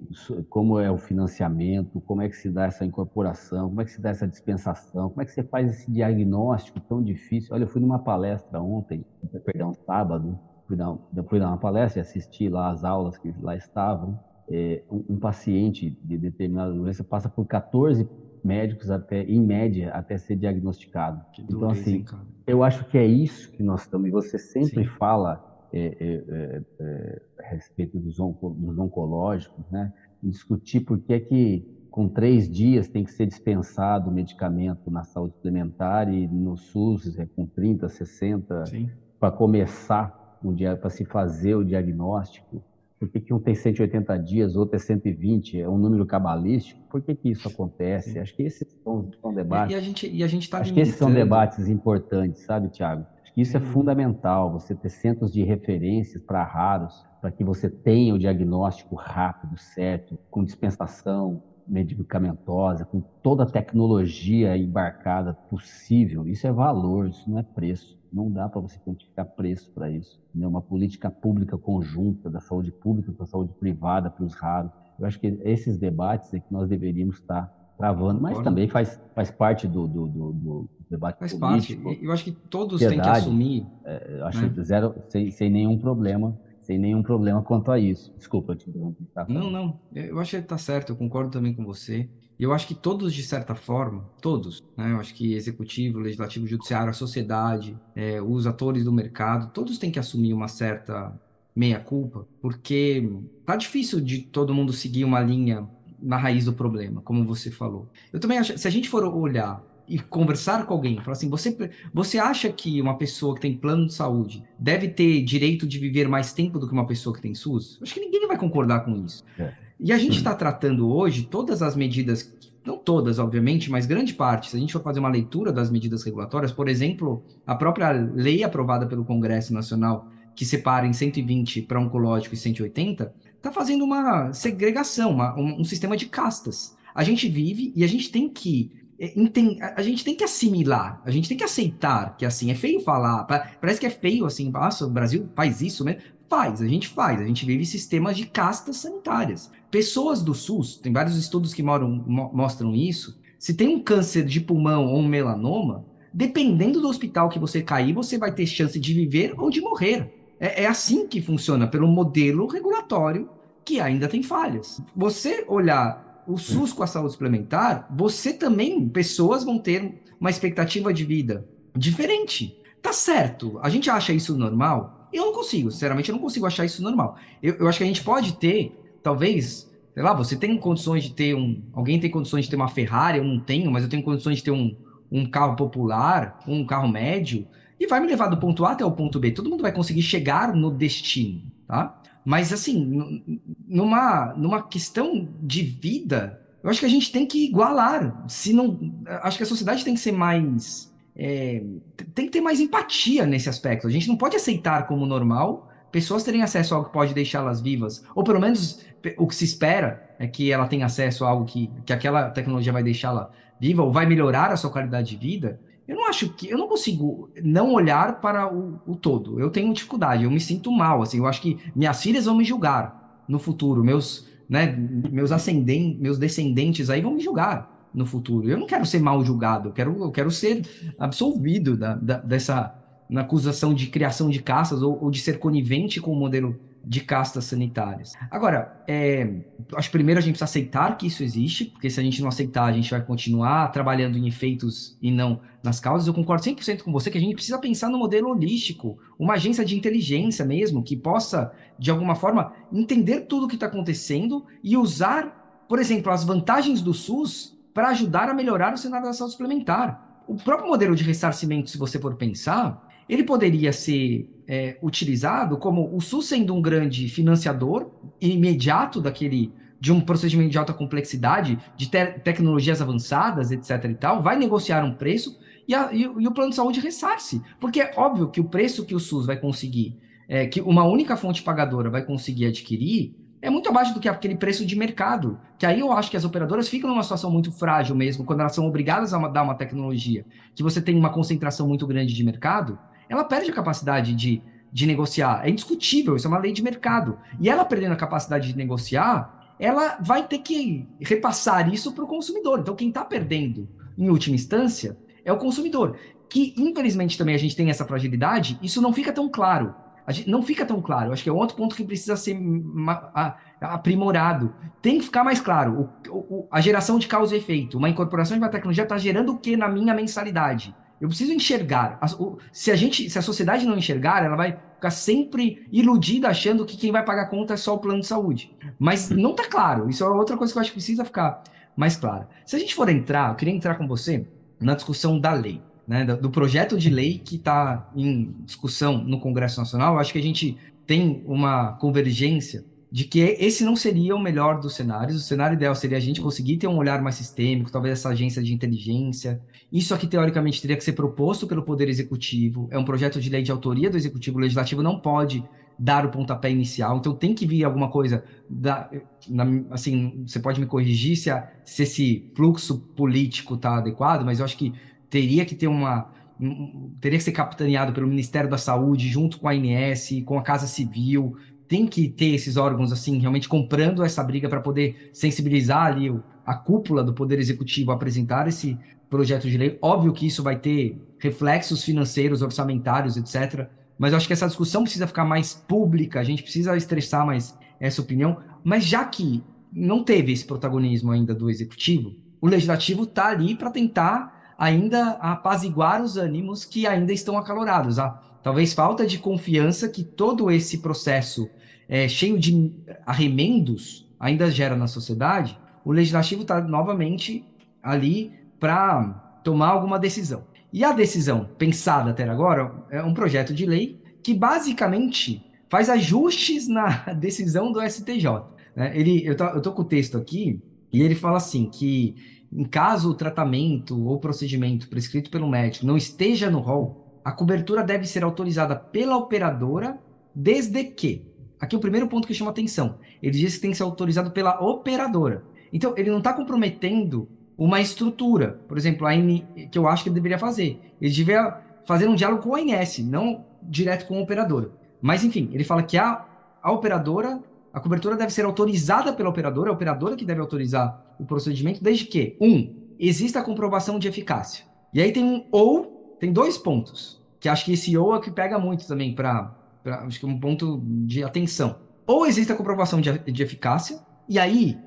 como é o financiamento, como é que se dá essa incorporação, como é que se dá essa dispensação, como é que você faz esse diagnóstico tão difícil. Olha, eu fui numa palestra ontem, perdão, sábado, fui dar, fui dar uma palestra e assisti lá as aulas que lá estavam é, um, um, paciente de determinada doença passa por 14 médicos até, em média, até ser diagnosticado. então, assim, eu acho que é isso que nós estamos. E você sempre Sim. fala é, é, é, é, a respeito dos, onco, dos oncológicos, né? Discutir por que é que com três dias tem que ser dispensado o medicamento na saúde suplementar e no SUS é com 30, 60 para começar um dia para se fazer o diagnóstico. Por que, que um tem 180 dias, outro é 120? É um número cabalístico? Por que, que isso acontece? Sim. Acho que esses são, são debates. E, a e a gente tá Acho limitando. que esses são debates importantes, sabe, Tiago? Isso é fundamental, você ter centros de referências para raros, para que você tenha o diagnóstico rápido, certo, com dispensação medicamentosa, com toda a tecnologia embarcada possível. Isso é valor, isso não é preço. Não dá para você quantificar preço para isso. Né? Uma política pública conjunta, da saúde pública para a saúde privada, para os raros. Eu acho que esses debates é que nós deveríamos estar travando, mas também faz, faz parte do, do, do, do debate faz político. Parte. Eu acho que todos têm que assumir. É, eu acho né? zero, sem, sem nenhum problema sem nenhum problema quanto a isso. Desculpa te interromper. Tá? Não, não. Eu acho que está certo. Eu concordo também com você. E eu acho que todos, de certa forma, todos, né? Eu acho que executivo, legislativo, judiciário, a sociedade, é, os atores do mercado, todos têm que assumir uma certa meia-culpa, porque tá difícil de todo mundo seguir uma linha na raiz do problema, como você falou. Eu também acho, se a gente for olhar e conversar com alguém, falar assim, você, você acha que uma pessoa que tem plano de saúde deve ter direito de viver mais tempo do que uma pessoa que tem SUS? Acho que ninguém vai concordar com isso. É. E a gente está tratando hoje todas as medidas, não todas, obviamente, mas grande parte, se a gente for fazer uma leitura das medidas regulatórias, por exemplo, a própria lei aprovada pelo Congresso Nacional, que separa em 120 para oncológico e 180, está fazendo uma segregação, uma, um, um sistema de castas. A gente vive e a gente tem que é, a gente tem que assimilar, a gente tem que aceitar que assim é feio falar, parece que é feio assim, nossa, o Brasil faz isso mesmo. Faz, a gente faz, a gente vive sistemas de castas sanitárias. Pessoas do SUS, tem vários estudos que moram, mo mostram isso. Se tem um câncer de pulmão ou um melanoma, dependendo do hospital que você cair, você vai ter chance de viver ou de morrer. É, é assim que funciona, pelo modelo regulatório que ainda tem falhas. Você olhar o SUS com a saúde suplementar, você também, pessoas vão ter uma expectativa de vida diferente. Tá certo, a gente acha isso normal? Eu não consigo, sinceramente, eu não consigo achar isso normal. Eu, eu acho que a gente pode ter, talvez, sei lá, você tem condições de ter um. Alguém tem condições de ter uma Ferrari, eu não tenho, mas eu tenho condições de ter um, um carro popular, um carro médio, e vai me levar do ponto A até o ponto B. Todo mundo vai conseguir chegar no destino, tá? Mas, assim, numa, numa questão de vida, eu acho que a gente tem que igualar. Se não, acho que a sociedade tem que ser mais é, tem que ter mais empatia nesse aspecto. A gente não pode aceitar como normal pessoas terem acesso a algo que pode deixá-las vivas, ou pelo menos o que se espera é que ela tenha acesso a algo que, que aquela tecnologia vai deixá-la viva ou vai melhorar a sua qualidade de vida. Eu não acho que eu não consigo não olhar para o, o todo. Eu tenho dificuldade, eu me sinto mal. Assim, eu acho que minhas filhas vão me julgar no futuro, meus, né, meus ascendentes, meus descendentes aí vão me julgar no futuro. Eu não quero ser mal julgado, eu quero, eu quero ser absolvido da, da, dessa na acusação de criação de castas ou, ou, de ser conivente com o modelo de castas sanitárias. Agora, é, acho que primeiro a gente precisa aceitar que isso existe, porque se a gente não aceitar, a gente vai continuar trabalhando em efeitos e não nas causas. Eu concordo 100% com você que a gente precisa pensar no modelo holístico, uma agência de inteligência mesmo, que possa, de alguma forma, entender tudo o que está acontecendo e usar, por exemplo, as vantagens do SUS para ajudar a melhorar o cenário da saúde suplementar. O próprio modelo de ressarcimento, se você for pensar, ele poderia ser é, utilizado como o SUS sendo um grande financiador imediato daquele de um procedimento de alta complexidade, de te tecnologias avançadas, etc. e tal, vai negociar um preço e, a, e, e, o plano de saúde ressarce. Porque é óbvio que o preço que o SUS vai conseguir, é, que uma única fonte pagadora vai conseguir adquirir, é muito abaixo do que aquele preço de mercado. Que aí eu acho que as operadoras ficam numa situação muito frágil mesmo, quando elas são obrigadas a dar uma tecnologia que você tem uma concentração muito grande de mercado, ela perde a capacidade de, de negociar. É indiscutível, isso é uma lei de mercado. E ela perdendo a capacidade de negociar, ela vai ter que repassar isso para o consumidor. Então, quem está perdendo, em última instância, é o consumidor. Que, infelizmente, também a gente tem essa fragilidade, isso não fica tão claro gente, não fica tão claro. Acho que é outro ponto que precisa ser aprimorado. Tem que ficar mais claro. O, o, a geração de causa e efeito. Uma incorporação de uma tecnologia está gerando o que na minha mensalidade? Eu preciso enxergar. Se a gente, se a sociedade não enxergar, ela vai ficar sempre iludida achando que quem vai pagar a conta é só o plano de saúde. Mas não está claro. Isso é outra coisa que eu acho que precisa ficar mais clara. Se a gente for entrar, eu queria entrar com você na discussão da lei, né, do projeto de lei que está em discussão no Congresso Nacional. Eu acho que a gente tem uma convergência de que esse não seria o melhor dos cenários. O cenário ideal seria a gente conseguir ter um olhar mais sistêmico, talvez essa agência de inteligência. Isso aqui, teoricamente, teria que ser proposto pelo Poder Executivo. É um projeto de lei de autoria do Executivo. O Legislativo não pode dar o pontapé inicial. Então, tem que vir alguma coisa. Da, na, assim, você pode me corrigir se, a, se esse fluxo político está adequado, mas eu acho que teria que ter uma. Teria que ser capitaneado pelo Ministério da Saúde, junto com a ANS, com a Casa Civil, tem que ter esses órgãos assim realmente comprando essa briga para poder sensibilizar ali o, a cúpula do poder executivo a apresentar esse projeto de lei. Óbvio que isso vai ter reflexos financeiros, orçamentários, etc. Mas eu acho que essa discussão precisa ficar mais pública, a gente precisa estressar mais essa opinião. Mas já que não teve esse protagonismo ainda do executivo, o legislativo está ali para tentar ainda apaziguar os ânimos que ainda estão acalorados. A, talvez falta de confiança que todo esse processo é, cheio de arremendos ainda gera na sociedade, o legislativo está novamente ali para tomar alguma decisão. E a decisão pensada até agora é um projeto de lei que basicamente faz ajustes na decisão do STJ. Né? Ele, eu estou com o texto aqui e ele fala assim que em caso o tratamento ou procedimento prescrito pelo médico não esteja no rol, a cobertura deve ser autorizada pela operadora desde que Aqui é o primeiro ponto que chama atenção. Ele diz que tem que ser autorizado pela operadora. Então, ele não está comprometendo uma estrutura, por exemplo, a N, que eu acho que ele deveria fazer. Ele deveria fazer um diálogo com a ANS, não direto com a operadora. Mas, enfim, ele fala que a, a operadora, a cobertura deve ser autorizada pela operadora, a operadora que deve autorizar o procedimento, desde que, um, exista a comprovação de eficácia. E aí tem um ou, tem dois pontos, que acho que esse ou é que pega muito também para acho que é um ponto de atenção. Ou existe a comprovação de, de eficácia, e aí,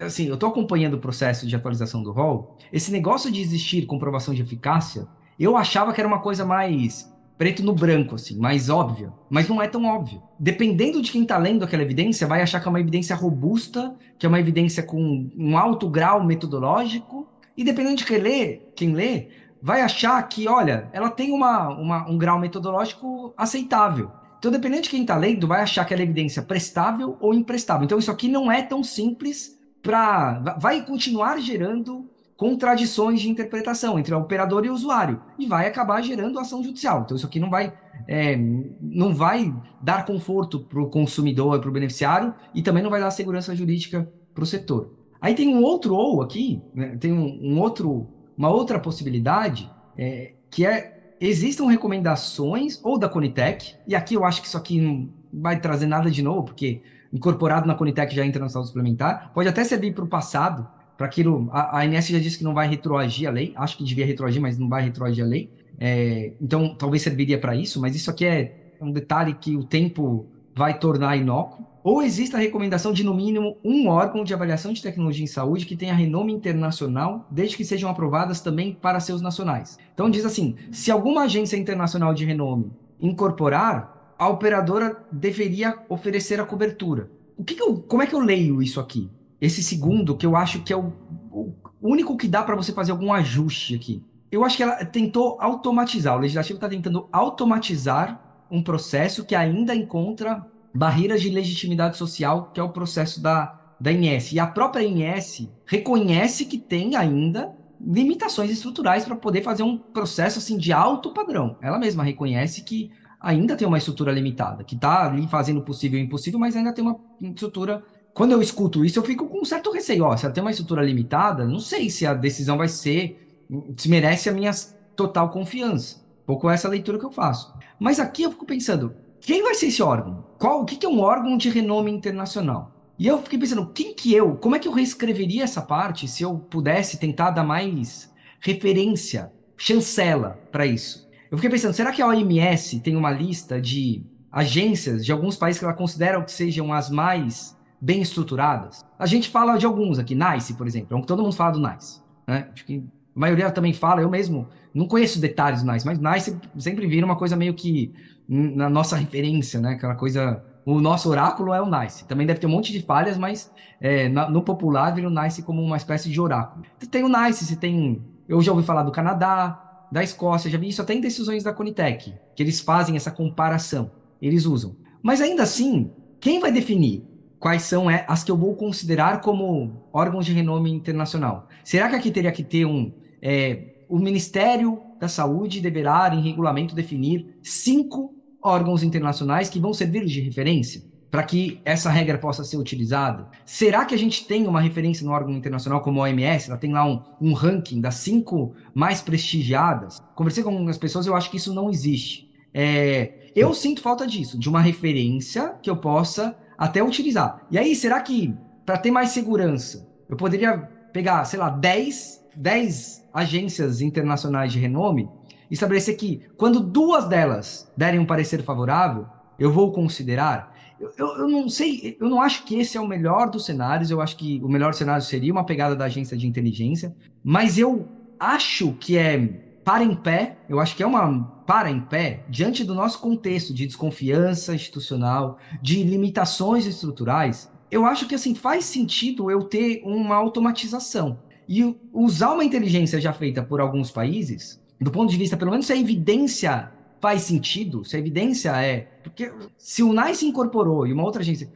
assim, eu estou acompanhando o processo de atualização do rol, esse negócio de existir comprovação de eficácia, eu achava que era uma coisa mais preto no branco, assim, mais óbvia, mas não é tão óbvio. Dependendo de quem está lendo aquela evidência, vai achar que é uma evidência robusta, que é uma evidência com um alto grau metodológico, e dependendo de quem lê, quem lê vai achar que, olha, ela tem uma, uma um grau metodológico aceitável. Então, dependendo de quem está lendo, vai achar que é evidência prestável ou imprestável. Então, isso aqui não é tão simples para. Vai continuar gerando contradições de interpretação entre o operador e o usuário e vai acabar gerando ação judicial. Então, isso aqui não vai, é, não vai dar conforto para o consumidor, para o beneficiário e também não vai dar segurança jurídica para o setor. Aí tem um outro ou aqui, né, tem um, um, outro, uma outra possibilidade é, que é existam recomendações ou da Conitec, e aqui eu acho que isso aqui não vai trazer nada de novo, porque incorporado na Conitec já entra na saúde suplementar, pode até servir para o passado, para aquilo, a, a ANS já disse que não vai retroagir a lei, acho que devia retroagir, mas não vai retroagir a lei, é, então talvez serviria para isso, mas isso aqui é um detalhe que o tempo vai tornar inócuo, ou existe a recomendação de, no mínimo, um órgão de avaliação de tecnologia em saúde que tenha renome internacional, desde que sejam aprovadas também para seus nacionais. Então, diz assim: se alguma agência internacional de renome incorporar, a operadora deveria oferecer a cobertura. O que, que eu, como é que eu leio isso aqui? Esse segundo, que eu acho que é o, o único que dá para você fazer algum ajuste aqui. Eu acho que ela tentou automatizar, o legislativo está tentando automatizar um processo que ainda encontra barreiras de legitimidade social, que é o processo da, da INS. E a própria INS reconhece que tem ainda limitações estruturais para poder fazer um processo assim de alto padrão. Ela mesma reconhece que ainda tem uma estrutura limitada, que está ali fazendo o possível e o impossível, mas ainda tem uma estrutura. Quando eu escuto isso, eu fico com um certo receio. Ó, se ela tem uma estrutura limitada, não sei se a decisão vai ser, se merece a minha total confiança. Pouco essa leitura que eu faço. Mas aqui eu fico pensando, quem vai ser esse órgão? Qual, o que, que é um órgão de renome internacional? E eu fiquei pensando, quem que eu, como é que eu reescreveria essa parte se eu pudesse tentar dar mais referência, chancela para isso? Eu fiquei pensando, será que a OMS tem uma lista de agências de alguns países que ela considera que sejam as mais bem estruturadas. A gente fala de alguns aqui, NICE, por exemplo, é que todo mundo fala do NICE. Né? Acho que a maioria também fala, eu mesmo não conheço detalhes do NICE, mas NICE sempre vira uma coisa meio que na nossa referência, né? Aquela coisa. O nosso oráculo é o NICE. Também deve ter um monte de falhas, mas é, no popular vira o NICE como uma espécie de oráculo. Tem o NICE, você tem. Eu já ouvi falar do Canadá, da Escócia, já vi isso até em decisões da Conitec, que eles fazem essa comparação. Eles usam. Mas ainda assim, quem vai definir quais são é, as que eu vou considerar como órgãos de renome internacional? Será que aqui teria que ter um. É, o Ministério da Saúde deverá, em regulamento, definir cinco órgãos internacionais que vão servir de referência para que essa regra possa ser utilizada? Será que a gente tem uma referência no órgão internacional como a OMS? Ela tem lá um, um ranking das cinco mais prestigiadas? Conversei com algumas pessoas, eu acho que isso não existe. É, eu sinto falta disso, de uma referência que eu possa até utilizar. E aí, será que, para ter mais segurança, eu poderia pegar, sei lá, 10, 10 agências internacionais de renome estabelecer que, quando duas delas derem um parecer favorável, eu vou considerar? Eu, eu, eu, não sei, eu não acho que esse é o melhor dos cenários, eu acho que o melhor cenário seria uma pegada da agência de inteligência, mas eu acho que é para em pé, eu acho que é uma para em pé, diante do nosso contexto de desconfiança institucional, de limitações estruturais, eu acho que assim faz sentido eu ter uma automatização e usar uma inteligência já feita por alguns países, do ponto de vista, pelo menos se a evidência faz sentido, se a evidência é. Porque se o NICE incorporou e uma outra agência.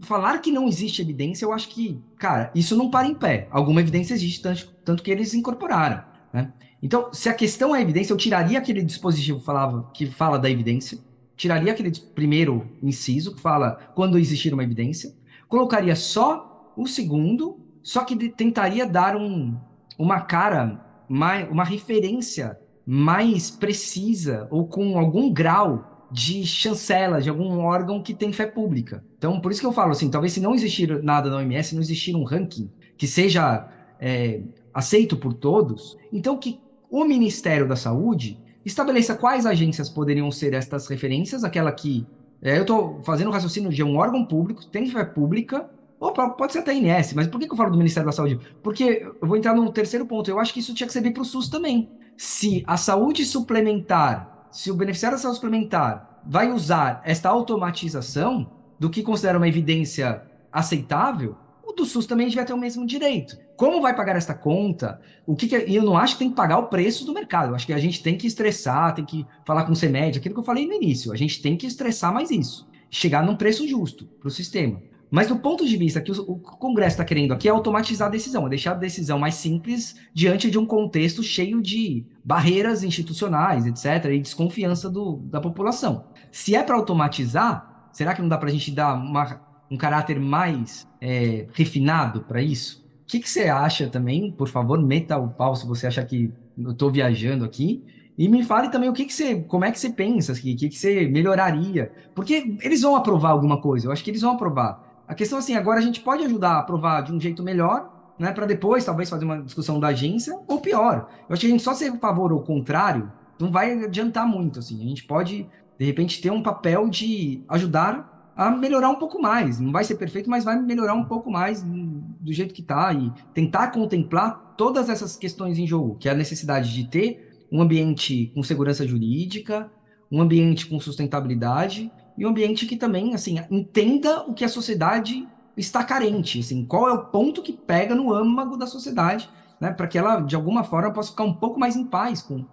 Falar que não existe evidência, eu acho que, cara, isso não para em pé. Alguma evidência existe, tanto, tanto que eles incorporaram. Né? Então, se a questão é evidência, eu tiraria aquele dispositivo falava, que fala da evidência, tiraria aquele primeiro inciso que fala quando existir uma evidência, colocaria só o segundo, só que tentaria dar um, uma cara, mais, uma referência mais precisa ou com algum grau de chancela de algum órgão que tem fé pública. Então, por isso que eu falo assim, talvez se não existir nada na OMS, não existir um ranking que seja é, aceito por todos, então que o Ministério da Saúde estabeleça quais agências poderiam ser estas referências, aquela que. É, eu estou fazendo o raciocínio de um órgão público, tem fé pública, ou pode ser até INS, mas por que, eu falo do Ministério da Saúde? Porque eu vou entrar no terceiro ponto, eu acho que isso tinha que servir para o SUS também. Se a saúde suplementar, se o beneficiário da saúde suplementar vai usar esta automatização do que considera uma evidência aceitável, o do SUS também devia ter o mesmo direito. Como vai pagar esta conta? O que, que é, e eu não acho que tem que pagar o preço do mercado. Eu acho que a gente tem que estressar, tem que falar com o CEMED, aquilo que eu falei no início. A gente tem que estressar mais isso. Chegar num preço justo para o sistema. Mas do ponto de vista que o, Congresso está querendo aqui é automatizar a decisão, é deixar a decisão mais simples diante de um contexto cheio de barreiras institucionais, etc., e desconfiança do, da população. Se é para automatizar, será que não dá para a gente dar uma um caráter mais é, refinado para isso? O que, que, você acha também? Por favor, meta o pau se você achar que eu estou viajando aqui. E me fale também o que, que você, como é que você pensa aqui, o que, que você melhoraria. Porque eles vão aprovar alguma coisa, eu acho que eles vão aprovar. A questão assim, agora a gente pode ajudar a aprovar de um jeito melhor, né? Para depois, talvez, fazer uma discussão da agência, ou pior. Eu acho que a gente só ser favor ou contrário não vai adiantar muito. Assim. A gente pode, de repente, ter um papel de ajudar a melhorar um pouco mais. Não vai ser perfeito, mas vai melhorar um pouco mais do jeito que está e tentar contemplar todas essas questões em jogo, que é a necessidade de ter um ambiente com segurança jurídica, um ambiente com sustentabilidade e um ambiente que também, assim, entenda o que a sociedade está carente, assim, qual é o ponto que pega no âmago da sociedade, né, para que ela, de alguma forma, possa ficar um pouco mais em paz com,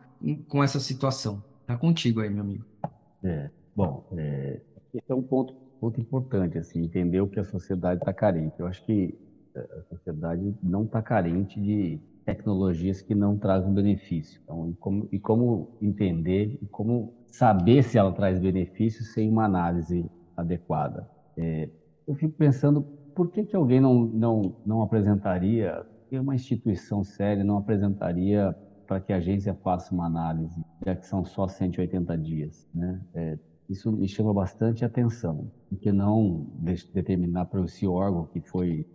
com essa situação. Tá contigo aí, meu amigo. É, bom, é, esse é um ponto ponto importante, assim, entender o que a sociedade está carente. Eu acho que eh, a sociedade não está carente de tecnologias que não trazem benefício. Então, e como, e como entender e como saber se ela traz benefício sem uma análise adequada. É, eu fico pensando por que, que alguém não, não, não apresentaria, uma instituição séria não apresentaria para que a agência faça uma análise, já que são só 180 dias, né? É, isso me chama bastante atenção, porque não determinar para esse órgão que foi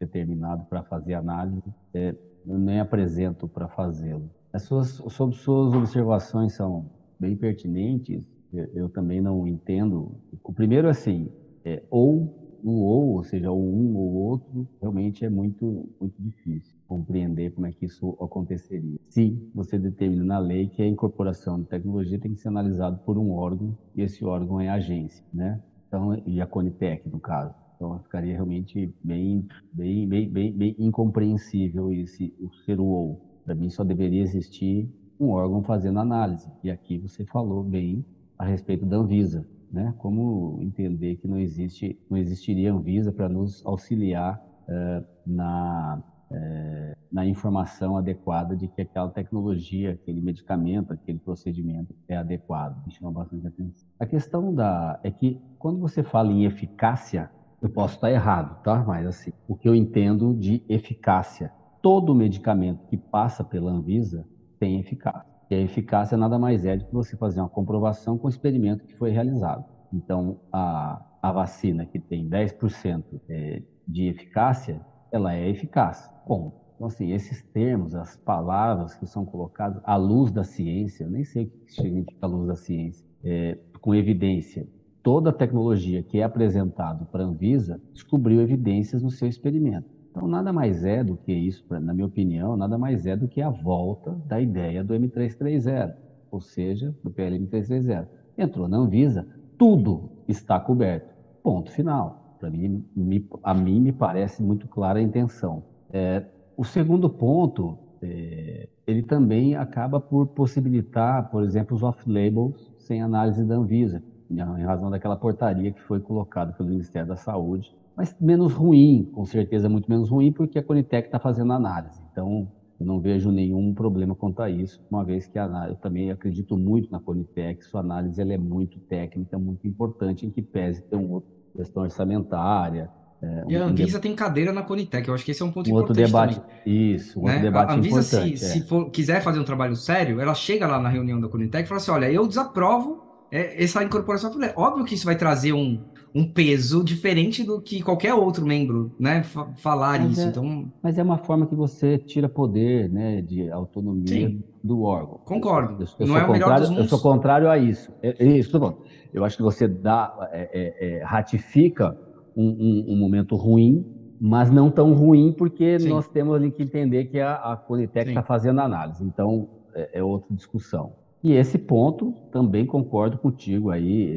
determinado para fazer análise, é, eu nem apresento para fazê-lo. As suas, sobre suas observações são bem pertinentes eu, eu também não entendo. O primeiro, assim, é, ou o ou, ou seja, o um ou outro, realmente é muito, muito difícil compreender como é que isso aconteceria. Se você determina na lei que a incorporação de tecnologia tem que ser analisado por um órgão, e esse órgão é a agência, né? Então, e a Conitec, no caso. Então, ficaria realmente bem, bem, bem, bem, bem incompreensível esse, o ser ou. Para mim, só deveria existir um órgão fazendo análise. E aqui você falou bem a respeito da Anvisa, né? Como entender que não existe, não existiria Anvisa para nos auxiliar uh, na uh, na informação adequada de que aquela tecnologia, aquele medicamento, aquele procedimento é adequado. Me chama bastante atenção. A questão da é que quando você fala em eficácia, eu posso estar errado, tá? Mas assim, o que eu entendo de eficácia, todo medicamento que passa pela Anvisa tem eficácia. E a eficácia nada mais é do que você fazer uma comprovação com o experimento que foi realizado. Então, a, a vacina que tem 10% é, de eficácia, ela é eficaz. Bom, então, assim, esses termos, as palavras que são colocadas à luz da ciência, eu nem sei o que significa a luz da ciência, é, com evidência. Toda a tecnologia que é apresentada para a Anvisa descobriu evidências no seu experimento. Então, nada mais é do que isso, na minha opinião, nada mais é do que a volta da ideia do M330, ou seja, do PL M330. Entrou na Anvisa, tudo está coberto. Ponto final. Para mim, me, a mim me parece muito clara a intenção. É, o segundo ponto, é, ele também acaba por possibilitar, por exemplo, os off-labels sem análise da Anvisa, em razão daquela portaria que foi colocada pelo Ministério da Saúde mas menos ruim, com certeza muito menos ruim, porque a Conitec está fazendo análise. Então, eu não vejo nenhum problema quanto a isso, uma vez que a, eu também acredito muito na Conitec, sua análise ela é muito técnica, muito importante, em que pese ter uma questão orçamentária. É, e a Anvisa um tem cadeira na Conitec, eu acho que esse é um ponto um importante outro debate, também. Isso, um né? outro debate a Anvisa, importante. Se, é. se for, quiser fazer um trabalho sério, ela chega lá na reunião da Conitec e fala assim, olha, eu desaprovo é, essa incorporação. Óbvio que isso vai trazer um, um peso diferente do que qualquer outro membro, né, falar mas isso. É, então, mas é uma forma que você tira poder, né, de autonomia Sim. do órgão. Concordo. Eu, eu, Não é o melhor dos mundos. Eu sou contrário a isso. É, é isso, bom. Eu acho que você dá, é, é, ratifica um, um, um, momento ruim, mas não tão ruim porque Sim. nós temos ali que entender que a, a Conitec está fazendo análise. Então é, outra discussão. E esse ponto também concordo contigo aí.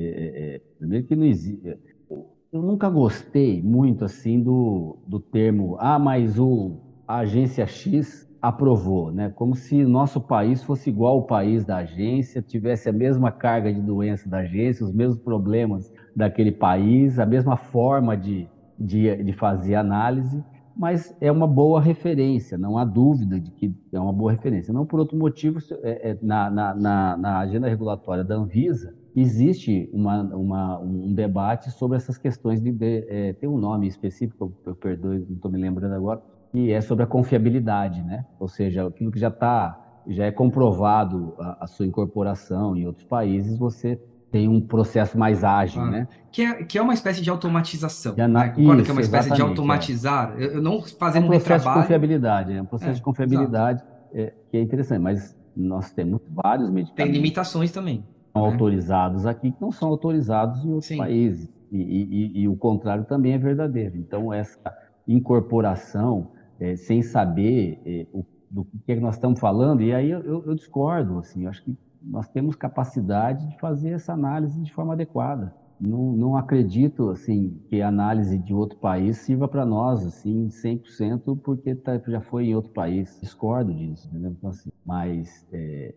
É, primeiro que não existe eu nunca gostei muito assim do, do termo, ah, mas o, a agência X aprovou, né? Como se nosso país fosse igual ao país da agência, tivesse a mesma carga de doença da agência, os mesmos problemas daquele país, a mesma forma de, de, de fazer análise, mas é uma boa referência, não há dúvida de que é uma boa referência. Não por outro motivo, é, é, na, na, na, agenda regulatória da Anvisa, existe uma, uma, um debate sobre essas questões de, de é, tem um nome específico, eu, eu perdoe, não estou me lembrando agora, que é sobre a confiabilidade, né? Ou seja, aquilo que já está já é comprovado a, a, sua incorporação em outros países, você tem um processo mais ágil, ah, né? Que é, que é uma espécie de automatização. De ana... né? Concorda que é uma espécie de é. automatizar? É. Eu não fazendo é um processo de confiabilidade, é um processo é, de confiabilidade é, que é interessante, mas nós temos vários medicamentos. Tem limitações também são né? autorizados aqui que não são autorizados em outros Sim. países. E, e, e, o contrário também é verdadeiro. Então, essa incorporação, é, sem saber é, o, do que, é que nós estamos falando, e aí eu, eu, discordo, assim, eu acho que nós temos capacidade de fazer essa análise de forma adequada. Não, não acredito, assim, que a análise de outro país sirva para nós, assim, 100%, porque tá, já foi em outro país. Discordo disso, entendeu? Então, assim, mas é,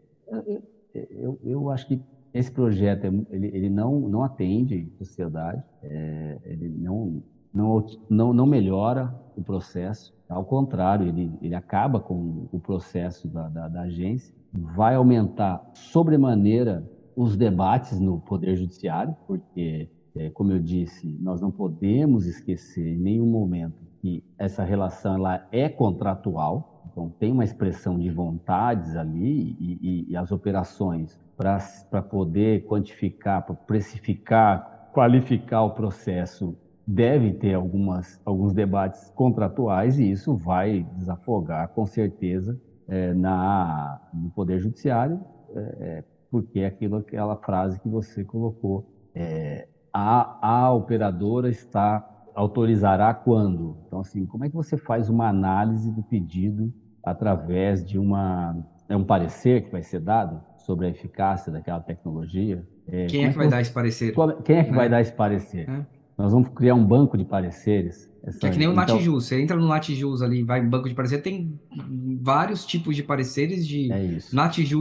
eu, eu, acho que esse projeto ele, ele não, não atende a sociedade, é, ele não, não, não, não melhora o processo, ao contrário, ele, ele acaba com o processo da, da, da agência, vai aumentar sobremaneira os debates no Poder Judiciário, porque, é, como eu disse, nós não podemos esquecer em nenhum momento que essa relação ela é contratual, então tem uma expressão de vontades ali e, e, e as operações para poder quantificar, para precificar, qualificar o processo, deve ter algumas, alguns debates contratuais e isso vai desafogar, com certeza, é, na, no Poder Judiciário, é, é porque é aquilo, aquela frase que você colocou. É, a, a operadora está autorizará quando? Então, assim, como é que você faz uma análise do pedido através de uma é um parecer que vai ser dado sobre a eficácia daquela tecnologia? É, quem é, é que vai você, dar esse parecer? Quem é que vai né? dar esse parecer? É. Nós vamos criar um banco de pareceres. Essa, é que nem o então. Você entra no Natjus ali, vai em banco de parecer, tem vários tipos de pareceres de é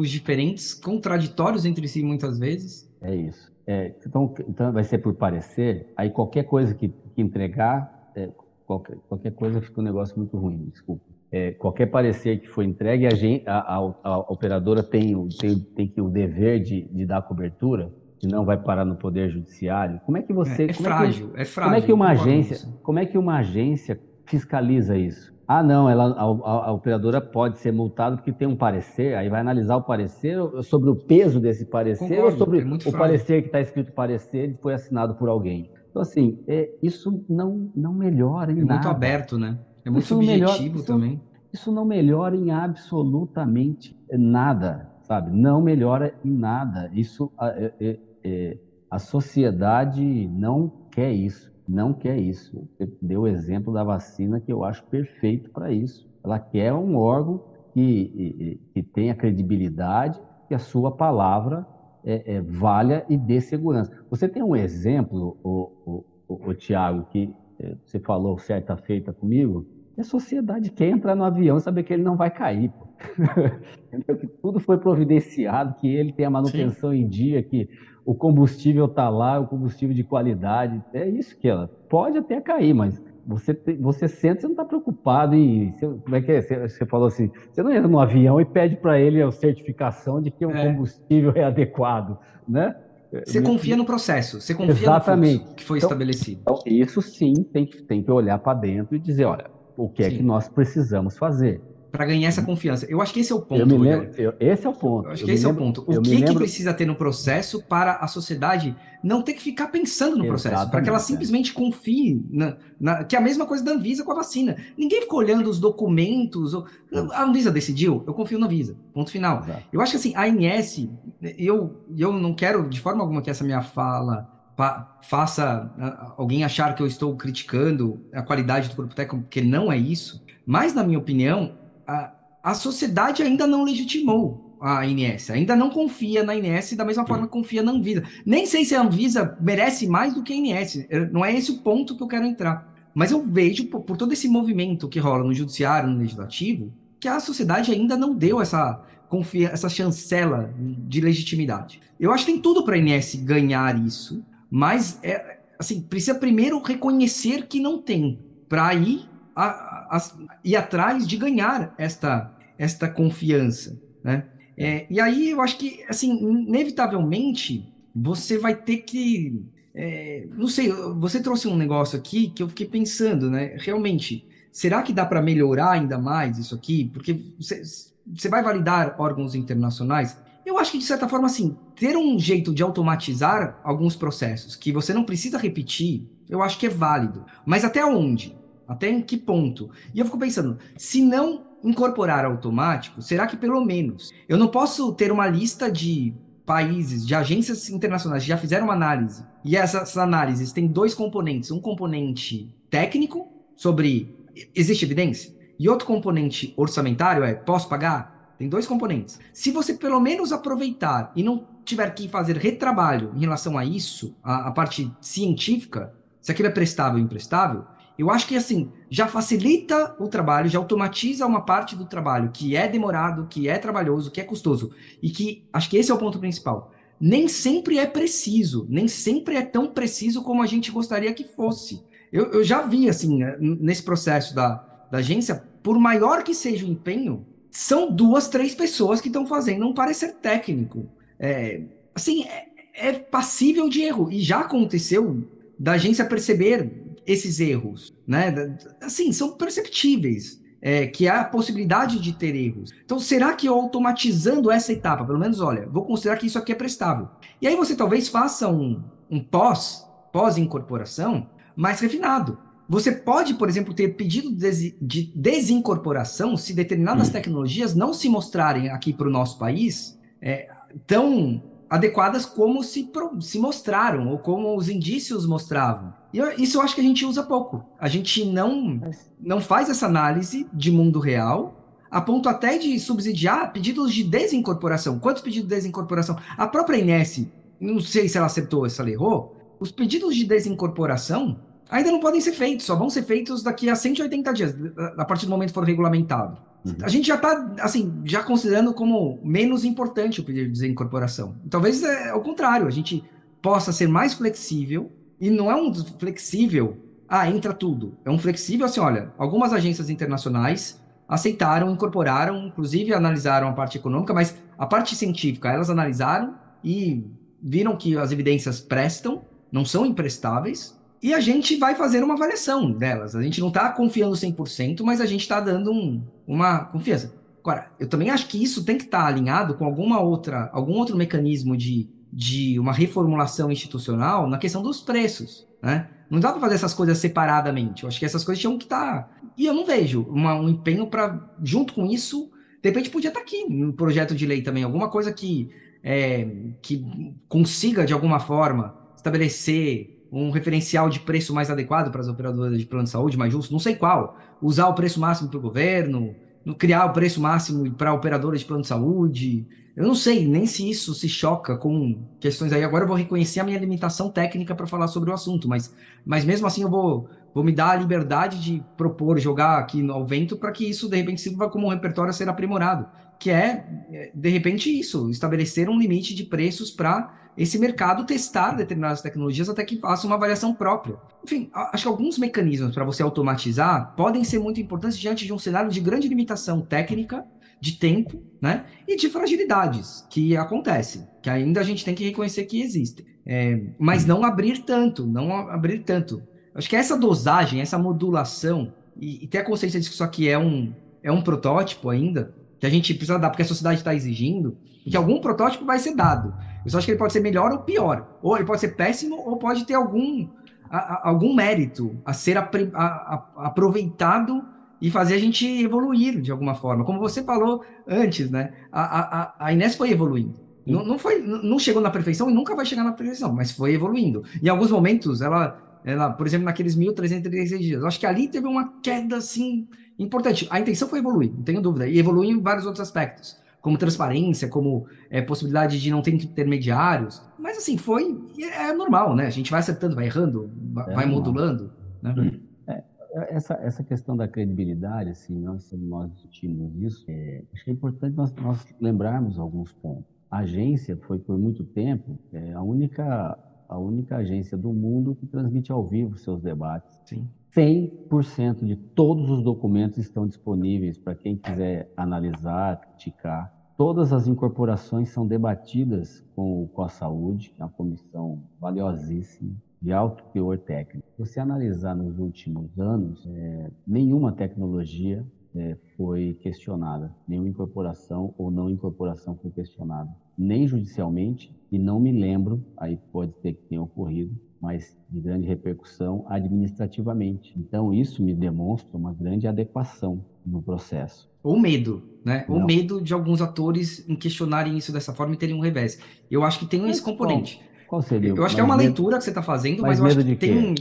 diferentes, contraditórios entre si muitas vezes. É isso. É, então, então vai ser por parecer, aí qualquer coisa que, que entregar, é, qualquer, qualquer coisa fica um negócio muito ruim, desculpa. É, qualquer parecer que for entregue, a, gente, a, a, a operadora tem, tem, tem que o dever de, de dar cobertura, senão vai parar no poder judiciário. Como é que você? É, é frágil, é, que, é frágil. Como é que uma agência, como é que uma agência fiscaliza isso? Ah, não, ela, a, a, a, operadora pode ser multada porque tem um parecer, aí vai analisar o parecer sobre o peso desse parecer Concordo, ou sobre é o frágil. parecer que está escrito parecer e foi assinado por alguém. Então, assim, é, isso não, não melhora em é nada. É muito aberto, né? É muito isso subjetivo melhora, também. Isso, isso não melhora em absolutamente nada, sabe? Não melhora em nada. Isso, é, é, a sociedade não quer isso não quer isso. Você deu o exemplo da vacina que eu acho perfeito para isso. Ela quer um órgão que, que tenha credibilidade, que a sua palavra é, é, valha e dê segurança. Você tem um exemplo, o, o, o, Tiago, que é, você falou certa feita comigo, a sociedade quer entrar no avião e saber que ele não vai cair. que tudo foi providenciado, que ele tem a manutenção Sim. em dia, que o combustível está lá, o combustível de qualidade. É isso que ela pode até cair, mas você, você sente, você não está preocupado em. Você, como é que é? Você, você, falou assim: você não entra no avião e pede para ele a certificação de que o é. combustível é adequado, né? Você confia no processo, você confia Exatamente. no fluxo que foi então, estabelecido. Então, isso sim tem que, tem que olhar para dentro e dizer: olha, o que é sim. que nós precisamos fazer? Para ganhar essa confiança. Eu acho que esse é o ponto. Eu me lembro, eu, esse é o ponto. Eu acho que esse lembro, é o ponto. O que, lembro... que precisa ter no processo para a sociedade não ter que ficar pensando no processo, para que ela é. simplesmente confie na, na, que é a mesma coisa da Anvisa com a vacina. Ninguém ficou olhando os documentos. Ou, a Anvisa decidiu, eu confio na Anvisa. Ponto final. Exato. Eu acho que assim, a ANS, eu, eu não quero de forma alguma que essa minha fala faça alguém achar que eu estou criticando a qualidade do corpo técnico, porque não é isso. Mas, na minha opinião, a, a sociedade ainda não legitimou a INS, ainda não confia na INS da mesma forma que confia na Anvisa. Nem sei se a Anvisa merece mais do que a INS, não é esse o ponto que eu quero entrar. Mas eu vejo, por, por todo esse movimento que rola no judiciário, no legislativo, que a sociedade ainda não deu essa, confia, essa chancela de legitimidade. Eu acho que tem tudo para a INS ganhar isso, mas é, assim, precisa primeiro reconhecer que não tem, para aí a, a, ir atrás de ganhar esta, esta confiança, né? É, e aí eu acho que, assim, inevitavelmente, você vai ter que... É, não sei, você trouxe um negócio aqui que eu fiquei pensando, né? Realmente, será que dá para melhorar ainda mais isso aqui? Porque você, você vai validar órgãos internacionais? Eu acho que, de certa forma, assim, ter um jeito de automatizar alguns processos que você não precisa repetir, eu acho que é válido. Mas até onde? Até em que ponto? E eu fico pensando, se não incorporar automático, será que pelo menos eu não posso ter uma lista de países, de agências internacionais que já fizeram uma análise, e essas análises têm dois componentes, um componente técnico sobre existe evidência e outro componente orçamentário é posso pagar? Tem dois componentes. Se você pelo menos aproveitar e não tiver que fazer retrabalho em relação a isso, a, a parte científica, se aquilo é prestável ou imprestável, eu acho que assim já facilita o trabalho, já automatiza uma parte do trabalho que é demorado, que é trabalhoso, que é custoso e que acho que esse é o ponto principal. Nem sempre é preciso, nem sempre é tão preciso como a gente gostaria que fosse. Eu, eu já vi assim né, nesse processo da, da agência, por maior que seja o empenho, são duas, três pessoas que estão fazendo um parecer técnico. É, assim, é, é passível de erro. E já aconteceu da agência perceber esses erros, né? Assim, são perceptíveis. É, que há a possibilidade de ter erros. Então, será que eu automatizando essa etapa, pelo menos, olha, vou considerar que isso aqui é prestável. E aí você talvez faça um, um pós, pós-incorporação, mais refinado. Você pode, por exemplo, ter pedido de desincorporação se determinadas hum. tecnologias não se mostrarem aqui para o nosso país é, tão adequadas como se, se mostraram, ou como os indícios mostravam. E isso eu acho que a gente usa pouco. A gente não, não faz essa análise de mundo real, a ponto até de subsidiar pedidos de desincorporação. Quantos pedidos de desincorporação? A própria Inés, não sei se ela acertou, se ela errou, os pedidos de desincorporação ainda não podem ser feitos, só vão ser feitos daqui a 180 dias, a partir do momento que for regulamentado. Uhum. A gente já está, assim, já considerando como menos importante o pedido de desincorporação. Talvez é ao contrário, a gente possa ser mais flexível, e não é um flexível, ah, entra tudo. É um flexível assim, olha, algumas agências internacionais aceitaram, incorporaram, inclusive analisaram a parte econômica, mas a parte científica, elas analisaram e viram que as evidências prestam, não são imprestáveis, e a gente vai fazer uma avaliação delas. A gente não está confiando 100%, mas a gente está dando um, uma confiança. Agora, eu também acho que isso tem que estar tá alinhado com alguma outra, algum outro mecanismo de, de uma reformulação institucional na questão dos preços, né? Não dá para fazer essas coisas separadamente. Eu acho que essas coisas tinham que estar. Tá... E eu não vejo uma, um empenho para, junto com isso, de repente podia estar tá aqui no projeto de lei também, alguma coisa que, é, que consiga, de alguma forma, estabelecer um referencial de preço mais adequado para as operadoras de plano de saúde, mais justo, não sei qual. Usar o preço máximo para o governo, criar o preço máximo para operadoras de plano de saúde. Eu não sei nem se isso se choca com questões aí. Agora eu vou reconhecer a minha limitação técnica para falar sobre o assunto, mas, mas mesmo assim eu vou, vou me dar a liberdade de propor, jogar aqui ao vento para que isso de repente sirva como um repertório a ser aprimorado, que é, de repente, isso, estabelecer um limite de preços para esse mercado testar determinadas tecnologias até que faça uma avaliação própria. Enfim, acho que alguns mecanismos para você automatizar podem ser muito importantes diante de um cenário de grande limitação técnica, de tempo, né? E de fragilidades que acontecem, que ainda a gente tem que reconhecer que existem. É, mas não abrir tanto, não abrir tanto. Acho que essa dosagem, essa modulação, e, e ter a consciência de que isso aqui é um, é um protótipo ainda, que a gente precisa dar porque a sociedade está exigindo, e que algum protótipo vai ser dado. Eu só acho que ele pode ser melhor ou pior. Ou ele pode ser péssimo, ou pode ter algum, a, a, algum mérito a ser apre, a, aproveitado e fazer a gente evoluir de alguma forma. Como você falou antes, né? A, a, Inés foi evoluindo. Não, não, foi, não chegou na perfeição e nunca vai chegar na perfeição, mas foi evoluindo. Em alguns momentos, ela, ela por exemplo, naqueles 1.336 dias, eu acho que ali teve uma queda, assim, importante. A intenção foi evoluir, não tenho dúvida, e evoluiu em vários outros aspectos como transparência, como é, possibilidade de não ter intermediários. Mas assim, foi. É normal, né? A gente vai acertando, vai errando, vai é modulando. Né? Hum. É, essa, essa questão da credibilidade, assim, nós, nós discutimos isso, é, acho que é importante nós, nós lembrarmos alguns pontos. A agência foi por muito tempo é, a única a única agência do mundo que transmite ao vivo seus debates. Sim. 100% de todos os documentos estão disponíveis para quem quiser analisar, criticar. Todas as incorporações são debatidas com, com a saúde, é uma comissão valiosíssima, de alto teor técnico. Se você analisar nos últimos anos, é, nenhuma tecnologia é, foi questionada, nenhuma incorporação ou não incorporação foi questionada, nem judicialmente, e não me lembro, aí pode ser que tenha ocorrido, mas de grande repercussão administrativamente. Então, isso me demonstra uma grande adequação no processo. Ou medo, né? Não. Ou medo de alguns atores em questionarem isso dessa forma e terem um revés. Eu acho que tem esse componente. Qual, qual seria? Eu acho que é uma medo... leitura que você está fazendo, mas, mas eu acho que tem um...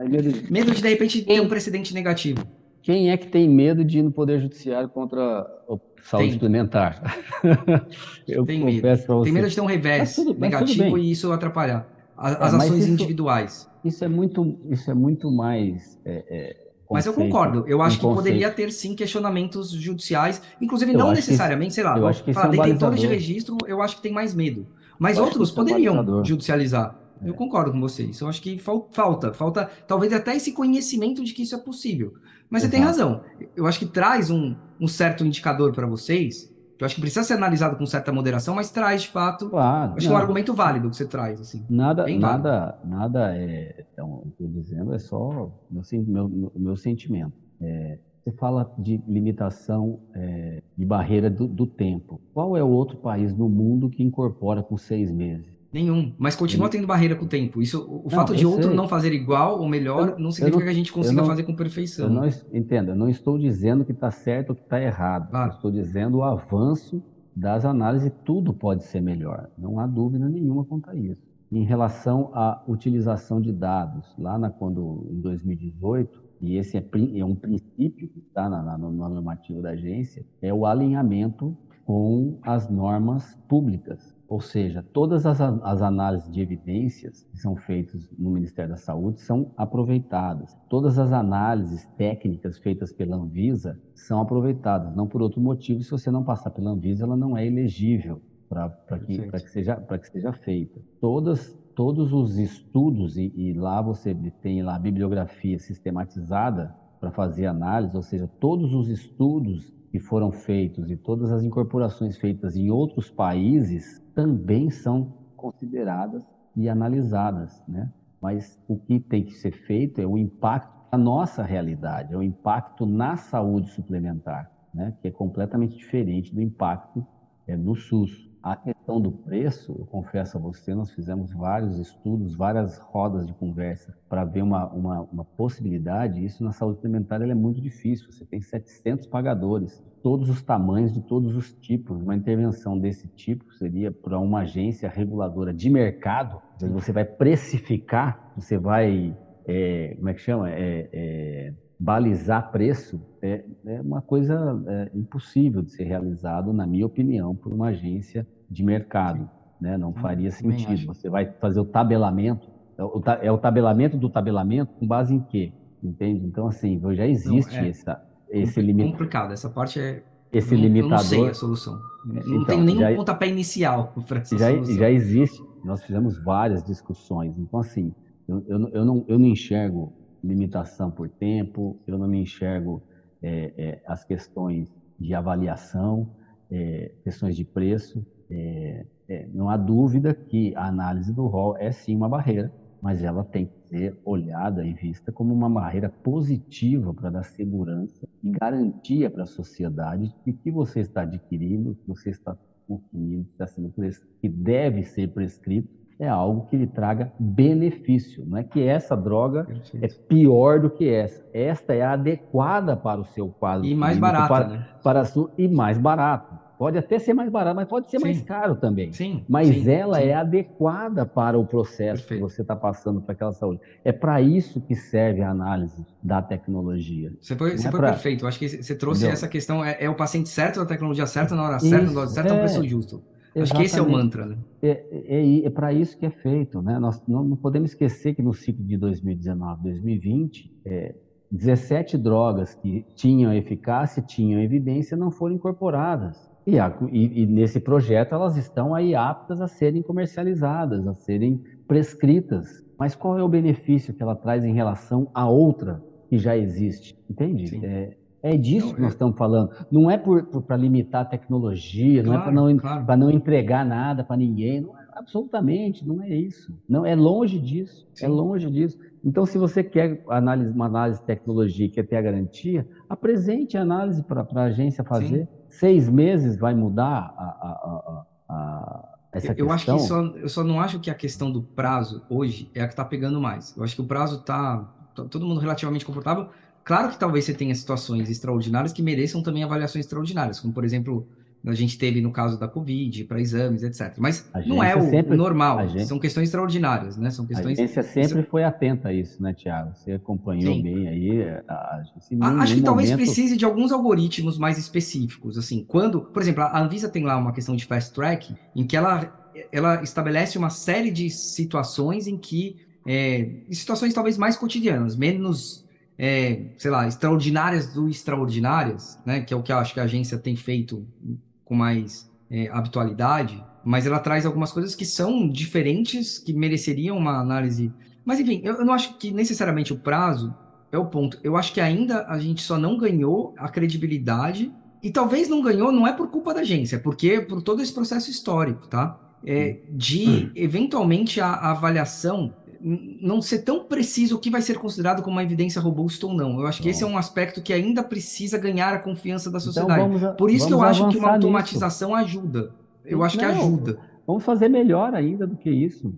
Medo de... medo de, de repente, ter um precedente negativo. Quem é que tem medo de ir no Poder Judiciário contra o saúde tem. suplementar? eu tem confesso para você. Tem medo de ter um revés tudo, negativo e isso atrapalhar as, é, ações isso, individuais. Isso é muito, isso é muito mais. É, é, mas eu concordo. Eu acho que conceito. poderia ter sim questionamentos judiciais, inclusive eu não necessariamente, sei lá, eu acho que falar, é um detentores de registro, eu acho que tem mais medo. Mas eu outros poderiam é judicializar. Eu concordo com você. Isso eu acho que falta, falta talvez até esse conhecimento de que isso é possível. Mas Exato. você tem razão. Eu acho que traz um, um certo indicador para vocês, que eu acho que precisa ser analisado com certa moderação, mas traz de fato. Claro, acho que é um argumento válido que você traz. Assim, nada, nada, nada é. Então, estou dizendo é só meu, meu, meu sentimento. É, você fala de limitação é, de barreira do, do, tempo. Qual é o outro país no mundo que incorpora com seis meses? Nenhum, mas continua tendo barreira com o tempo. Isso, o, não, fato de outro sei. não fazer igual ou melhor eu, não significa não, que a gente consiga não, fazer com perfeição. Não, entenda, não estou dizendo que está certo ou que está errado. Claro. estou dizendo o avanço das análises, tudo pode ser melhor. Não há dúvida nenhuma quanto a isso. Em relação à utilização de dados, lá na, quando, em 2018, e esse é, é um princípio que está na, na, na normativa da agência, é o alinhamento com as normas públicas. Ou seja, todas as, as, análises de evidências que são feitas no Ministério da Saúde são aproveitadas. Todas as análises técnicas feitas pela Anvisa são aproveitadas. Não por outro motivo, se você não passar pela Anvisa, ela não é elegível para que, que, seja, que seja feita. Todas, todos os estudos, e, e lá você tem lá a bibliografia sistematizada para fazer análise, ou seja, todos os estudos que foram feitos e todas as incorporações feitas em outros países também são consideradas e analisadas, né? Mas o que tem que ser feito é o impacto na nossa realidade, é o impacto na saúde suplementar, né? Que é completamente diferente do impacto é, no SUS. A questão do preço, eu confesso a você, nós fizemos vários estudos, várias rodas de conversa para ver uma, uma, uma, possibilidade. Isso na saúde suplementar é muito difícil. Você tem 700 pagadores, todos os tamanhos, de todos os tipos. Uma intervenção desse tipo seria para uma agência reguladora de mercado. Você vai precificar, você vai, é, como é que chama? É, é, balizar preço é, é uma coisa é, impossível de ser realizado, na minha opinião, por uma agência de mercado. Né? Não faria sentido. Você vai fazer o tabelamento, é, é o tabelamento do tabelamento com base em quê? Entende? Então, assim, já existe não, é essa, esse limitador. complicado, essa parte é. Esse não, limitador. Eu não sei a solução. Não então, tenho nenhum já, pontapé inicial para essa já, solução. Já existe, nós fizemos várias discussões. Então, assim, eu, eu, eu, não, eu não enxergo limitação por tempo, eu não me enxergo é, é, as questões de avaliação, é, questões de preço. É, é, não há dúvida que a análise do rol é sim uma barreira, mas ela tem que ser olhada e vista como uma barreira positiva para dar segurança e garantia para a sociedade de que você está adquirindo, que você está consumindo, que está sendo que deve ser prescrito é algo que lhe traga benefício. Não é que essa droga Perfeito. é pior do que essa. Esta é adequada para o seu quadro. E mais barata, para, né? Para su, e mais barato. Pode até ser mais barato, mas pode ser sim. mais caro também. Sim. Mas sim, ela sim. é adequada para o processo Perfeito. que você está passando para aquela saúde. É para isso que serve a análise da tecnologia. Você foi, você é foi pra... perfeito. Eu acho que você trouxe Entendeu? essa questão. É, é, o paciente certo da tecnologia certa, na hora certa, na hora certa, é, um preço justo. Exatamente. Acho que esse é o mantra, né? É, é, é para isso que é feito, né? Nós não, não, podemos esquecer que no ciclo de 2019, 2020, é, 17 drogas que tinham eficácia, tinham evidência, não foram incorporadas. E, a, e, e, nesse projeto elas estão aí aptas a serem comercializadas, a serem prescritas. Mas qual é o benefício que ela traz em relação a outra que já existe? Entende? É, é disso não, que nós eu... estamos falando. Não é para limitar a tecnologia, claro, não é para não, claro. não entregar nada para ninguém. Não é, absolutamente, não é isso. Não É longe disso. É Sim. É longe disso. Então, se você quer análise, uma análise de tecnologia e quer ter a garantia, apresente a análise para a agência fazer. Sim. Seis meses vai mudar a, a, a, essa eu questão? acho que só, eu só não acho que a questão do prazo hoje é a que está pegando mais. Eu acho que o prazo está todo mundo relativamente confortável. Claro que talvez você tenha situações extraordinárias que mereçam também avaliações extraordinárias, como por exemplo a gente teve no caso da Covid, para exames, etc. Mas não é o sempre, normal, gente, são questões extraordinárias, né? São questões... A agência sempre foi atenta a isso, né, Tiago? Você acompanhou Sim. bem aí. A, a, acho que talvez precise de alguns algoritmos mais específicos, assim, quando, por exemplo, a Anvisa tem lá uma questão de fast track, em que ela, ela estabelece uma série de situações em que, é, situações talvez mais cotidianas, menos é, sei lá, extraordinárias do extraordinárias, né? Que é o que eu acho que a agência tem feito com mais é, habitualidade, mas ela traz algumas coisas que são diferentes, que mereceriam uma análise. Mas enfim, eu, eu não acho que necessariamente o prazo é o ponto. Eu acho que ainda a gente só não ganhou a credibilidade e talvez não ganhou, não é por culpa da agência, é porque por todo esse processo histórico, tá? É, de hum. eventualmente a, a avaliação não ser tão preciso o que vai ser considerado como uma evidência robusta ou não. Eu acho que esse é um aspecto que ainda precisa ganhar a confiança da então sociedade. Então Por isso que eu acho que uma automatização nisso. ajuda. Eu acho não, que ajuda. Vamos fazer melhor ainda do que isso.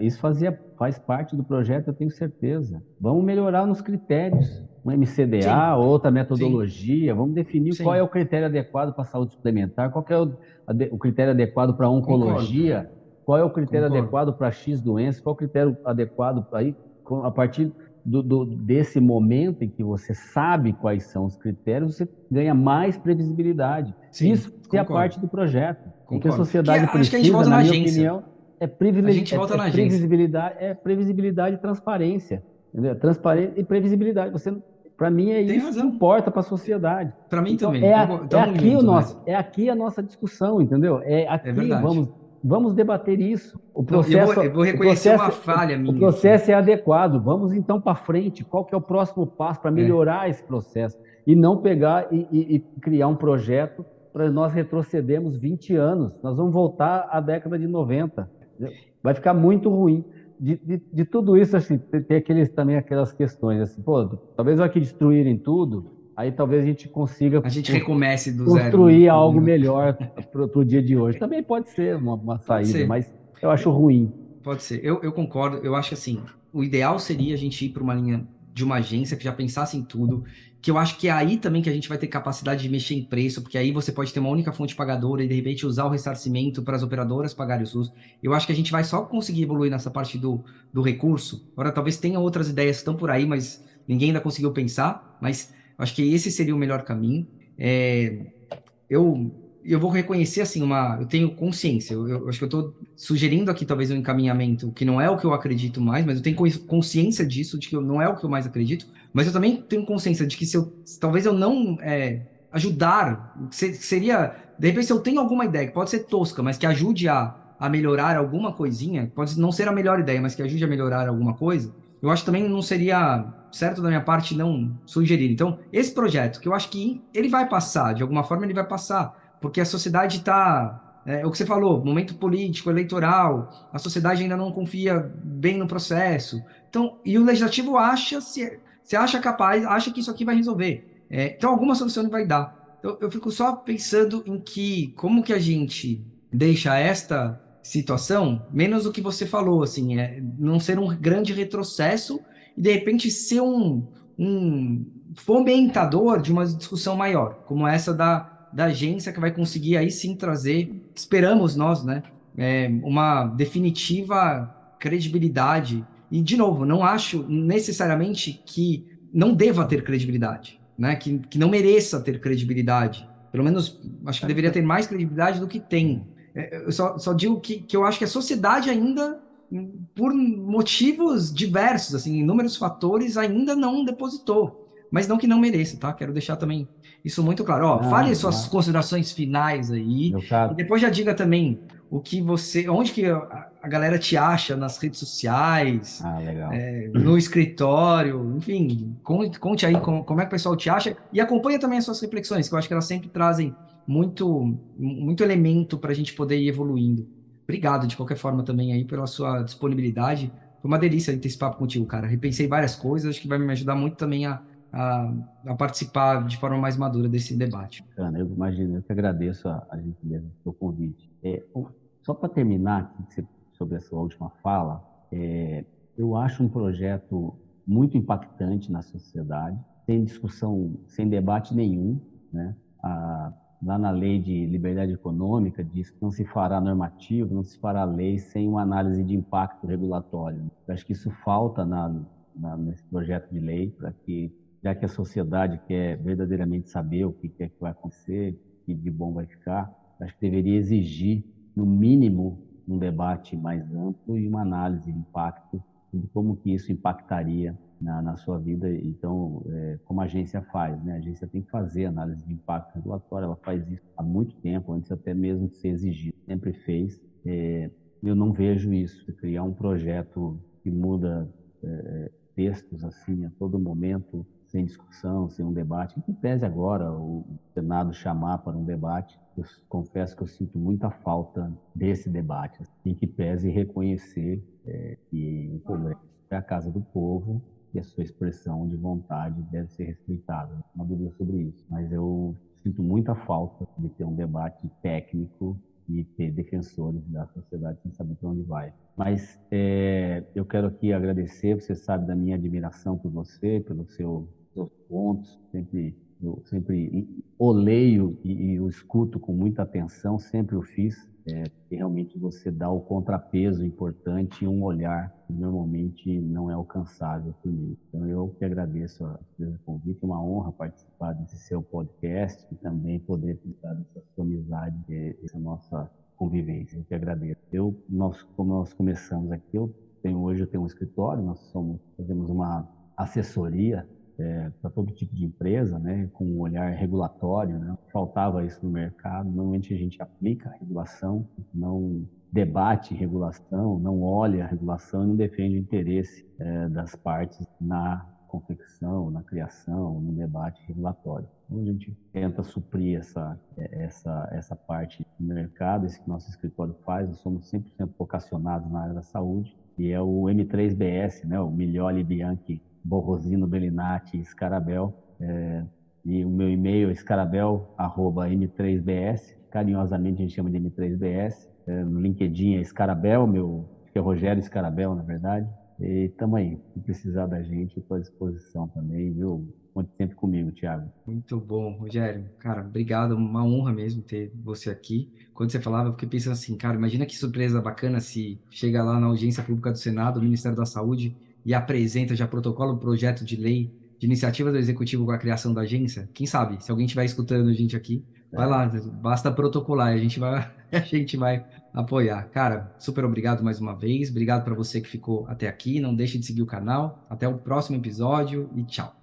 Isso fazia, faz parte do projeto, eu tenho certeza. Vamos melhorar nos critérios. um MCDA, Sim. outra metodologia, Sim. vamos definir Sim. qual é o critério adequado para a saúde suplementar, qual é o, o critério adequado para a oncologia, Concordo. Qual é o critério Concordo. adequado para X doenças, qual é o critério adequado aí, a partir do, do, desse momento em que você sabe quais são os critérios, você ganha mais previsibilidade. Sim, Isso é a parte do projeto. Concordo. O que a sociedade que, precisa, na, na minha opinião, é, previsibilidade, é, é previsibilidade, é previsibilidade e transparência. Entendeu? Transparência e previsibilidade. Você para mim é Tem isso razão. que importa para a sociedade. Para mim então, também. É, então, é aqui o nosso, é aqui a nossa discussão, entendeu? É aqui é vamos vamos debater isso. O processo, eu, vou, eu vou reconhecer processo, uma falha minha. O processo é adequado. Vamos então para frente. Qual que é o próximo passo para melhorar é. esse processo e não pegar e, e, e criar um projeto para nós retrocedermos 20 anos. Nós vamos voltar à década de 90. Vai ficar muito ruim de, de, de, tudo isso, assim, tem aqueles, também aquelas questões, assim, pô, talvez aqui destruírem tudo, aí talvez a gente consiga... A gente recomece do construir zero. Algo melhor para o dia de hoje. Também pode ser uma, uma saída, ser. mas eu acho ruim. Pode ser. Eu, eu concordo. Eu acho que, assim, o ideal seria a gente ir para uma linha de uma agência que já pensasse em tudo, que eu acho que é aí também que a gente vai ter capacidade de mexer em preço, porque aí você pode ter uma única fonte pagadora e de repente usar o ressarcimento para as operadoras pagarem o SUS. Eu acho que a gente vai só conseguir evoluir nessa parte do, do recurso. Agora, talvez tenha outras ideias que estão por aí, mas ninguém ainda conseguiu pensar, mas acho que esse seria o melhor caminho. É, eu eu vou reconhecer assim uma, eu tenho consciência. Eu, eu acho que eu estou sugerindo aqui talvez um encaminhamento que não é o que eu acredito mais, mas eu tenho consciência disso, de que não é o que eu mais acredito. Mas eu também tenho consciência de que se eu, talvez eu não é, ajudar, se, seria de repente se eu tenho alguma ideia que pode ser tosca, mas que ajude a, a melhorar alguma coisinha, pode não ser a melhor ideia, mas que ajude a melhorar alguma coisa. Eu acho também não seria certo da minha parte não sugerir. Então, esse projeto, que eu acho que ele vai passar, de alguma forma ele vai passar porque a sociedade está. É, é, o que você falou, momento político, eleitoral, a sociedade ainda não confia bem no processo. Então, e o legislativo acha, se, se acha capaz, acha que isso aqui vai resolver. É, então, alguma solução ele vai dar. Eu, eu fico só pensando em que, como que a gente deixa esta situação, menos o que você falou, assim, é não ser um grande retrocesso e de repente ser um, um fomentador de uma discussão maior, como essa da, da agência que vai conseguir aí sim trazer, esperamos nós, né, é, uma definitiva credibilidade. E, de novo, não acho necessariamente que não deva ter credibilidade, né, que, que não mereça ter credibilidade. Pelo menos, acho que deveria ter mais credibilidade do que tem. É, eu só, só digo que, que eu acho que a sociedade ainda por motivos diversos, assim, inúmeros fatores, ainda não depositou. Mas não que não mereça, tá? Quero deixar também isso muito claro. Ó, ah, fale suas considerações finais aí. E depois já diga também o que você. Onde que a galera te acha nas redes sociais, ah, é, no escritório, enfim, conte, conte aí como, como, é que o pessoal te acha e acompanha também as suas reflexões, que eu acho que elas sempre trazem muito, muito elemento para a gente poder ir evoluindo. Obrigado de qualquer forma também aí pela sua disponibilidade. Foi uma delícia ter esse papo contigo, cara. Repensei várias coisas, acho que vai me ajudar muito também a a, a, participar de forma mais madura desse debate. Bacana, eu imagino, eu que agradeço a, a do seu convite. É, só para terminar sobre a sua última fala, é, eu acho um projeto muito impactante na sociedade, sem discussão, sem debate nenhum, né? A, lá na lei de liberdade econômica diz que não se fará normativo, não se fará lei sem uma análise de impacto regulatório. Eu acho que isso falta na, na, nesse projeto de lei para que já que a sociedade quer verdadeiramente saber o que é que vai acontecer, o que de bom vai ficar, acho que deveria exigir, no mínimo, um debate mais amplo e uma análise de impacto de como que isso impactaria na, na sua vida. Então, é, como a agência faz, né? A agência tem que fazer análise de impacto regulatório, ela faz isso há muito tempo, antes até mesmo de ser exigido, sempre fez. É, eu não vejo isso, criar um projeto que muda é, textos assim a todo momento, sem discussão, sem um debate, em que pese agora o Senado chamar para um debate, eu confesso que eu sinto muita falta desse debate, em que pese reconhecer é, que o Congresso é a casa do povo e a sua expressão de vontade deve ser respeitada. Não dúvida sobre isso, mas eu sinto muita falta de ter um debate técnico e ter defensores da sociedade sem saber para onde vai. Mas é, eu quero aqui agradecer, você sabe da minha admiração por você, pelo seu seus pontos, sempre eu sempre oleio e, e o escuto com muita atenção, sempre o fiz, é, realmente você dá o contrapeso importante e um olhar que normalmente não é alcançável por mim. Então eu que agradeço a o convite, é uma honra participar desse seu podcast e também poder ficar dessa sua amizade, essa nossa convivência. Eu que agradeço. Eu, nós, como nós começamos aqui, eu tenho hoje eu tenho um escritório, nós somos, fazemos uma assessoria é, para todo tipo de empresa, né, com um olhar regulatório. Né? Faltava isso no mercado. Normalmente a gente aplica a regulação, não debate regulação, não olha a regulação e não defende o interesse é, das partes na confecção, na criação, no debate regulatório. Então a gente tenta suprir essa, essa, essa parte do mercado, esse que nosso escritório faz, nós somos 100% vocacionados na área da saúde, e é o M3BS, né, o Miglioli Bianchi Borrosino Bellinati Scarabel. É, e o meu e-mail é scarabel.m3bs. Carinhosamente a gente chama de M3bs. É, no LinkedIn é Scarabel, meu, que é Rogério Scarabel, na verdade. E tamo aí. Se precisar da gente, estou à disposição também, viu? Conte sempre comigo, Thiago. Muito bom, Rogério. Cara, obrigado. Uma honra mesmo ter você aqui. Quando você falava, eu fiquei pensando assim, cara, imagina que surpresa bacana se chega lá na audiência pública do Senado, o Ministério da Saúde, e apresenta já protocolo, um projeto de lei de iniciativa do executivo com a criação da agência, quem sabe, se alguém estiver escutando a gente aqui, vai lá, basta protocolar, a gente vai, a gente vai apoiar. Cara, super obrigado mais uma vez, obrigado para você que ficou até aqui, não deixe de seguir o canal, até o próximo episódio e tchau.